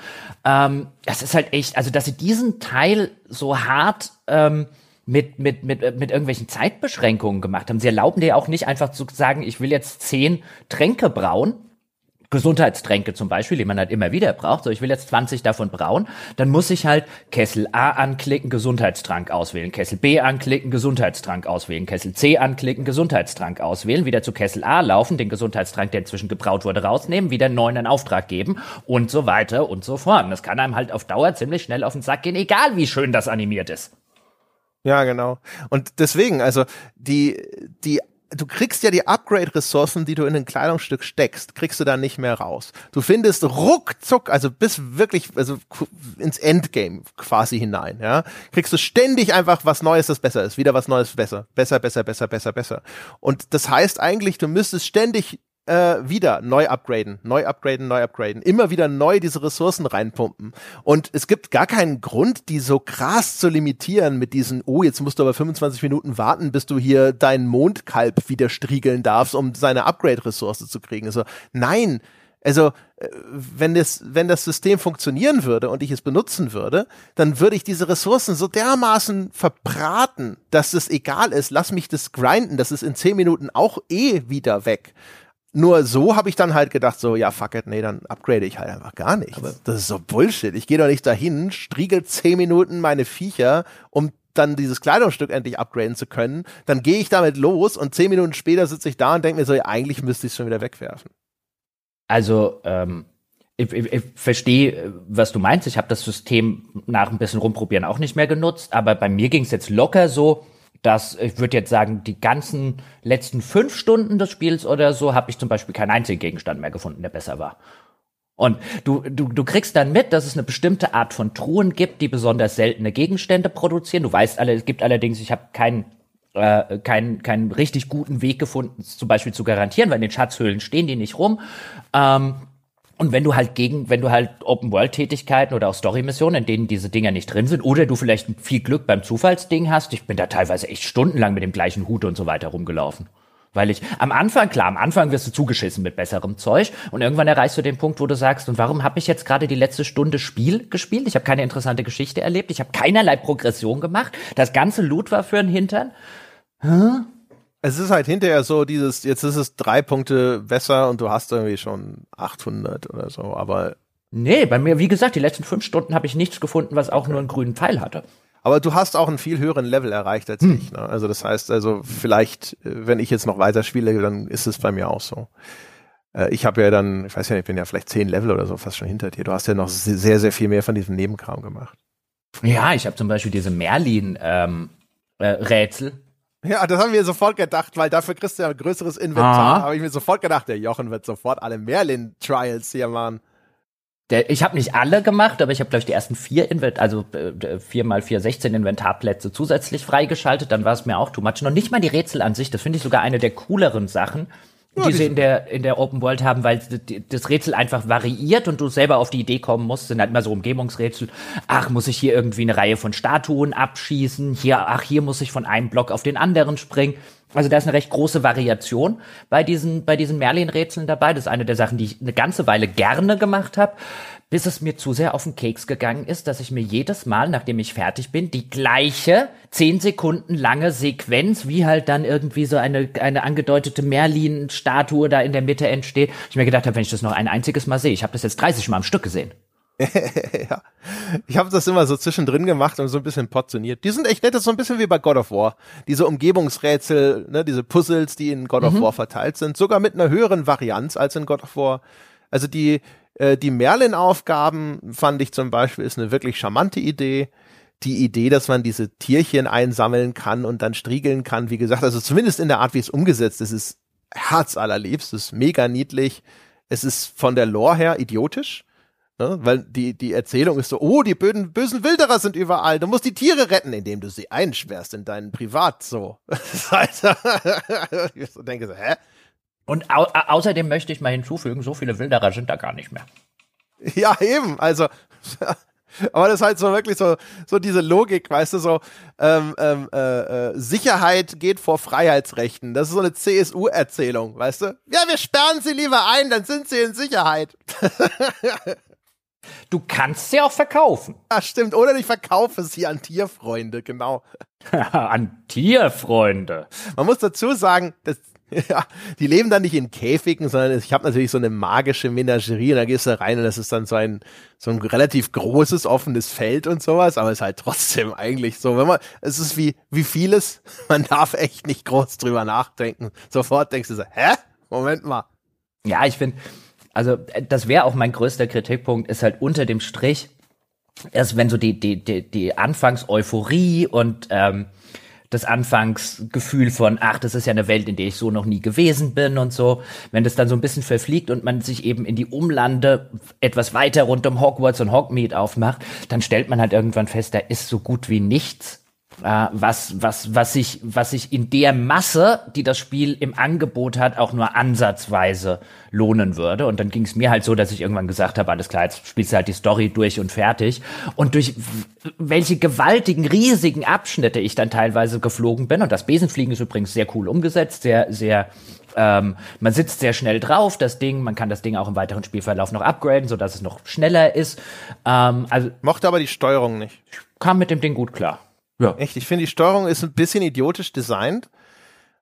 Ähm, das ist halt echt, also dass sie diesen Teil so hart ähm, mit, mit, mit, mit irgendwelchen Zeitbeschränkungen gemacht haben. Sie erlauben dir auch nicht einfach zu sagen, ich will jetzt zehn Tränke brauen, Gesundheitstränke zum Beispiel, die man halt immer wieder braucht. So, ich will jetzt 20 davon brauen. Dann muss ich halt Kessel A anklicken, Gesundheitstrank auswählen. Kessel B anklicken, Gesundheitstrank auswählen. Kessel C anklicken, Gesundheitstrank auswählen. Wieder zu Kessel A laufen, den Gesundheitstrank, der inzwischen gebraut wurde, rausnehmen, wieder einen neuen in Auftrag geben und so weiter und so fort. Und das kann einem halt auf Dauer ziemlich schnell auf den Sack gehen, egal wie schön das animiert ist.
Ja, genau. Und deswegen, also die, die du kriegst ja die Upgrade-Ressourcen, die du in ein Kleidungsstück steckst, kriegst du da nicht mehr raus. Du findest ruckzuck, also bis wirklich, also ins Endgame quasi hinein, ja, kriegst du ständig einfach was Neues, das besser ist, wieder was Neues besser, besser, besser, besser, besser, besser. Und das heißt eigentlich, du müsstest ständig äh, wieder neu upgraden, neu upgraden, neu upgraden, immer wieder neu diese Ressourcen reinpumpen. Und es gibt gar keinen Grund, die so krass zu limitieren mit diesen, oh, jetzt musst du aber 25 Minuten warten, bis du hier deinen Mondkalb wieder striegeln darfst, um seine Upgrade-Ressource zu kriegen. Also, nein, also äh, wenn das, wenn das System funktionieren würde und ich es benutzen würde, dann würde ich diese Ressourcen so dermaßen verbraten, dass es egal ist, lass mich das grinden, das ist in 10 Minuten auch eh wieder weg. Nur so habe ich dann halt gedacht, so, ja, fuck it, nee, dann upgrade ich halt einfach gar nicht. Das ist so Bullshit. Ich gehe doch nicht dahin, striegel zehn Minuten meine Viecher, um dann dieses Kleidungsstück endlich upgraden zu können. Dann gehe ich damit los und zehn Minuten später sitze ich da und denke mir so, ja, eigentlich müsste ich es schon wieder wegwerfen.
Also, ähm, ich, ich, ich verstehe, was du meinst. Ich habe das System nach ein bisschen rumprobieren auch nicht mehr genutzt, aber bei mir ging es jetzt locker so, dass ich würde jetzt sagen, die ganzen letzten fünf Stunden des Spiels oder so habe ich zum Beispiel keinen einzigen Gegenstand mehr gefunden, der besser war. Und du, du, du kriegst dann mit, dass es eine bestimmte Art von Truhen gibt, die besonders seltene Gegenstände produzieren. Du weißt alle, es gibt allerdings, ich habe keinen äh, keinen keinen richtig guten Weg gefunden, zum Beispiel zu garantieren, weil in den Schatzhöhlen stehen die nicht rum. Ähm, und wenn du halt gegen, wenn du halt Open-World-Tätigkeiten oder auch Story-Missionen, in denen diese Dinger nicht drin sind, oder du vielleicht viel Glück beim Zufallsding hast, ich bin da teilweise echt stundenlang mit dem gleichen Hut und so weiter rumgelaufen. Weil ich am Anfang, klar, am Anfang wirst du zugeschissen mit besserem Zeug und irgendwann erreichst du den Punkt, wo du sagst, und warum habe ich jetzt gerade die letzte Stunde Spiel gespielt? Ich habe keine interessante Geschichte erlebt, ich habe keinerlei Progression gemacht, das ganze Loot war für den Hintern.
Hä? Es ist halt hinterher so dieses, jetzt ist es drei Punkte besser und du hast irgendwie schon 800 oder so, aber.
Nee, bei mir, wie gesagt, die letzten fünf Stunden habe ich nichts gefunden, was auch nur einen grünen Pfeil hatte.
Aber du hast auch einen viel höheren Level erreicht als hm. ich. Ne? Also das heißt, also vielleicht, wenn ich jetzt noch weiter spiele, dann ist es bei mir auch so. Äh, ich habe ja dann, ich weiß ja nicht, ich bin ja vielleicht zehn Level oder so fast schon hinter dir. Du hast ja noch sehr, sehr viel mehr von diesem Nebenkram gemacht.
Ja, ich habe zum Beispiel diese Merlin-Rätsel. Ähm, äh,
ja, das haben wir sofort gedacht, weil dafür kriegst du ja ein größeres Inventar. Habe ich mir sofort gedacht, der Jochen wird sofort alle Merlin-Trials hier machen.
Der, ich habe nicht alle gemacht, aber ich habe, glaube ich, die ersten vier Invent also äh, vier mal vier 16 Inventarplätze zusätzlich freigeschaltet. Dann war es mir auch too much. Noch nicht mal die Rätsel an sich. Das finde ich sogar eine der cooleren Sachen, die sie in der, in der Open World haben, weil das Rätsel einfach variiert und du selber auf die Idee kommen musst, sind halt immer so Umgebungsrätsel. Ach, muss ich hier irgendwie eine Reihe von Statuen abschießen? Hier, ach, hier muss ich von einem Block auf den anderen springen. Also da ist eine recht große Variation bei diesen, bei diesen Merlin-Rätseln dabei. Das ist eine der Sachen, die ich eine ganze Weile gerne gemacht habe bis es mir zu sehr auf den Keks gegangen ist, dass ich mir jedes Mal, nachdem ich fertig bin, die gleiche zehn Sekunden lange Sequenz, wie halt dann irgendwie so eine, eine angedeutete Merlin-Statue da in der Mitte entsteht, ich mir gedacht habe, wenn ich das noch ein einziges Mal sehe, ich habe das jetzt 30 Mal am Stück gesehen.
ja. Ich habe das immer so zwischendrin gemacht und so ein bisschen portioniert. Die sind echt nett, das ist so ein bisschen wie bei God of War. Diese Umgebungsrätsel, ne, diese Puzzles, die in God of mhm. War verteilt sind, sogar mit einer höheren Varianz als in God of War. Also die, äh, die Merlin-Aufgaben fand ich zum Beispiel ist eine wirklich charmante Idee. Die Idee, dass man diese Tierchen einsammeln kann und dann striegeln kann, wie gesagt, also zumindest in der Art, wie es umgesetzt ist, ist herzallerliebst, ist mega niedlich. Es ist von der Lore her idiotisch. Ne? Weil die, die Erzählung ist so, oh, die bösen, bösen Wilderer sind überall. Du musst die Tiere retten, indem du sie einsperrst in deinen Privat so. ich denke so, hä?
Und au außerdem möchte ich mal hinzufügen, so viele Wilderer sind da gar nicht mehr.
Ja, eben. Also, aber das ist halt so wirklich so, so diese Logik, weißt du, so ähm, ähm, äh, äh, Sicherheit geht vor Freiheitsrechten. Das ist so eine CSU-Erzählung, weißt du? Ja, wir sperren sie lieber ein, dann sind sie in Sicherheit.
du kannst sie auch verkaufen.
Ja, stimmt. Oder ich verkaufe sie an Tierfreunde, genau.
an Tierfreunde.
Man muss dazu sagen, das Ja, die leben dann nicht in Käfigen, sondern ich habe natürlich so eine magische Menagerie und da gehst du rein und das ist dann so ein so ein relativ großes offenes Feld und sowas, aber es ist halt trotzdem eigentlich so, wenn man es ist wie wie vieles, man darf echt nicht groß drüber nachdenken. Sofort denkst du so, hä? Moment mal.
Ja, ich finde also das wäre auch mein größter Kritikpunkt ist halt unter dem Strich erst wenn so die die die, die Anfangs Euphorie und ähm, das Anfangsgefühl von, ach, das ist ja eine Welt, in der ich so noch nie gewesen bin und so. Wenn das dann so ein bisschen verfliegt und man sich eben in die Umlande etwas weiter rund um Hogwarts und Hogmeade aufmacht, dann stellt man halt irgendwann fest, da ist so gut wie nichts was, was, was sich, was sich in der Masse, die das Spiel im Angebot hat, auch nur ansatzweise lohnen würde. Und dann ging es mir halt so, dass ich irgendwann gesagt habe, alles klar, jetzt spielst du halt die Story durch und fertig. Und durch welche gewaltigen, riesigen Abschnitte ich dann teilweise geflogen bin. Und das Besenfliegen ist übrigens sehr cool umgesetzt, sehr, sehr ähm, man sitzt sehr schnell drauf, das Ding, man kann das Ding auch im weiteren Spielverlauf noch upgraden, sodass es noch schneller ist. Ähm, also
Mochte aber die Steuerung nicht.
Kam mit dem Ding gut klar.
Ja. Echt, ich finde die Steuerung ist ein bisschen idiotisch designt,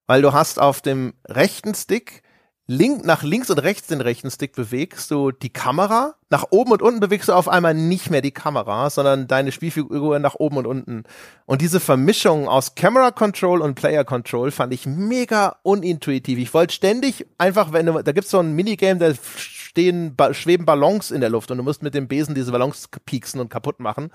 weil du hast auf dem rechten Stick link, nach links und rechts den rechten Stick bewegst du die Kamera, nach oben und unten bewegst du auf einmal nicht mehr die Kamera, sondern deine Spielfigur nach oben und unten. Und diese Vermischung aus Camera Control und Player Control fand ich mega unintuitiv. Ich wollte ständig einfach, wenn du, da gibt's so ein Minigame, da stehen, schweben Ballons in der Luft und du musst mit dem Besen diese Ballons pieksen und kaputt machen.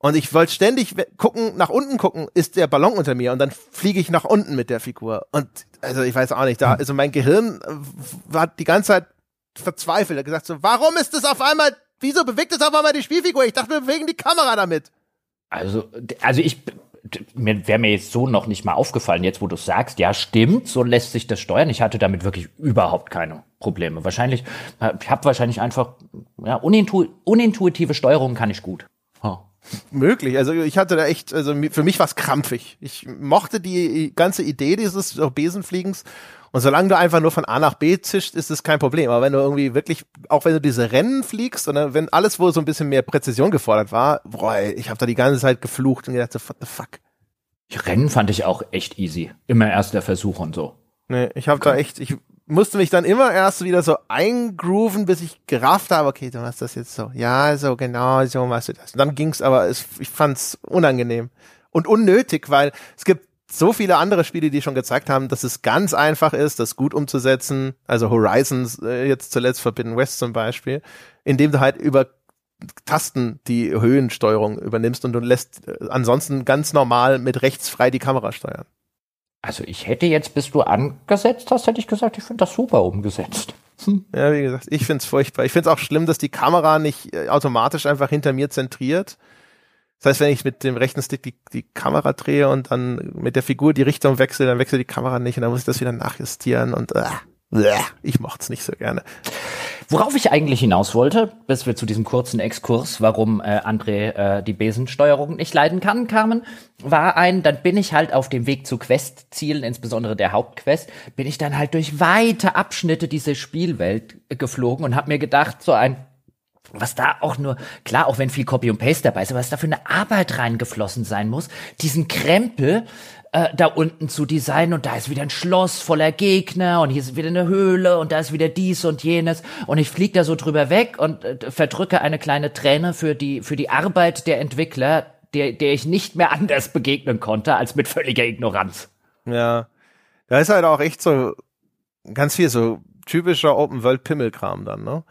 Und ich wollte ständig gucken, nach unten gucken, ist der Ballon unter mir und dann fliege ich nach unten mit der Figur. Und also ich weiß auch nicht, da, also mein Gehirn war die ganze Zeit verzweifelt. Er hat gesagt so, warum ist es auf einmal, wieso bewegt es auf einmal die Spielfigur? Ich dachte, wir bewegen die Kamera damit.
Also, also ich, mir wäre mir jetzt so noch nicht mal aufgefallen, jetzt wo du sagst, ja stimmt, so lässt sich das steuern. Ich hatte damit wirklich überhaupt keine Probleme. Wahrscheinlich, ich habe wahrscheinlich einfach, ja, unintu unintuitive Steuerung kann ich gut.
Möglich. Also ich hatte da echt, also für mich war es krampfig. Ich mochte die ganze Idee dieses Besenfliegens. Und solange du einfach nur von A nach B zischt, ist es kein Problem. Aber wenn du irgendwie wirklich, auch wenn du diese Rennen fliegst, oder wenn alles, wo so ein bisschen mehr Präzision gefordert war, boah, ich habe da die ganze Zeit geflucht und gedacht, so, what the fuck.
Rennen fand ich auch echt easy. Immer erst der Versuch und so.
Nee, ich habe da echt, ich musste mich dann immer erst wieder so eingrooven, bis ich gerafft habe, okay, du machst das jetzt so. Ja, so genau, so machst du das. Und dann ging's, aber es, ich fand's unangenehm und unnötig, weil es gibt so viele andere Spiele, die schon gezeigt haben, dass es ganz einfach ist, das gut umzusetzen. Also Horizons, äh, jetzt zuletzt Forbidden West zum Beispiel, indem du halt über Tasten die Höhensteuerung übernimmst und du lässt äh, ansonsten ganz normal mit rechts frei die Kamera steuern.
Also ich hätte jetzt, bis du angesetzt hast, hätte ich gesagt, ich finde das super umgesetzt.
Hm. Ja, wie gesagt, ich finde es furchtbar. Ich finde es auch schlimm, dass die Kamera nicht äh, automatisch einfach hinter mir zentriert. Das heißt, wenn ich mit dem rechten Stick die, die Kamera drehe und dann mit der Figur die Richtung wechsle, dann wechselt die Kamera nicht und dann muss ich das wieder nachjustieren und äh, ich mochte es nicht so gerne.
Worauf ich eigentlich hinaus wollte, bis wir zu diesem kurzen Exkurs, warum äh, André äh, die Besensteuerung nicht leiden kann, kamen, war ein, dann bin ich halt auf dem Weg zu Questzielen, insbesondere der Hauptquest, bin ich dann halt durch weite Abschnitte dieser Spielwelt geflogen und habe mir gedacht, so ein was da auch nur, klar, auch wenn viel Copy und Paste dabei ist, aber was da für eine Arbeit reingeflossen sein muss, diesen Krempel äh, da unten zu designen und da ist wieder ein Schloss voller Gegner und hier ist wieder eine Höhle und da ist wieder dies und jenes und ich fliege da so drüber weg und äh, verdrücke eine kleine Träne für die für die Arbeit der Entwickler, der der ich nicht mehr anders begegnen konnte als mit völliger Ignoranz.
Ja, da ist halt auch echt so ganz viel so typischer Open World Pimmelkram dann, ne?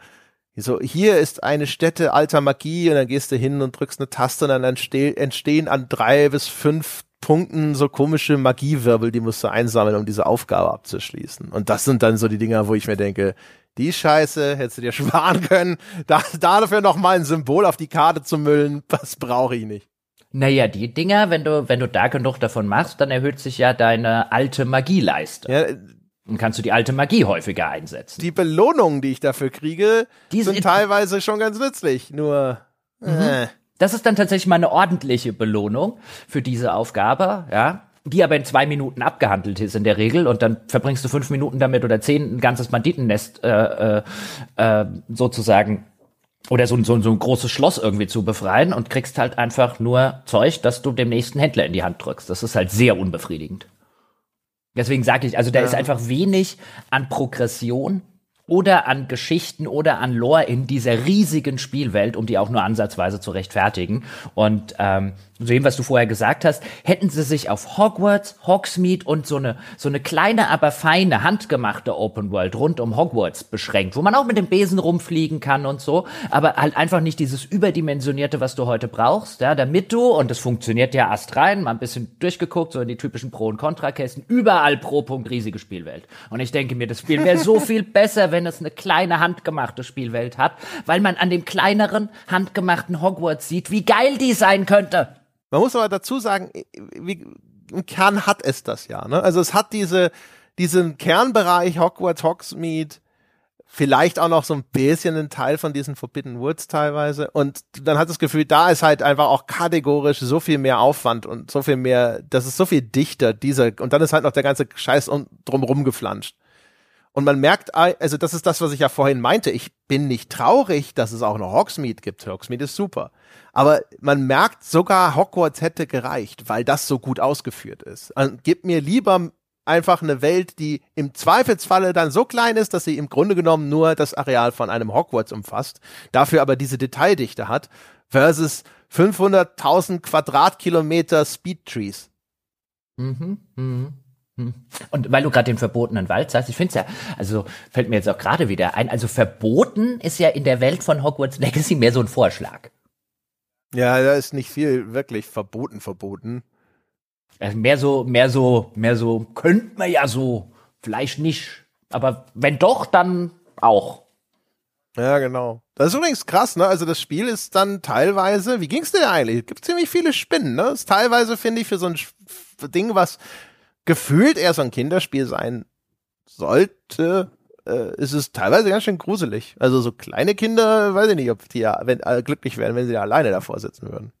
So, hier ist eine Stätte alter Magie und dann gehst du hin und drückst eine Taste und dann entstehen an drei bis fünf Punkten so komische Magiewirbel, die musst du einsammeln, um diese Aufgabe abzuschließen. Und das sind dann so die Dinger, wo ich mir denke, die Scheiße hättest du dir sparen können, da, dafür noch mal ein Symbol auf die Karte zu müllen, das brauche ich nicht.
Naja, die Dinger, wenn du, wenn du da genug davon machst, dann erhöht sich ja deine alte Magieleiste.
Ja,
Dann kannst du die alte Magie häufiger einsetzen.
Die Belohnungen, die ich dafür kriege, die sind teilweise schon ganz nützlich. Nur. Mhm. Äh.
Das ist dann tatsächlich mal eine ordentliche Belohnung für diese Aufgabe, ja die aber in zwei Minuten abgehandelt ist in der Regel und dann verbringst du fünf Minuten damit oder zehn ein ganzes Banditennest äh, äh, äh, sozusagen oder so, so, so ein großes Schloss irgendwie zu befreien und kriegst halt einfach nur Zeug, das du dem nächsten Händler in die Hand drückst. Das ist halt sehr unbefriedigend. Deswegen sage ich, also da ja. ist einfach wenig an Progression oder an Geschichten oder an Lore in dieser riesigen Spielwelt, um die auch nur ansatzweise zu rechtfertigen. Und ähm, dem, was du vorher gesagt hast, hätten sie sich auf Hogwarts, Hogsmeade und so eine, so eine kleine, aber feine, handgemachte Open World rund um Hogwarts beschränkt, wo man auch mit dem Besen rumfliegen kann und so, aber halt einfach nicht dieses überdimensionierte, was du heute brauchst, ja, damit du, und das funktioniert ja astrein, mal ein bisschen durchgeguckt, so in die typischen Pro- und Kontrakästen, überall pro Punkt riesige Spielwelt. Und ich denke mir, das Spiel wäre so viel besser, wenn es eine kleine, handgemachte Spielwelt hat, weil man an dem kleineren, handgemachten Hogwarts sieht, wie geil die sein könnte.
Man muss aber dazu sagen, wie, im Kern hat es das ja. Ne? Also es hat diese, diesen Kernbereich Hogwarts, Hogsmeade, vielleicht auch noch so ein bisschen ein Teil von diesen Forbidden Woods teilweise. Und dann hat das Gefühl, da ist halt einfach auch kategorisch so viel mehr Aufwand und so viel mehr, das ist so viel dichter, dieser, und dann ist halt noch der ganze Scheiß drumrum geflanscht. Und man merkt, also das ist das, was ich ja vorhin meinte. Ich bin nicht traurig, dass es auch noch Hogsmeade gibt. Hogsmeade ist super. Aber man merkt, sogar Hogwarts hätte gereicht, weil das so gut ausgeführt ist. Also, gib mir lieber einfach eine Welt, die im Zweifelsfalle dann so klein ist, dass sie im Grunde genommen nur das Areal von einem Hogwarts umfasst, dafür aber diese Detaildichte hat, versus 500.000 Quadratkilometer Speed Trees.
Mhm, mhm. Hm. Und weil du gerade den verbotenen Wald sagst, ich finde es ja, also fällt mir jetzt auch gerade wieder ein, also verboten ist ja in der Welt von Hogwarts Legacy mehr so ein Vorschlag.
Ja, da ist nicht viel wirklich verboten, verboten.
Also mehr so, mehr so, mehr so, könnte man ja so, vielleicht nicht. Aber wenn doch, dann auch.
Ja, genau. Das ist übrigens krass, ne? Also das Spiel ist dann teilweise, wie ging's dir eigentlich? Es gibt ziemlich viele Spinnen, ne? Das ist teilweise, finde ich, für so ein Ding, was gefühlt eher so ein Kinderspiel sein sollte, äh, ist es teilweise ganz schön gruselig. Also so kleine Kinder, weiß ich nicht, ob die ja wenn, äh, glücklich wären, wenn sie da alleine davor sitzen würden.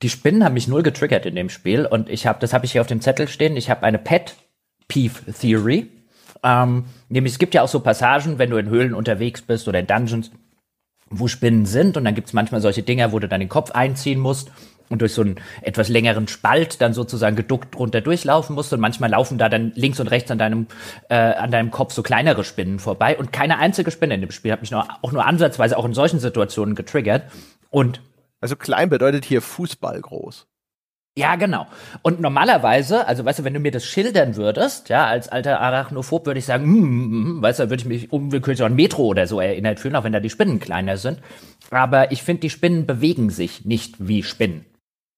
Die Spinnen haben mich null getriggert in dem Spiel und ich habe, das habe ich hier auf dem Zettel stehen, ich habe eine Pet Peeve Theory. Ähm, nämlich es gibt ja auch so Passagen, wenn du in Höhlen unterwegs bist oder in Dungeons, wo Spinnen sind und dann gibt's manchmal solche Dinger, wo du dann den Kopf einziehen musst und durch so einen etwas längeren Spalt dann sozusagen geduckt drunter durchlaufen musst und manchmal laufen da dann links und rechts an deinem äh, an deinem Kopf so kleinere Spinnen vorbei und keine einzige Spinne in dem Spiel hat mich nur, auch nur ansatzweise auch in solchen Situationen getriggert und
also klein bedeutet hier Fußball groß.
Ja, genau. Und normalerweise, also weißt du, wenn du mir das schildern würdest, ja, als alter Arachnophob würde ich sagen, hm, hm weißt du, würde ich mich unwillkürlich an Metro oder so erinnert fühlen, auch wenn da die Spinnen kleiner sind. Aber ich finde, die Spinnen bewegen sich nicht wie Spinnen.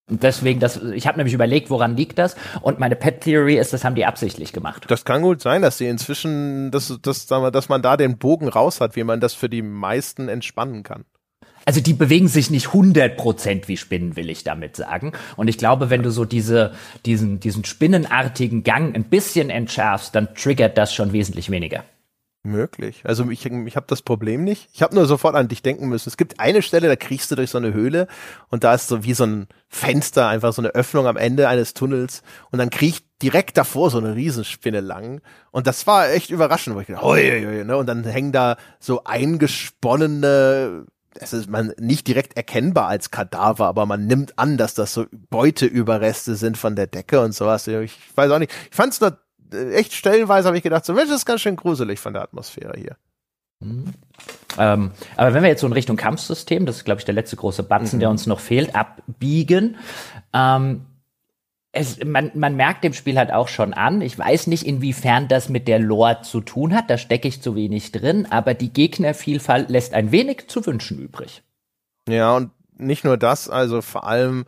Deswegen, das, ich habe nämlich überlegt, woran liegt das? Und meine Pet Theory ist, das haben die absichtlich gemacht.
Das kann gut sein, dass sie inzwischen, dass, dass, dass man da den Bogen raus hat, wie man das für die meisten entspannen kann.
Also die bewegen sich nicht 100% wie Spinnen, will ich damit sagen. Und ich glaube, wenn du so diese, diesen, diesen spinnenartigen Gang ein bisschen entschärfst, dann triggert das schon wesentlich weniger.
Möglich. Also ich, ich habe das Problem nicht. Ich habe nur sofort an dich denken müssen. Es gibt eine Stelle, da kriegst du durch so eine Höhle und da ist so wie so ein Fenster, einfach so eine Öffnung am Ende eines Tunnels und dann kriecht direkt davor so eine Riesenspinne lang und das war echt überraschend, wo ich gedacht, oi, oi, oi, ne? und dann hängen da so eingesponnene es ist man nicht direkt erkennbar als Kadaver, aber man nimmt an, dass das so Beuteüberreste sind von der Decke und sowas. Ich weiß auch nicht. Ich fand es nur echt stellenweise habe ich gedacht, so Mensch, das ist ganz schön gruselig von der Atmosphäre hier.
Mhm. Ähm, aber wenn wir jetzt so in Richtung Kampfsystem, das ist, glaube ich, der letzte große Batzen, mhm. der uns noch fehlt, abbiegen, ähm, es, man, man merkt dem Spiel halt auch schon an. Ich weiß nicht, inwiefern das mit der Lore zu tun hat. Da stecke ich zu wenig drin. Aber die Gegnervielfalt lässt ein wenig zu wünschen übrig.
Ja, und nicht nur das, also vor allem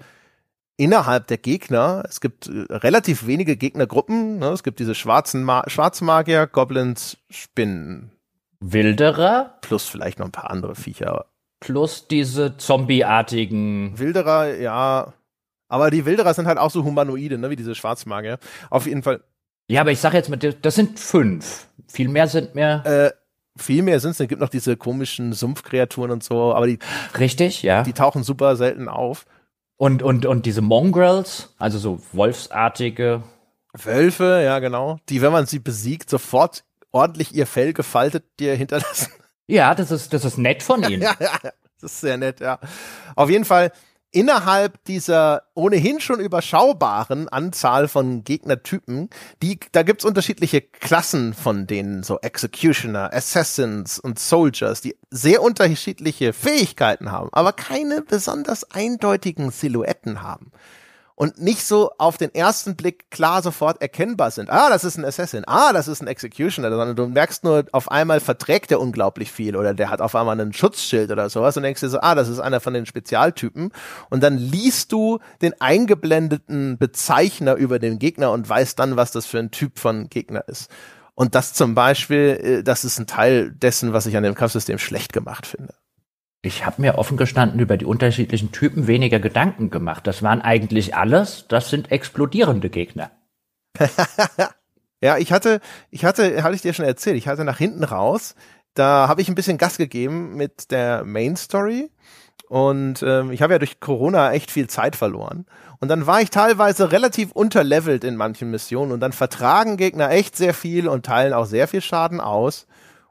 innerhalb der Gegner, es gibt äh, relativ wenige Gegnergruppen. Ne? Es gibt diese schwarzen Ma Schwarzmagier, Goblins, Spinnen.
Wilderer.
Plus vielleicht noch ein paar andere Viecher.
Plus diese Zombie-artigen.
Wilderer, ja. Aber die Wilderer sind halt auch so Humanoide, ne, wie diese Schwarzmagier. Auf jeden Fall.
Ja, aber ich sag jetzt mal, das sind fünf. Viel mehr sind mir.
Äh, viel mehr sind es. Es gibt noch diese komischen Sumpfkreaturen und so, aber die.
Richtig, ja.
Die tauchen super selten auf.
Und, und, und diese Mongrels, also so wolfsartige.
Wölfe, ja, genau. Die, wenn man sie besiegt, sofort ordentlich ihr Fell gefaltet dir hinterlassen.
Ja, das ist, das ist nett von ihnen.
ja, ja, das ist sehr nett, ja. Auf jeden Fall, innerhalb dieser ohnehin schon überschaubaren Anzahl von Gegnertypen, die, da gibt's unterschiedliche Klassen von denen, so Executioner, Assassins und Soldiers, die sehr unterschiedliche Fähigkeiten haben, aber keine besonders eindeutigen Silhouetten haben und nicht so auf den ersten Blick klar sofort erkennbar sind. Ah, das ist ein Assassin. Ah, das ist ein Executioner. Sondern du merkst nur, auf einmal verträgt der unglaublich viel oder der hat auf einmal einen Schutzschild oder sowas und denkst dir so, ah, das ist einer von den Spezialtypen. Und dann liest du den eingeblendeten Bezeichner über den Gegner und weißt dann, was das für ein Typ von Gegner ist. Und das zum Beispiel, äh, das ist ein Teil dessen, was ich an dem Kampfsystem schlecht gemacht finde.
Ich habe mir offen gestanden über die unterschiedlichen Typen weniger Gedanken gemacht. Das waren eigentlich alles, das sind explodierende Gegner.
ja, ich hatte, ich hatte, hatte ich dir schon erzählt, ich hatte nach hinten raus, da habe ich ein bisschen Gas gegeben mit der Main Story und ähm, ich habe ja durch Corona echt viel Zeit verloren. Und dann war ich teilweise relativ unterlevelt in manchen Missionen und dann vertragen Gegner echt sehr viel und teilen auch sehr viel Schaden aus.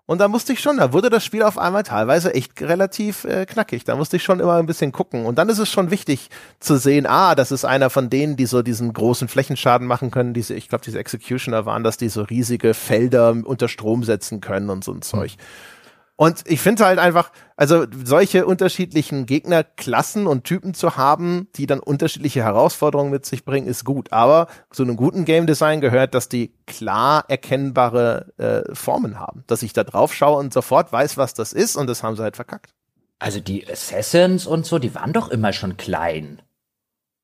Und da musste ich schon, da wurde das Spiel auf einmal teilweise echt relativ äh, knackig. Da musste ich schon immer ein bisschen gucken. Und dann ist es schon wichtig zu sehen, ah, das ist einer von denen, die so diesen großen Flächenschaden machen können. Diese, ich glaube, diese Executioner waren das, die so riesige Felder unter Strom setzen können und so ein Zeug. Mhm. Und ich finde halt einfach, also solche unterschiedlichen Gegnerklassen und Typen zu haben, die dann unterschiedliche Herausforderungen mit sich bringen, ist gut. Aber zu einem guten Game Design gehört, dass die klar erkennbare äh, Formen haben. Dass ich da drauf schaue und sofort weiß, was das ist und das haben sie halt verkackt.
Also die Assassins und so, die waren doch immer schon klein.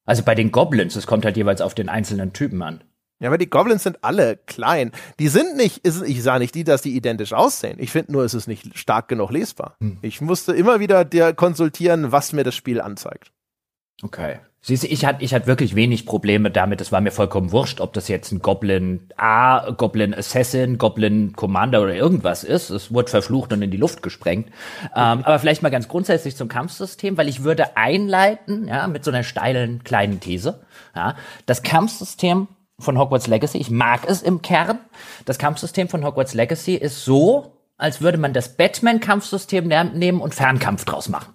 Also bei den Goblins, es kommt halt jeweils auf den einzelnen Typen an.
Ja, aber die Goblins sind alle klein. Die sind nicht, ich sage nicht die, dass die identisch aussehen. Ich finde nur, es ist nicht stark genug lesbar. Hm. Ich musste immer wieder dir konsultieren, was mir das Spiel anzeigt.
Okay. Siehst du, ich hatte ich hatte wirklich wenig Probleme damit. Es war mir vollkommen wurscht, ob das jetzt ein Goblin A, Goblin Assassin, Goblin Commander oder irgendwas ist. Es wurde verflucht und in die Luft gesprengt. Ähm, aber vielleicht mal ganz grundsätzlich zum Kampfsystem, weil ich würde einleiten, ja, mit so einer steilen kleinen These. Ja, das Kampfsystem von Hogwarts Legacy. Ich mag es im Kern. Das Kampfsystem von Hogwarts Legacy ist so, als würde man das Batman-Kampfsystem nehmen und Fernkampf draus machen.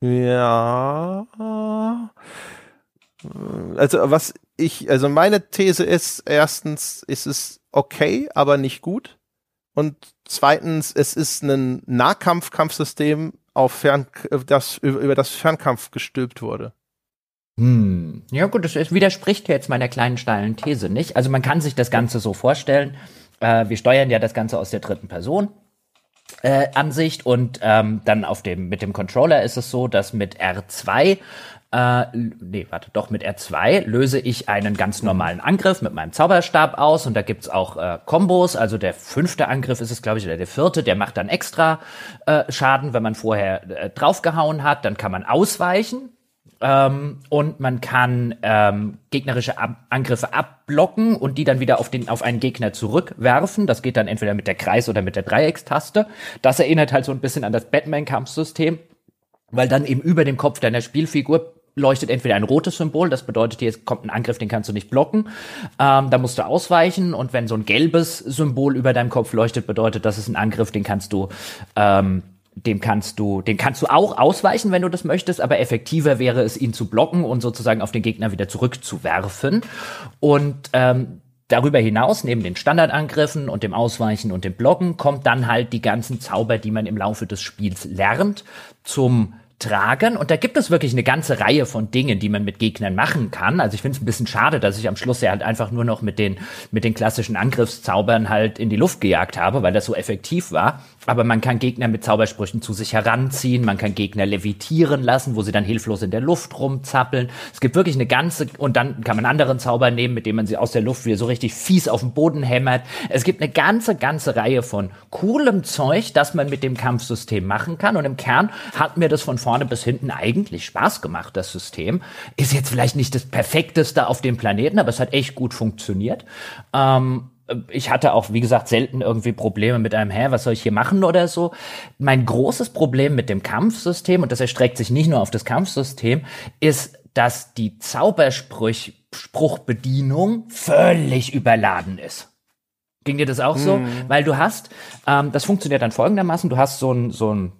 Ja. Also was ich, also meine These ist, erstens ist es okay, aber nicht gut. Und zweitens, es ist ein Nahkampf-Kampfsystem auf Fern, das, über das Fernkampf gestülpt wurde.
Hm. Ja gut, das widerspricht jetzt meiner kleinen steilen These nicht. Also man kann sich das Ganze so vorstellen. Äh, wir steuern ja das Ganze aus der dritten Person. Äh, Ansicht und ähm, dann auf dem mit dem Controller ist es so, dass mit R2 äh, nee, warte, doch mit R2 löse ich einen ganz normalen Angriff mit meinem Zauberstab aus und da gibt's auch äh, Kombos. Also der fünfte Angriff ist es, glaube ich, oder der vierte, der macht dann extra äh, Schaden, wenn man vorher äh, draufgehauen hat. Dann kann man ausweichen ähm, und man kann ähm, gegnerische Ab Angriffe abblocken und die dann wieder auf, den, auf einen Gegner zurückwerfen. Das geht dann entweder mit der Kreis- oder mit der Dreieckstaste. Das erinnert halt so ein bisschen an das Batman-Kampfsystem, weil dann eben über dem Kopf deiner Spielfigur leuchtet entweder ein rotes Symbol, das bedeutet, hier kommt ein Angriff, den kannst du nicht blocken. Ähm, da musst du ausweichen und wenn so ein gelbes Symbol über deinem Kopf leuchtet, bedeutet, das ist ein Angriff, den kannst du ähm, dem kannst du, den kannst du auch ausweichen, wenn du das möchtest, aber effektiver wäre es, ihn zu blocken und sozusagen auf den Gegner wieder zurückzuwerfen. Und ähm, darüber hinaus, neben den Standardangriffen und dem Ausweichen und dem Blocken, kommt dann halt die ganzen Zauber, die man im Laufe des Spiels lernt, zum tragen. Und da gibt es wirklich eine ganze Reihe von Dingen, die man mit Gegnern machen kann. Also ich finde es ein bisschen schade, dass ich am Schluss ja halt einfach nur noch mit den, mit den klassischen Angriffszaubern halt in die Luft gejagt habe, weil das so effektiv war. Aber man kann Gegner mit Zaubersprüchen zu sich heranziehen, man kann Gegner levitieren lassen, wo sie dann hilflos in der Luft rumzappeln. Es gibt wirklich eine ganze, und dann kann man anderen Zauber nehmen, mit dem man sie aus der Luft wieder so richtig fies auf den Boden hämmert. Es gibt eine ganze, ganze Reihe von coolem Zeug, das man mit dem Kampfsystem machen kann. Und im Kern hat mir das von vorne bis hinten eigentlich Spaß gemacht, das System. Ist jetzt vielleicht nicht das perfekteste auf dem Planeten, aber es hat echt gut funktioniert. Ähm, ich hatte auch, wie gesagt, selten irgendwie Probleme mit einem, hä, was soll ich hier machen oder so. Mein großes Problem mit dem Kampfsystem, und das erstreckt sich nicht nur auf das Kampfsystem, ist, dass die Zauberspruchbedienung völlig überladen ist. Ging dir das auch so? Mhm. Weil du hast, ähm, das funktioniert dann folgendermaßen, du hast so ein, so ein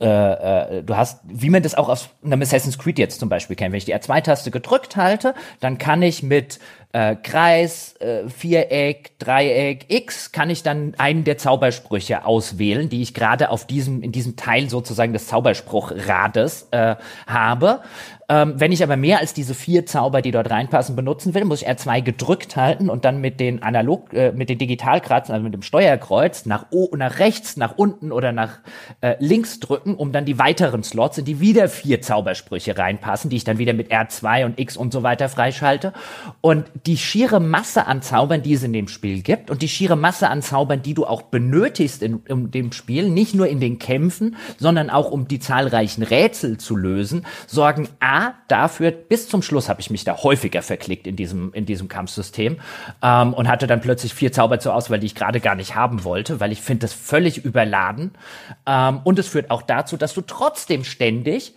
äh, äh, du hast, wie man das auch aus einem Assassin's Creed jetzt zum Beispiel kennt, wenn ich die R2-Taste gedrückt halte, dann kann ich mit äh, Kreis, äh, Viereck, Dreieck, X kann ich dann einen der Zaubersprüche auswählen, die ich gerade auf diesem in diesem Teil sozusagen des Zauberspruchrades äh, habe. Ähm, wenn ich aber mehr als diese vier Zauber, die dort reinpassen, benutzen will, muss ich R2 gedrückt halten und dann mit den analog, äh, mit den Digitalkratzen, also mit dem Steuerkreuz nach, o nach rechts, nach unten oder nach äh, links drücken, um dann die weiteren Slots, in die wieder vier Zaubersprüche reinpassen, die ich dann wieder mit R2 und X und so weiter freischalte. Und die schiere Masse an Zaubern, die es in dem Spiel gibt und die schiere Masse an Zaubern, die du auch benötigst in, in dem Spiel, nicht nur in den Kämpfen, sondern auch um die zahlreichen Rätsel zu lösen, sorgen A dafür, bis zum Schluss habe ich mich da häufiger verklickt in diesem, in diesem Kampfsystem ähm, und hatte dann plötzlich vier Zauber zur Auswahl, die ich gerade gar nicht haben wollte, weil ich finde das völlig überladen. Ähm, und es führt auch dazu, dass du trotzdem ständig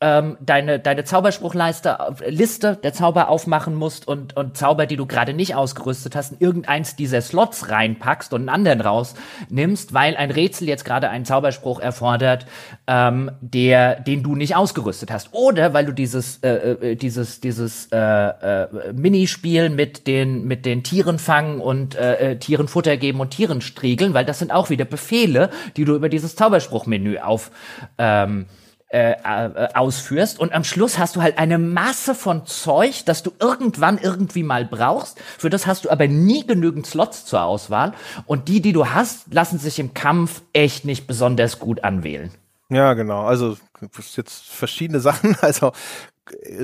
ähm, deine, deine Zauberspruchleiste, Liste der Zauber aufmachen musst und, und Zauber, die du gerade nicht ausgerüstet hast, in irgendeins dieser Slots reinpackst und einen anderen rausnimmst, weil ein Rätsel jetzt gerade einen Zauberspruch erfordert, ähm, der, den du nicht ausgerüstet hast. Oder weil du dieses, äh, äh, dieses, dieses äh, äh, Minispiel mit den, mit den Tieren fangen und äh, äh, Tieren Futter geben und Tieren striegeln, weil das sind auch wieder Befehle, die du über dieses Zauberspruchmenü auf ähm, äh, äh, ausführst und am Schluss hast du halt eine Masse von Zeug, das du irgendwann irgendwie mal brauchst. Für das hast du aber nie genügend Slots zur Auswahl und die, die du hast, lassen sich im Kampf echt nicht besonders gut anwählen.
Ja, genau. Also jetzt verschiedene Sachen. Also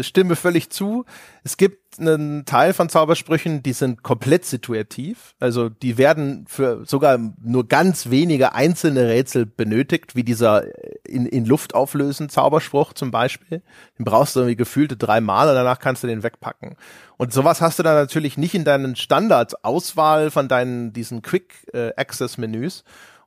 stimme völlig zu. Es gibt einen Teil von Zaubersprüchen, die sind komplett situativ. Also die werden für sogar nur ganz wenige einzelne Rätsel benötigt, wie dieser in, in Luft auflösen Zauberspruch zum Beispiel. Den brauchst du irgendwie gefühlte dreimal und danach kannst du den wegpacken. Und sowas hast du dann natürlich nicht in deinen Standardauswahl von deinen diesen Quick äh.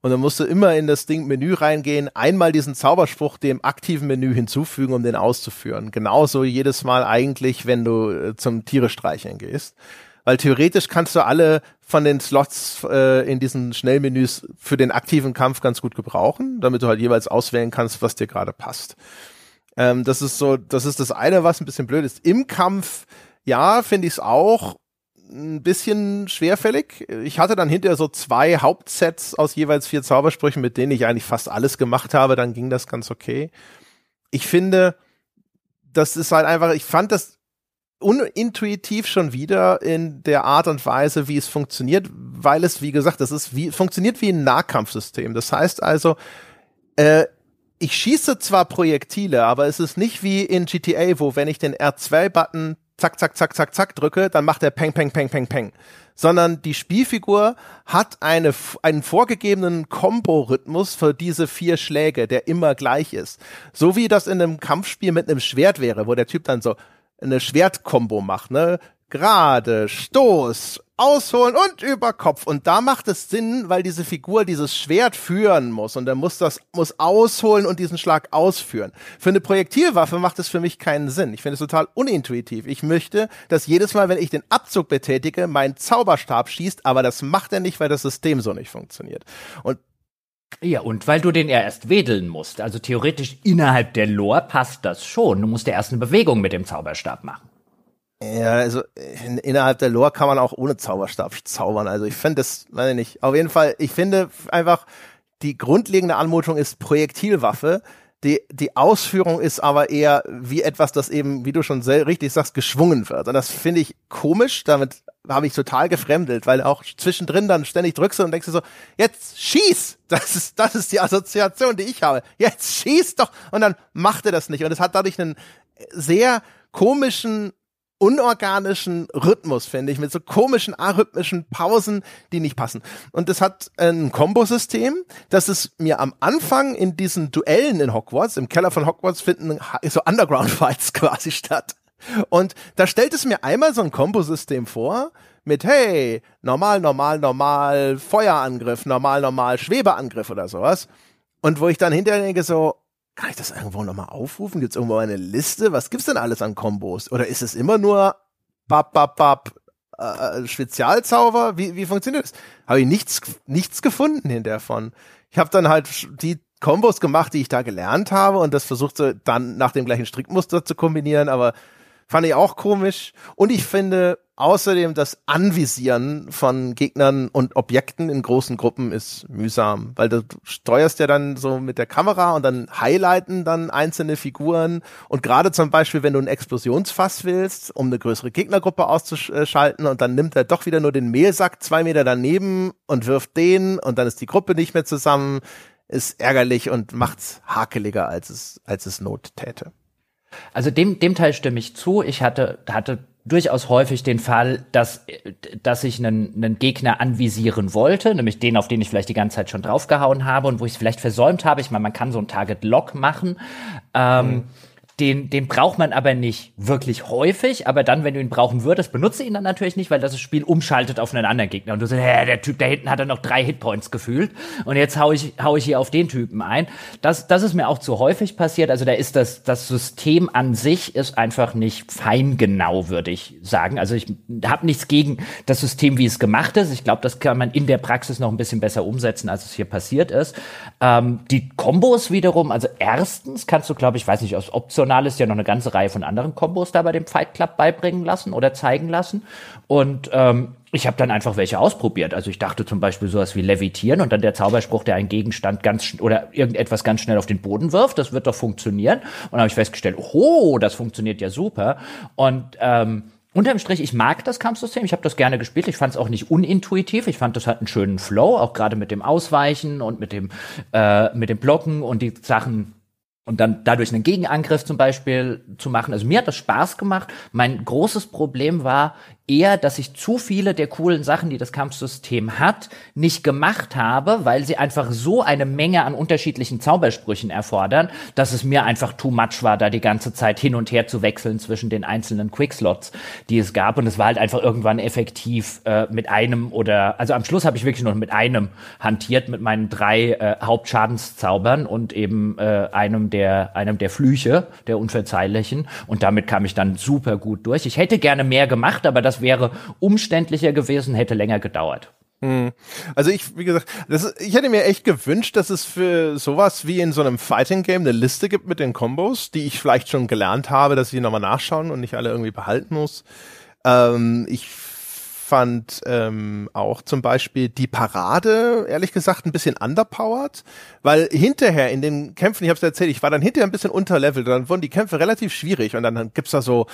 Und dann musst du immer in das Ding Menü reingehen, einmal diesen Zauberspruch dem aktiven Menü hinzufügen, um den auszuführen. Genauso jedes Mal eigentlich, wenn du äh, zum Tiere streicheln gehst. Weil theoretisch kannst du alle von den Slots äh, in diesen Schnellmenüs für den aktiven Kampf ganz gut gebrauchen, damit du halt jeweils auswählen kannst, was dir gerade passt. Ähm, das ist so, das ist das eine, was ein bisschen blöd ist. Im Kampf, ja, finde ich es auch ein bisschen schwerfällig. Ich hatte dann hinterher so zwei Hauptsets aus jeweils vier Zaubersprüchen, mit denen ich eigentlich fast alles gemacht habe. Dann ging das ganz okay. Ich finde, das ist halt einfach, ich fand das unintuitiv schon wieder in der Art und Weise, wie es funktioniert, weil es, wie gesagt, das ist wie, funktioniert wie ein Nahkampfsystem. Das heißt also, äh, ich schieße zwar Projektile, aber es ist nicht wie in GTA, wo wenn ich den R2-Button zack, zack, zack, zack, zack drücke, dann macht er peng, peng, peng, peng, peng. Sondern die Spielfigur hat eine, einen vorgegebenen Kombo-Rhythmus für diese vier Schläge, der immer gleich ist. So wie das in einem Kampfspiel mit einem Schwert wäre, wo der Typ dann so eine Schwertkombo macht, ne? Gerade, Stoß, ausholen und über Kopf. Und da macht es Sinn, weil diese Figur dieses Schwert führen muss und er muss das, muss ausholen und diesen Schlag ausführen. Für eine Projektilwaffe macht es für mich keinen Sinn. Ich finde es total unintuitiv. Ich möchte, dass jedes Mal, wenn ich den Abzug betätige, mein Zauberstab schießt, aber das macht er nicht, weil das System so nicht funktioniert. Und
ja, und weil du den ja erst wedeln musst. Also theoretisch innerhalb der Lore passt das schon. Du musst ja erst eine Bewegung mit dem Zauberstab machen.
Ja, also in, innerhalb der Lore kann man auch ohne Zauberstab zaubern. Also ich finde das, weiß ich nicht. Auf jeden Fall, ich finde einfach, die grundlegende Anmutung ist Projektilwaffe. Die, die Ausführung ist aber eher wie etwas, das eben, wie du schon sehr richtig sagst, geschwungen wird. Und das finde ich komisch. Damit habe ich total gefremdelt, weil auch zwischendrin dann ständig drückst du und denkst du so, jetzt schieß! Das ist, das ist die Assoziation, die ich habe. Jetzt schieß doch! Und dann macht er das nicht. Und es hat dadurch einen sehr komischen unorganischen Rhythmus, finde ich, mit so komischen arrhythmischen Pausen, die nicht passen. Und das hat ein Kombosystem, das es mir am Anfang in diesen Duellen in Hogwarts, im Keller von Hogwarts finden so Underground-Fights quasi statt. Und da stellt es mir einmal so ein Kombosystem vor, mit hey, normal, normal, normal, Feuerangriff, normal, normal, Schwebeangriff oder sowas. Und wo ich dann hinterher denke so, kann ich das irgendwo nochmal aufrufen? Gibt es irgendwo eine Liste? Was gibt's denn alles an Kombos? Oder ist es immer nur bap, bap, bap, äh, Spezialzauber? Wie, wie funktioniert das? Habe ich nichts, nichts gefunden hinterher von. Ich habe dann halt die Kombos gemacht, die ich da gelernt habe und das versucht so dann nach dem gleichen Strickmuster zu kombinieren, aber fand ich auch komisch. Und ich finde, Außerdem das Anvisieren von Gegnern und Objekten in großen Gruppen ist mühsam, weil du steuerst ja dann so mit der Kamera und dann highlighten dann einzelne Figuren und gerade zum Beispiel, wenn du ein Explosionsfass willst, um eine größere Gegnergruppe auszuschalten und dann nimmt er doch wieder nur den Mehlsack zwei Meter daneben und wirft den und dann ist die Gruppe nicht mehr zusammen, ist ärgerlich und macht's hakeliger, als es, als es Not täte.
Also dem, dem Teil stimme ich zu. Ich hatte, hatte durchaus häufig den Fall, dass, dass ich einen, einen Gegner anvisieren wollte, nämlich den, auf den ich vielleicht die ganze Zeit schon draufgehauen habe und wo ich es vielleicht versäumt habe. Ich meine, man kann so ein Target-Lock machen. Ähm, mhm den, den braucht man aber nicht wirklich häufig, aber dann, wenn du ihn brauchen würdest, benutze ihn dann natürlich nicht, weil das Spiel umschaltet auf einen anderen Gegner und du sagst, hä, der Typ da hinten hat er noch drei Hitpoints gefühlt und jetzt hau ich, hau ich hier auf den Typen ein. Das, das ist mir auch zu häufig passiert, also da ist das, das System an sich ist einfach nicht feingenau, würde ich sagen. Also ich habe nichts gegen das System, wie es gemacht ist. Ich glaube, das kann man in der Praxis noch ein bisschen besser umsetzen, als es hier passiert ist. Ähm, die Kombos wiederum, also erstens kannst du, glaube ich, weiß nicht, aus Option ist ja noch eine ganze Reihe von anderen Kombos da bei dem Fight Club beibringen lassen oder zeigen lassen. Und ähm, ich habe dann einfach welche ausprobiert. Also ich dachte zum Beispiel sowas wie Levitieren und dann der Zauberspruch, der einen Gegenstand ganz oder irgendetwas ganz schnell auf den Boden wirft. Das wird doch funktionieren. Und dann habe ich festgestellt, oh, das funktioniert ja super. Und ähm, Unterm Strich, ich mag das Kampfsystem, ich habe das gerne gespielt, ich fand es auch nicht unintuitiv, ich fand das hat einen schönen Flow, auch gerade mit dem Ausweichen und mit dem, äh, mit dem Blocken und die Sachen und dann dadurch einen Gegenangriff zum Beispiel zu machen. Also mir hat das Spaß gemacht. Mein großes Problem war eher, dass ich zu viele der coolen Sachen, die das Kampfsystem hat, nicht gemacht habe, weil sie einfach so eine Menge an unterschiedlichen Zaubersprüchen erfordern, dass es mir einfach too much war, da die ganze Zeit hin und her zu wechseln zwischen den einzelnen Quickslots, die es gab. Und es war halt einfach irgendwann effektiv äh, mit einem oder, also am Schluss habe ich wirklich nur mit einem hantiert, mit meinen drei äh, Hauptschadenszaubern und eben äh, einem der, einem der Flüche, der unverzeihlichen. Und damit kam ich dann super gut durch. Ich hätte gerne mehr gemacht, aber das wäre umständlicher gewesen, hätte länger gedauert.
Hm. Also ich, wie gesagt, das, ich hätte mir echt gewünscht, dass es für sowas wie in so einem Fighting Game eine Liste gibt mit den Kombos, die ich vielleicht schon gelernt habe, dass ich nochmal nachschauen und nicht alle irgendwie behalten muss. Ähm, ich fand ähm, auch zum Beispiel die Parade, ehrlich gesagt, ein bisschen underpowered, weil hinterher in den Kämpfen, ich habe es erzählt, ich war dann hinterher ein bisschen unterlevelt, dann wurden die Kämpfe relativ schwierig und dann, dann gibt's da so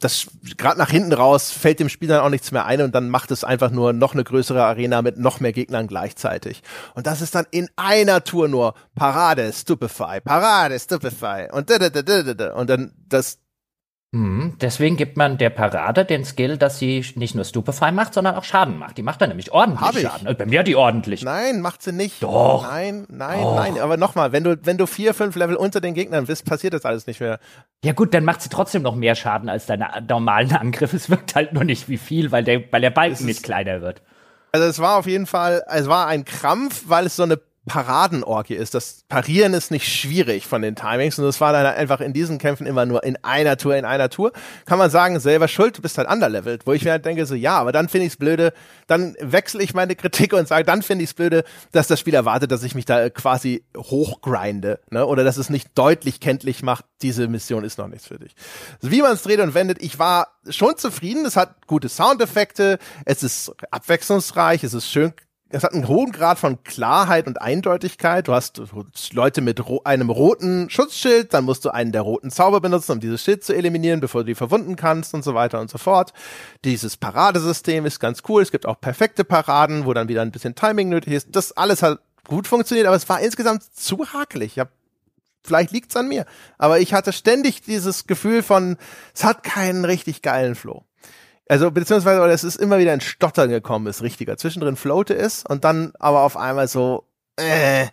das gerade nach hinten raus fällt dem Spiel dann auch nichts mehr ein und dann macht es einfach nur noch eine größere Arena mit noch mehr Gegnern gleichzeitig. Und das ist dann in einer Tour nur Parade, Stupefy, Parade, Stupefy und da, da, da, da, da. und dann das.
Deswegen gibt man der Parade den Skill, dass sie nicht nur Stupefy macht, sondern auch Schaden macht. Die macht dann nämlich ordentlich Schaden. Äh, bei mir hat die ordentlich.
Nein, macht sie nicht.
Doch.
Nein, nein, Doch. nein. Aber nochmal, wenn du, wenn du vier, fünf Level unter den Gegnern bist, passiert das alles nicht mehr.
Ja gut, dann macht sie trotzdem noch mehr Schaden als deine normalen Angriffe. Es wirkt halt nur nicht wie viel, weil der, weil der Balken nicht kleiner wird.
Also es war auf jeden Fall, es war ein Krampf, weil es so eine Paradenorgie ist. Das Parieren ist nicht schwierig von den Timings und das war dann einfach in diesen Kämpfen immer nur in einer Tour, in einer Tour. Kann man sagen, selber schuld, du bist halt underlevelt, wo ich mir halt denke, so ja, aber dann finde ich es blöde, dann wechsle ich meine Kritik und sage, dann finde ich es blöde, dass das Spiel erwartet, dass ich mich da quasi hochgrinde, ne? Oder dass es nicht deutlich kenntlich macht, diese Mission ist noch nichts für dich. Wie man es dreht und wendet, ich war schon zufrieden, es hat gute Soundeffekte, es ist abwechslungsreich, es ist schön es hat einen hohen Grad von Klarheit und Eindeutigkeit. Du hast Leute mit ro einem roten Schutzschild, dann musst du einen der roten Zauber benutzen, um dieses Schild zu eliminieren, bevor du die verwunden kannst und so weiter und so fort. Dieses Paradesystem ist ganz cool. Es gibt auch perfekte Paraden, wo dann wieder ein bisschen Timing nötig ist. Das alles hat gut funktioniert, aber es war insgesamt zu hakelig. Ich habe vielleicht liegt's an mir. Aber ich hatte ständig dieses Gefühl von, es hat keinen richtig geilen Flow. Also, beziehungsweise, es ist immer wieder ein Stottern gekommen, ist richtiger. Zwischendrin floate ist und dann aber auf einmal so, äh.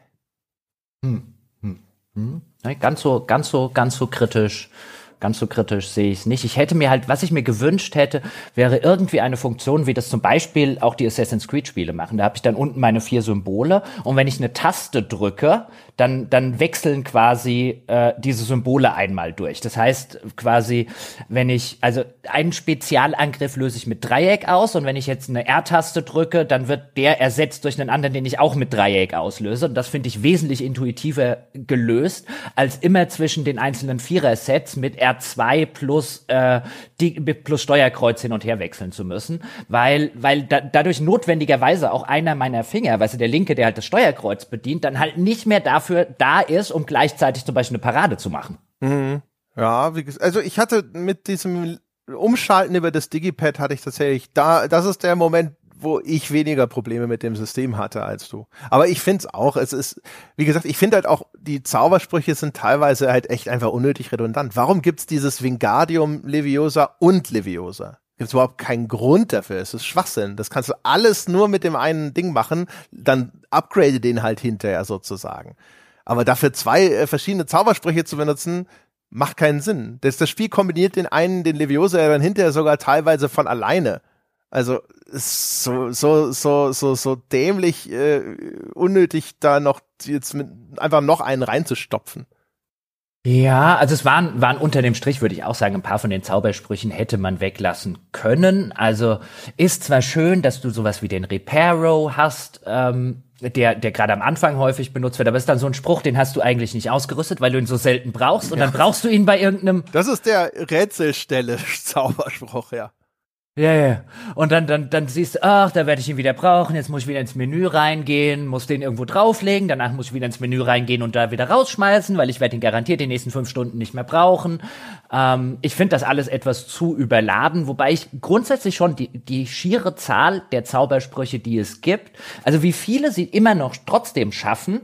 Hm, hm, hm. Ganz so, ganz so, ganz so kritisch ganz so kritisch sehe ich es nicht. Ich hätte mir halt, was ich mir gewünscht hätte, wäre irgendwie eine Funktion, wie das zum Beispiel auch die Assassin's Creed Spiele machen. Da habe ich dann unten meine vier Symbole und wenn ich eine Taste drücke, dann, dann wechseln quasi äh, diese Symbole einmal durch. Das heißt quasi, wenn ich, also einen Spezialangriff löse ich mit Dreieck aus und wenn ich jetzt eine R-Taste drücke, dann wird der ersetzt durch einen anderen, den ich auch mit Dreieck auslöse. Und das finde ich wesentlich intuitiver gelöst, als immer zwischen den einzelnen Vierer-Sets mit R2 plus, äh, die, plus Steuerkreuz hin und her wechseln zu müssen, weil, weil da, dadurch notwendigerweise auch einer meiner Finger, weißt du, der linke, der halt das Steuerkreuz bedient, dann halt nicht mehr dafür da ist, um gleichzeitig zum Beispiel eine Parade zu machen.
Mhm. Ja, wie also ich hatte mit diesem Umschalten über das Digipad hatte ich tatsächlich da, das ist der Moment, wo ich weniger Probleme mit dem System hatte als du. Aber ich finde es auch, es ist, wie gesagt, ich finde halt auch, die Zaubersprüche sind teilweise halt echt einfach unnötig redundant. Warum gibt's dieses Wingardium Leviosa und Leviosa? Gibt überhaupt keinen Grund dafür. Es ist Schwachsinn. Das kannst du alles nur mit dem einen Ding machen, dann upgrade den halt hinterher sozusagen. Aber dafür zwei äh, verschiedene Zaubersprüche zu benutzen, macht keinen Sinn. Das, das Spiel kombiniert den einen, den Leviosa, dann hinterher sogar teilweise von alleine. Also so so so so so dämlich äh, unnötig da noch jetzt mit einfach noch einen reinzustopfen.
Ja, also es waren, waren unter dem Strich, würde ich auch sagen, ein paar von den Zaubersprüchen hätte man weglassen können. Also ist zwar schön, dass du sowas wie den Reparo hast, ähm, der, der gerade am Anfang häufig benutzt wird, aber ist dann so ein Spruch, den hast du eigentlich nicht ausgerüstet, weil du ihn so selten brauchst und ja. dann brauchst du ihn bei irgendeinem.
Das ist der Rätselstelle Zauberspruch, ja.
Ja, ja. Und dann, dann, dann siehst du, ach, da werde ich ihn wieder brauchen. Jetzt muss ich wieder ins Menü reingehen, muss den irgendwo drauflegen. Danach muss ich wieder ins Menü reingehen und da wieder rausschmeißen, weil ich werde ihn garantiert die nächsten fünf Stunden nicht mehr brauchen. Ähm, ich finde das alles etwas zu überladen, wobei ich grundsätzlich schon die, die schiere Zahl der Zaubersprüche, die es gibt, also wie viele sie immer noch trotzdem schaffen,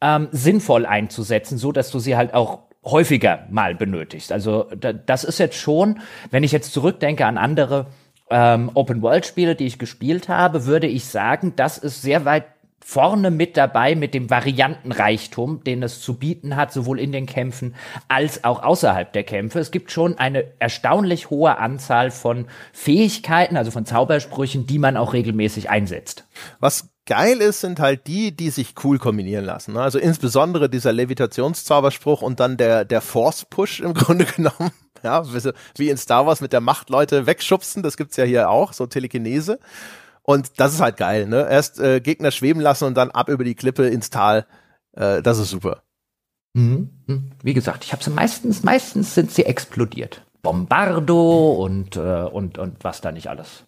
ähm, sinnvoll einzusetzen, so dass du sie halt auch häufiger mal benötigst. Also da, das ist jetzt schon, wenn ich jetzt zurückdenke an andere ähm, Open-World-Spiele, die ich gespielt habe, würde ich sagen, das ist sehr weit vorne mit dabei mit dem Variantenreichtum, den es zu bieten hat, sowohl in den Kämpfen als auch außerhalb der Kämpfe. Es gibt schon eine erstaunlich hohe Anzahl von Fähigkeiten, also von Zaubersprüchen, die man auch regelmäßig einsetzt.
Was geil ist, sind halt die, die sich cool kombinieren lassen. Also insbesondere dieser Levitationszauberspruch und dann der, der Force Push im Grunde genommen. Ja, wie in Star Wars mit der Macht Leute wegschubsen, das gibt's ja hier auch, so Telekinese. Und das ist halt geil, ne? Erst äh, Gegner schweben lassen und dann ab über die Klippe ins Tal. Äh, das ist super.
Mhm. mhm. Wie gesagt, ich habe sie meistens, meistens sind sie explodiert. Bombardo und, äh, und, und was da nicht alles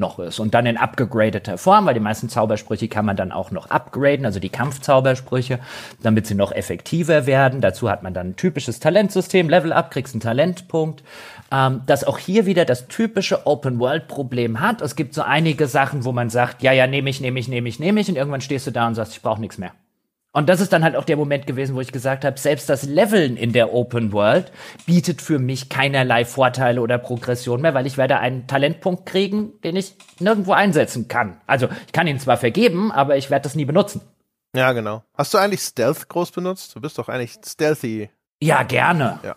noch ist. Und dann in abgegradeter Form, weil die meisten Zaubersprüche kann man dann auch noch upgraden, also die Kampfzaubersprüche, damit sie noch effektiver werden. Dazu hat man dann ein typisches Talentsystem, Level Up, kriegst einen Talentpunkt. Ähm, das auch hier wieder das typische Open-World-Problem hat. Es gibt so einige Sachen, wo man sagt, ja, ja, nehme ich, nehme ich, nehme ich, nehme ich. Und irgendwann stehst du da und sagst, ich brauche nichts mehr. Und das ist dann halt auch der Moment gewesen, wo ich gesagt habe, selbst das Leveln in der Open World bietet für mich keinerlei Vorteile oder Progression mehr, weil ich werde einen Talentpunkt kriegen, den ich nirgendwo einsetzen kann. Also ich kann ihn zwar vergeben, aber ich werde das nie benutzen.
Ja, genau. Hast du eigentlich Stealth groß benutzt? Du bist doch eigentlich stealthy.
Ja, gerne. Ja.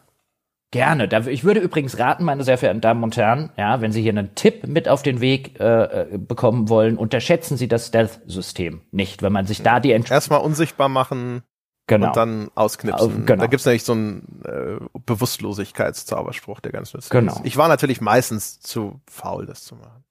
Gerne. Ich würde übrigens raten, meine sehr verehrten Damen und Herren, ja, wenn Sie hier einen Tipp mit auf den Weg äh, äh bekommen wollen, unterschätzen Sie das Stealth-System nicht, wenn man sich da die
Entsch Erstmal unsichtbar machen genau. und dann ausknipsen. Genau. Da gibt's nämlich so einen äh, Bewusstlosigkeitszauberspruch, der ganz nützlich genau. ist. Ich war natürlich meistens zu faul, das zu machen.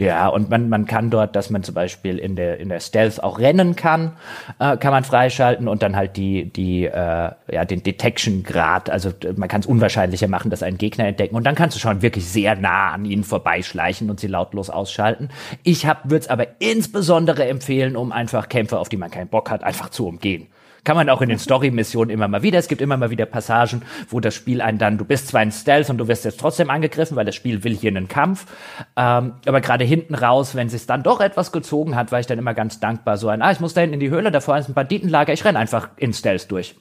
Ja, und man, man kann dort, dass man zum Beispiel in der, in der Stealth auch rennen kann, äh, kann man freischalten und dann halt die, die, äh, ja, den Detection-Grad, also man kann es unwahrscheinlicher machen, dass einen Gegner entdecken und dann kannst du schon wirklich sehr nah an ihnen vorbeischleichen und sie lautlos ausschalten. Ich würde es aber insbesondere empfehlen, um einfach Kämpfe, auf die man keinen Bock hat, einfach zu umgehen. Kann man auch in den Story-Missionen immer mal wieder. Es gibt immer mal wieder Passagen, wo das Spiel einen dann, du bist zwar in Stealth und du wirst jetzt trotzdem angegriffen, weil das Spiel will hier einen Kampf. Ähm, aber gerade hinten raus, wenn es dann doch etwas gezogen hat, war ich dann immer ganz dankbar. So ein, ah, ich muss da hinten in die Höhle, da vorne ist ein Banditenlager, ich renn einfach in Stealth durch.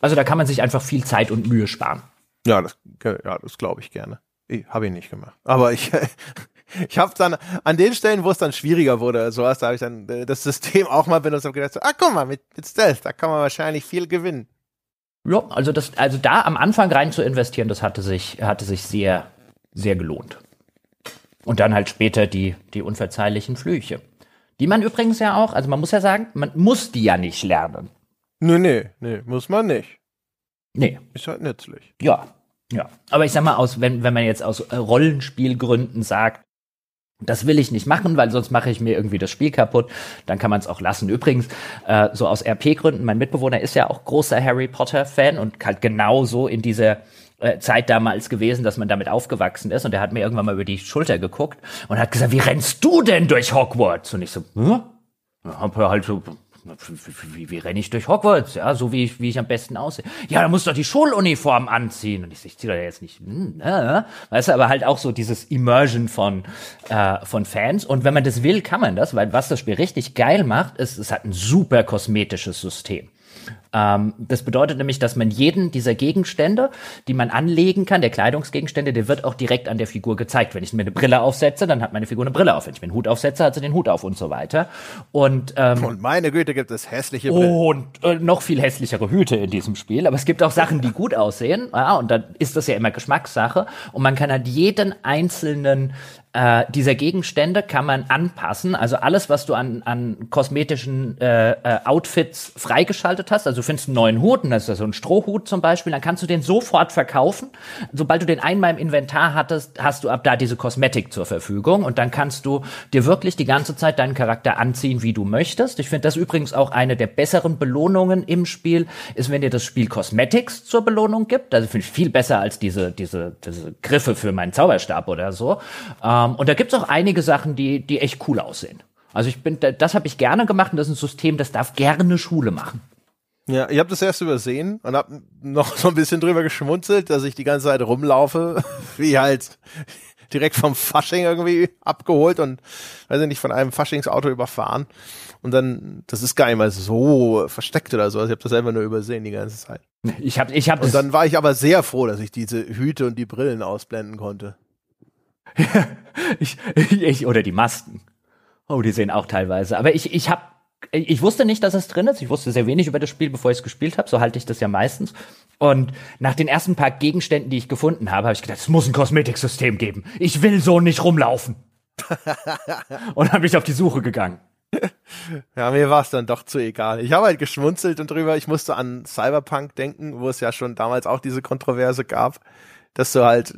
Also da kann man sich einfach viel Zeit und Mühe sparen.
Ja, das, ja, das glaube ich gerne. Habe ich nicht gemacht. Aber ich, ich habe dann an den Stellen, wo es dann schwieriger wurde, sowas, da habe ich dann äh, das System auch mal benutzt und gedacht, so, ah, guck mal, mit, mit Stealth, da kann man wahrscheinlich viel gewinnen.
Ja, also das, also da am Anfang rein zu investieren, das hatte sich, hatte sich sehr, sehr gelohnt. Und dann halt später die, die unverzeihlichen Flüche. Die man übrigens ja auch, also man muss ja sagen, man muss die ja nicht lernen.
Nee, nee, nee, muss man nicht.
Nee.
Ist halt nützlich.
Ja, ja. Aber ich sag mal, aus, wenn, wenn man jetzt aus Rollenspielgründen sagt, das will ich nicht machen, weil sonst mache ich mir irgendwie das Spiel kaputt. Dann kann man es auch lassen. Übrigens, äh, so aus RP-Gründen, mein Mitbewohner ist ja auch großer Harry Potter-Fan und halt genauso in dieser äh, Zeit damals gewesen, dass man damit aufgewachsen ist. Und er hat mir irgendwann mal über die Schulter geguckt und hat gesagt, wie rennst du denn durch Hogwarts? Und ich so, hm? Hab halt so wie, wie, wie renne ich durch Hogwarts? Ja, so wie ich, wie ich am besten aussehe. Ja, da musst du doch die Schuluniform anziehen. Und ich, ich ziehe da jetzt nicht, hm, ne? Weißt du, aber halt auch so dieses Immersion von, äh, von Fans. Und wenn man das will, kann man das, weil was das Spiel richtig geil macht, ist, es hat ein super kosmetisches System. Ähm, das bedeutet nämlich, dass man jeden dieser Gegenstände, die man anlegen kann, der Kleidungsgegenstände, der wird auch direkt an der Figur gezeigt. Wenn ich mir eine Brille aufsetze, dann hat meine Figur eine Brille auf. Wenn ich mir einen Hut aufsetze, hat sie den Hut auf und so weiter. Und, ähm,
und meine Güte gibt es hässliche Brillen.
Und äh, noch viel hässlichere Hüte in diesem Spiel. Aber es gibt auch Sachen, die gut aussehen. Ja, und dann ist das ja immer Geschmackssache. Und man kann halt jeden einzelnen äh, dieser Gegenstände kann man anpassen. Also alles, was du an, an kosmetischen äh, äh, Outfits freigeschaltet hast. Also du findest einen neuen Hut, und das ist so ein Strohhut zum Beispiel, dann kannst du den sofort verkaufen. Sobald du den einmal im Inventar hattest, hast du ab da diese Kosmetik zur Verfügung und dann kannst du dir wirklich die ganze Zeit deinen Charakter anziehen, wie du möchtest. Ich finde das übrigens auch eine der besseren Belohnungen im Spiel, ist, wenn dir das Spiel Cosmetics zur Belohnung gibt. Also finde ich viel besser als diese, diese, diese Griffe für meinen Zauberstab oder so. Ähm, ähm, und da gibt's auch einige Sachen, die, die echt cool aussehen. Also ich bin, das habe ich gerne gemacht und das ist ein System, das darf gerne Schule machen.
Ja, ich habe das erst übersehen und habe noch so ein bisschen drüber geschmunzelt, dass ich die ganze Zeit rumlaufe, wie halt direkt vom Fasching irgendwie abgeholt und weiß ich nicht von einem Faschingsauto überfahren und dann das ist gar nicht mal so versteckt oder so, also ich habe das einfach nur übersehen die ganze Zeit.
Ich habe ich habe
und dann war ich aber sehr froh, dass ich diese Hüte und die Brillen ausblenden konnte.
ich, ich, oder die Masken. Oh, die sehen auch teilweise. Aber ich, ich habe ich wusste nicht, dass es drin ist. Ich wusste sehr wenig über das Spiel, bevor ich es gespielt habe. So halte ich das ja meistens. Und nach den ersten paar Gegenständen, die ich gefunden habe, habe ich gedacht, es muss ein Kosmetiksystem geben. Ich will so nicht rumlaufen. und habe mich auf die Suche gegangen.
Ja, mir war es dann doch zu egal. Ich habe halt geschmunzelt und drüber. Ich musste an Cyberpunk denken, wo es ja schon damals auch diese Kontroverse gab dass du halt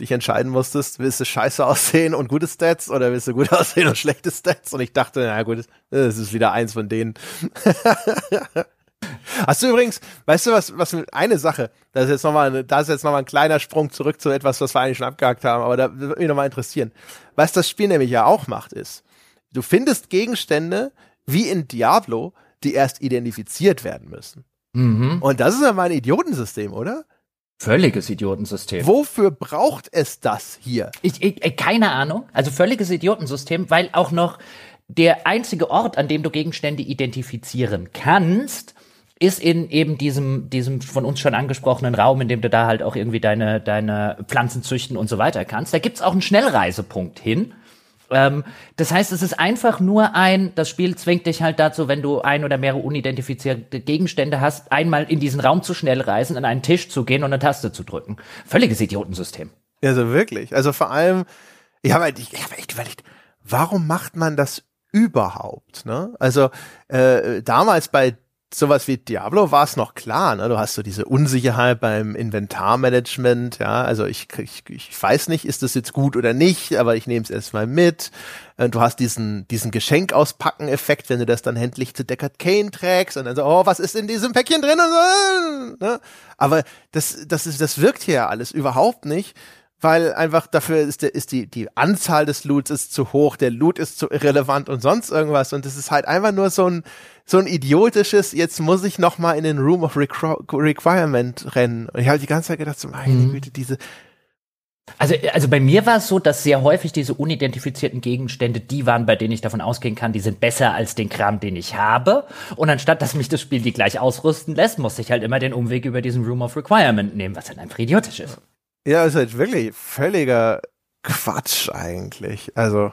dich entscheiden musstest, willst du scheiße aussehen und gute Stats oder willst du gut aussehen und schlechte Stats? Und ich dachte, na gut, das ist wieder eins von denen. Hast du übrigens, weißt du was, was eine Sache, das ist jetzt nochmal, da ist jetzt nochmal ein kleiner Sprung zurück zu etwas, was wir eigentlich schon abgehakt haben, aber da würde mich nochmal interessieren. Was das Spiel nämlich ja auch macht, ist, du findest Gegenstände wie in Diablo, die erst identifiziert werden müssen. Mhm. Und das ist ja mein Idiotensystem, oder?
Völliges Idiotensystem.
Wofür braucht es das hier?
Ich, ich, äh, keine Ahnung. Also völliges Idiotensystem, weil auch noch der einzige Ort, an dem du Gegenstände identifizieren kannst, ist in eben diesem, diesem von uns schon angesprochenen Raum, in dem du da halt auch irgendwie deine, deine Pflanzen züchten und so weiter kannst. Da gibt's auch einen Schnellreisepunkt hin. Ähm, das heißt, es ist einfach nur ein, das Spiel zwingt dich halt dazu, wenn du ein oder mehrere unidentifizierte Gegenstände hast, einmal in diesen Raum zu schnell reisen, an einen Tisch zu gehen und eine Taste zu drücken. Völliges Idiotensystem.
Also wirklich. Also vor allem, ich habe halt, ich hab echt überlegt, warum macht man das überhaupt? Ne? Also äh, damals bei sowas wie Diablo war es noch klar, ne? Du hast so diese Unsicherheit beim Inventarmanagement, ja. Also ich, ich, ich weiß nicht, ist das jetzt gut oder nicht, aber ich nehme es erstmal mit. Äh, du hast diesen, diesen Geschenk auspacken Effekt, wenn du das dann händlich zu Deckard Kane trägst und dann so, oh, was ist in diesem Päckchen drin? Ne? Aber das, das ist, das wirkt hier ja alles überhaupt nicht weil einfach dafür ist, der, ist die, die Anzahl des Loots ist zu hoch, der Loot ist zu irrelevant und sonst irgendwas und es ist halt einfach nur so ein, so ein idiotisches, jetzt muss ich noch mal in den Room of Requ Requirement rennen. Und ich habe die ganze Zeit gedacht, so meine mhm. Güte, diese,
Also, also bei mir war es so, dass sehr häufig diese unidentifizierten Gegenstände die waren, bei denen ich davon ausgehen kann, die sind besser als den Kram, den ich habe. Und anstatt, dass mich das Spiel die gleich ausrüsten lässt, muss ich halt immer den Umweg über diesen Room of Requirement nehmen, was halt einfach idiotisch ist.
Ja, ist halt wirklich völliger Quatsch eigentlich. Also,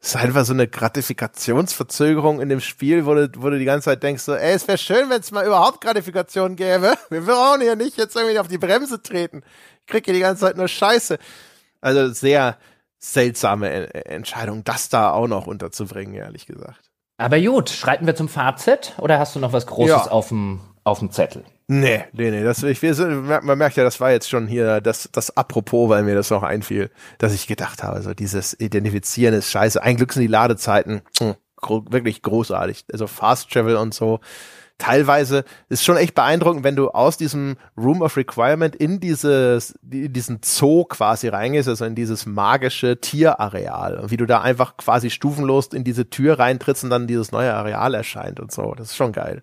es ist einfach so eine Gratifikationsverzögerung in dem Spiel, wo du, wo du die ganze Zeit denkst, so, ey, es wäre schön, wenn es mal überhaupt Gratifikation gäbe. Wir brauchen hier nicht jetzt irgendwie auf die Bremse treten. Ich krieg hier die ganze Zeit nur Scheiße. Also sehr seltsame Entscheidung, das da auch noch unterzubringen, ehrlich gesagt.
Aber gut, schreiten wir zum Fazit oder hast du noch was Großes ja. auf dem auf dem Zettel?
Nee, nee, nee. Das, ich, man merkt ja, das war jetzt schon hier das, das Apropos, weil mir das noch einfiel, dass ich gedacht habe, so dieses Identifizieren ist scheiße. Ein Glück sind die Ladezeiten hm, wirklich großartig. Also Fast Travel und so. Teilweise ist schon echt beeindruckend, wenn du aus diesem Room of Requirement in dieses, in diesen Zoo quasi reingehst, also in dieses magische Tierareal. Und wie du da einfach quasi stufenlos in diese Tür reintrittst und dann dieses neue Areal erscheint und so. Das ist schon geil.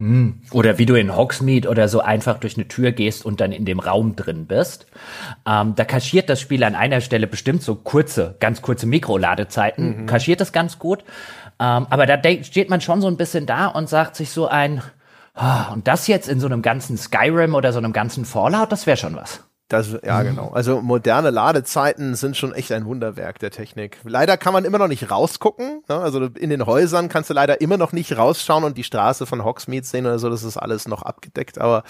Hm. Oder wie du in Hogsmeade oder so einfach durch eine Tür gehst und dann in dem Raum drin bist. Ähm, da kaschiert das Spiel an einer Stelle bestimmt so kurze, ganz kurze Mikroladezeiten, mhm. kaschiert das ganz gut. Ähm, aber da steht man schon so ein bisschen da und sagt sich so ein, oh, und das jetzt in so einem ganzen Skyrim oder so einem ganzen Fallout, das wäre schon was.
Das, ja, mhm. genau. Also moderne Ladezeiten sind schon echt ein Wunderwerk der Technik. Leider kann man immer noch nicht rausgucken. Ne? Also in den Häusern kannst du leider immer noch nicht rausschauen und die Straße von Hogsmeade sehen oder so. Das ist alles noch abgedeckt, aber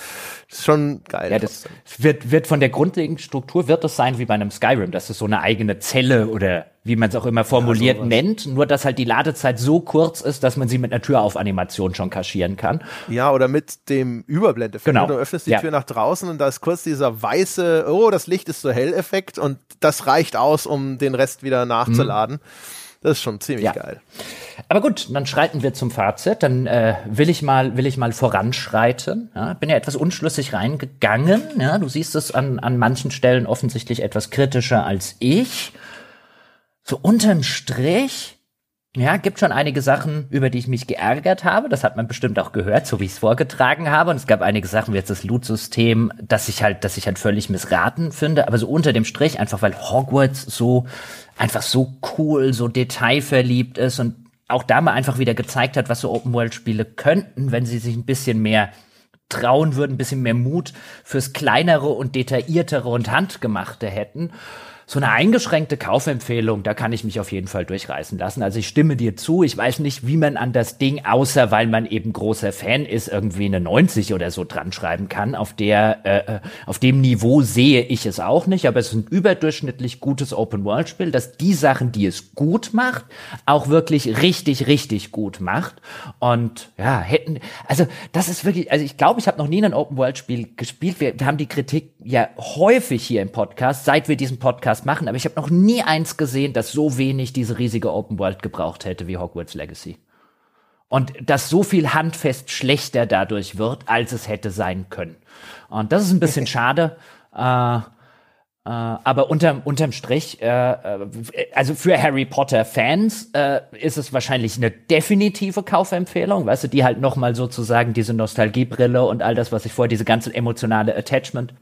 ist schon geil.
Ja, das wird, wird von der grundlegenden Struktur wird das sein wie bei einem Skyrim, dass es so eine eigene Zelle oder wie man es auch immer formuliert ja, nennt, nur dass halt die Ladezeit so kurz ist, dass man sie mit einer Türaufanimation schon kaschieren kann.
Ja, oder mit dem Überblende.
Genau.
Du öffnest die ja. Tür nach draußen und da ist kurz dieser weiße, oh, das Licht ist so hell Effekt und das reicht aus, um den Rest wieder nachzuladen. Mhm. Das ist schon ziemlich ja. geil.
Aber gut, dann schreiten wir zum Fazit. Dann äh, will ich mal, will ich mal voranschreiten. Ja, bin ja etwas unschlüssig reingegangen. Ja, du siehst es an, an manchen Stellen offensichtlich etwas kritischer als ich so unterm Strich, ja, gibt schon einige Sachen, über die ich mich geärgert habe. Das hat man bestimmt auch gehört, so wie ich es vorgetragen habe. Und es gab einige Sachen wie jetzt das Loot-System, das ich halt, das ich halt völlig missraten finde. Aber so unter dem Strich, einfach weil Hogwarts so, einfach so cool, so detailverliebt ist und auch da mal einfach wieder gezeigt hat, was so Open-World-Spiele könnten, wenn sie sich ein bisschen mehr trauen würden, ein bisschen mehr Mut fürs kleinere und detailliertere und handgemachte hätten so eine eingeschränkte Kaufempfehlung, da kann ich mich auf jeden Fall durchreißen lassen. Also ich stimme dir zu. Ich weiß nicht, wie man an das Ding, außer weil man eben großer Fan ist, irgendwie eine 90 oder so dran schreiben kann. Auf der, äh, äh, auf dem Niveau sehe ich es auch nicht, aber es ist ein überdurchschnittlich gutes Open-World-Spiel, das die Sachen, die es gut macht, auch wirklich richtig, richtig gut macht. Und ja, hätten, also das ist wirklich, also ich glaube, ich habe noch nie ein Open-World-Spiel gespielt. Wir, wir haben die Kritik ja häufig hier im Podcast, seit wir diesen Podcast Podcast machen, aber ich habe noch nie eins gesehen, das so wenig diese riesige Open World gebraucht hätte wie Hogwarts Legacy. Und dass so viel handfest schlechter dadurch wird, als es hätte sein können. Und das ist ein bisschen schade. Äh, äh, aber unterm, unterm Strich, äh, äh, also für Harry Potter Fans äh, ist es wahrscheinlich eine definitive Kaufempfehlung, weißt du, die halt nochmal sozusagen diese Nostalgiebrille und all das, was ich vorher, diese ganze emotionale Attachment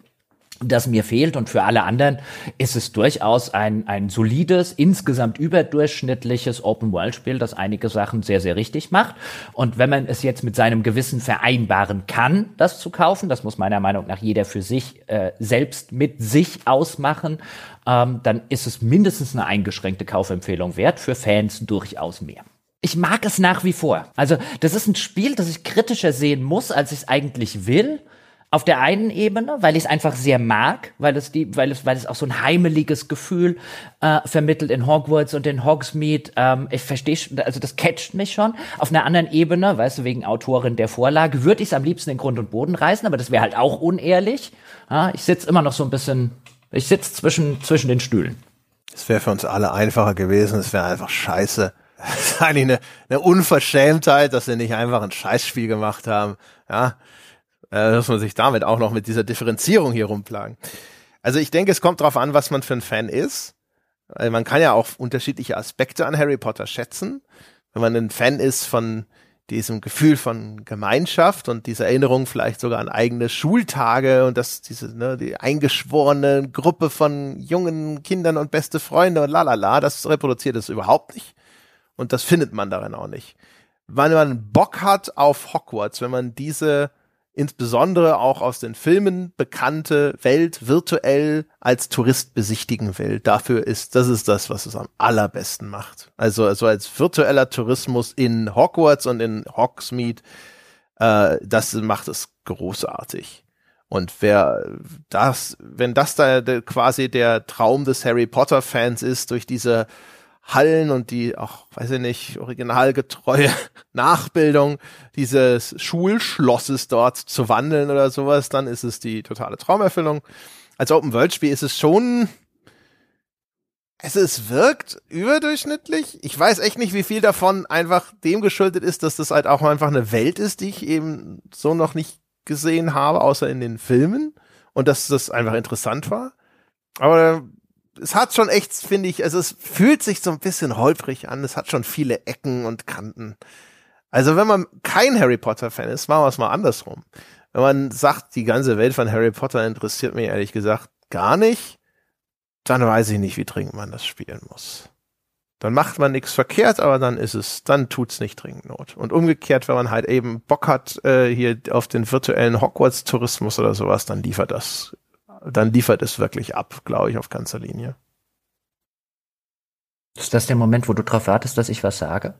das mir fehlt. Und für alle anderen ist es durchaus ein, ein solides, insgesamt überdurchschnittliches Open-World-Spiel, das einige Sachen sehr, sehr richtig macht. Und wenn man es jetzt mit seinem Gewissen vereinbaren kann, das zu kaufen, das muss meiner Meinung nach jeder für sich äh, selbst mit sich ausmachen, ähm, dann ist es mindestens eine eingeschränkte Kaufempfehlung wert, für Fans durchaus mehr. Ich mag es nach wie vor. Also, das ist ein Spiel, das ich kritischer sehen muss, als ich es eigentlich will. Auf der einen Ebene, weil ich es einfach sehr mag, weil es die, weil es, weil es auch so ein heimeliges Gefühl äh, vermittelt in Hogwarts und in Hogsmeade. Ähm, ich verstehe, also das catcht mich schon. Auf einer anderen Ebene, weißt du, wegen Autorin der Vorlage, würde ich es am liebsten in Grund und Boden reißen, aber das wäre halt auch unehrlich. Ja, ich sitze immer noch so ein bisschen, ich sitze zwischen zwischen den Stühlen.
Es wäre für uns alle einfacher gewesen. Es wäre einfach scheiße. Das ist eigentlich eine, eine Unverschämtheit, dass wir nicht einfach ein Scheißspiel gemacht haben. Ja, äh, dass man sich damit auch noch mit dieser Differenzierung hier rumplagen. Also ich denke, es kommt darauf an, was man für ein Fan ist. Weil man kann ja auch unterschiedliche Aspekte an Harry Potter schätzen. Wenn man ein Fan ist von diesem Gefühl von Gemeinschaft und dieser Erinnerung vielleicht sogar an eigene Schultage und dass diese, ne, die eingeschworene Gruppe von jungen Kindern und beste Freunde und lalala, das reproduziert es überhaupt nicht. Und das findet man darin auch nicht. Wenn man Bock hat auf Hogwarts, wenn man diese insbesondere auch aus den Filmen bekannte Welt virtuell als Tourist besichtigen will. Dafür ist, das ist das, was es am allerbesten macht. Also, also als virtueller Tourismus in Hogwarts und in Hogsmeade, äh, das macht es großartig. Und wer das, wenn das da quasi der Traum des Harry Potter Fans ist, durch diese Hallen und die auch, weiß ich nicht, originalgetreue Nachbildung dieses Schulschlosses dort zu wandeln oder sowas, dann ist es die totale Traumerfüllung. Als Open-World-Spiel ist es schon, es, es wirkt überdurchschnittlich. Ich weiß echt nicht, wie viel davon einfach dem geschuldet ist, dass das halt auch einfach eine Welt ist, die ich eben so noch nicht gesehen habe, außer in den Filmen. Und dass das einfach interessant war. Aber es hat schon echt, finde ich, also es fühlt sich so ein bisschen holprig an. Es hat schon viele Ecken und Kanten. Also wenn man kein Harry Potter Fan ist, machen wir es mal andersrum. Wenn man sagt, die ganze Welt von Harry Potter interessiert mich ehrlich gesagt gar nicht, dann weiß ich nicht, wie dringend man das spielen muss. Dann macht man nichts verkehrt, aber dann ist es, dann tut's nicht dringend Not. Und umgekehrt, wenn man halt eben Bock hat äh, hier auf den virtuellen Hogwarts-Tourismus oder sowas, dann liefert das dann liefert es wirklich ab, glaube ich, auf ganzer Linie.
Ist das der Moment, wo du darauf wartest, dass ich was sage?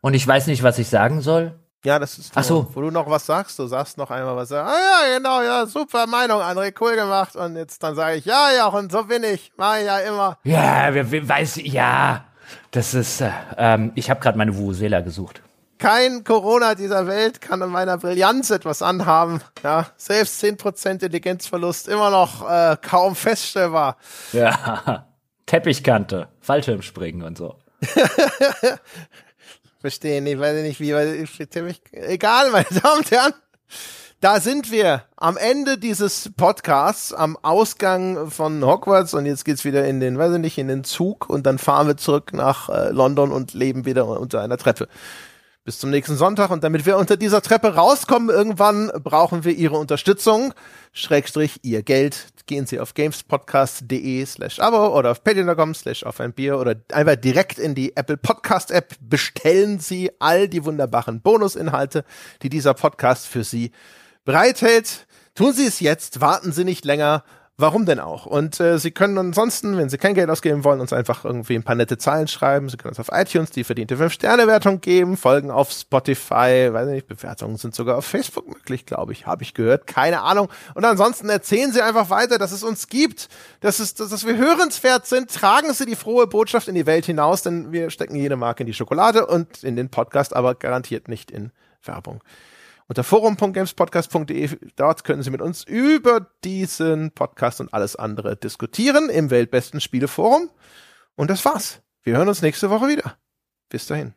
Und ich weiß nicht, was ich sagen soll?
Ja, das ist
Ach so.
wo du noch was sagst. Du sagst noch einmal was. Ah ja, genau, ja, super Meinung, André, cool gemacht. Und jetzt dann sage ich, ja, ja, und so bin ich. Mach ich ja immer.
Ja, wer, wer weiß, ja. Das ist, äh, ähm, ich habe gerade meine Vuvuzela gesucht
kein Corona dieser Welt kann an meiner Brillanz etwas anhaben. Ja, selbst 10% Intelligenzverlust immer noch äh, kaum feststellbar.
Ja, Teppichkante, Fallschirmspringen und so.
Verstehe nicht, weiß ich nicht, wie, weil ich, Teppich, egal, meine Damen und Herren. Da sind wir am Ende dieses Podcasts, am Ausgang von Hogwarts und jetzt geht's wieder in den, weiß ich nicht, in den Zug und dann fahren wir zurück nach äh, London und leben wieder unter einer Treppe bis zum nächsten Sonntag. Und damit wir unter dieser Treppe rauskommen, irgendwann brauchen wir Ihre Unterstützung. Schrägstrich Ihr Geld. Gehen Sie auf gamespodcast.de slash abo oder auf patreon.com slash auf ein Bier oder einfach direkt in die Apple Podcast App bestellen Sie all die wunderbaren Bonusinhalte, die dieser Podcast für Sie bereithält. Tun Sie es jetzt, warten Sie nicht länger Warum denn auch? Und äh, Sie können ansonsten, wenn Sie kein Geld ausgeben wollen, uns einfach irgendwie ein paar nette Zahlen schreiben. Sie können uns auf iTunes die verdiente 5-Sterne-Wertung geben, folgen auf Spotify, weiß nicht, Bewertungen sind sogar auf Facebook möglich, glaube ich, habe ich gehört, keine Ahnung. Und ansonsten erzählen Sie einfach weiter, dass es uns gibt, dass, es, dass, dass wir hörenswert sind. Tragen Sie die frohe Botschaft in die Welt hinaus, denn wir stecken jede Marke in die Schokolade und in den Podcast, aber garantiert nicht in Werbung unter forum.gamespodcast.de. Dort können Sie mit uns über diesen Podcast und alles andere diskutieren im weltbesten Spieleforum. Und das war's. Wir hören uns nächste Woche wieder. Bis dahin.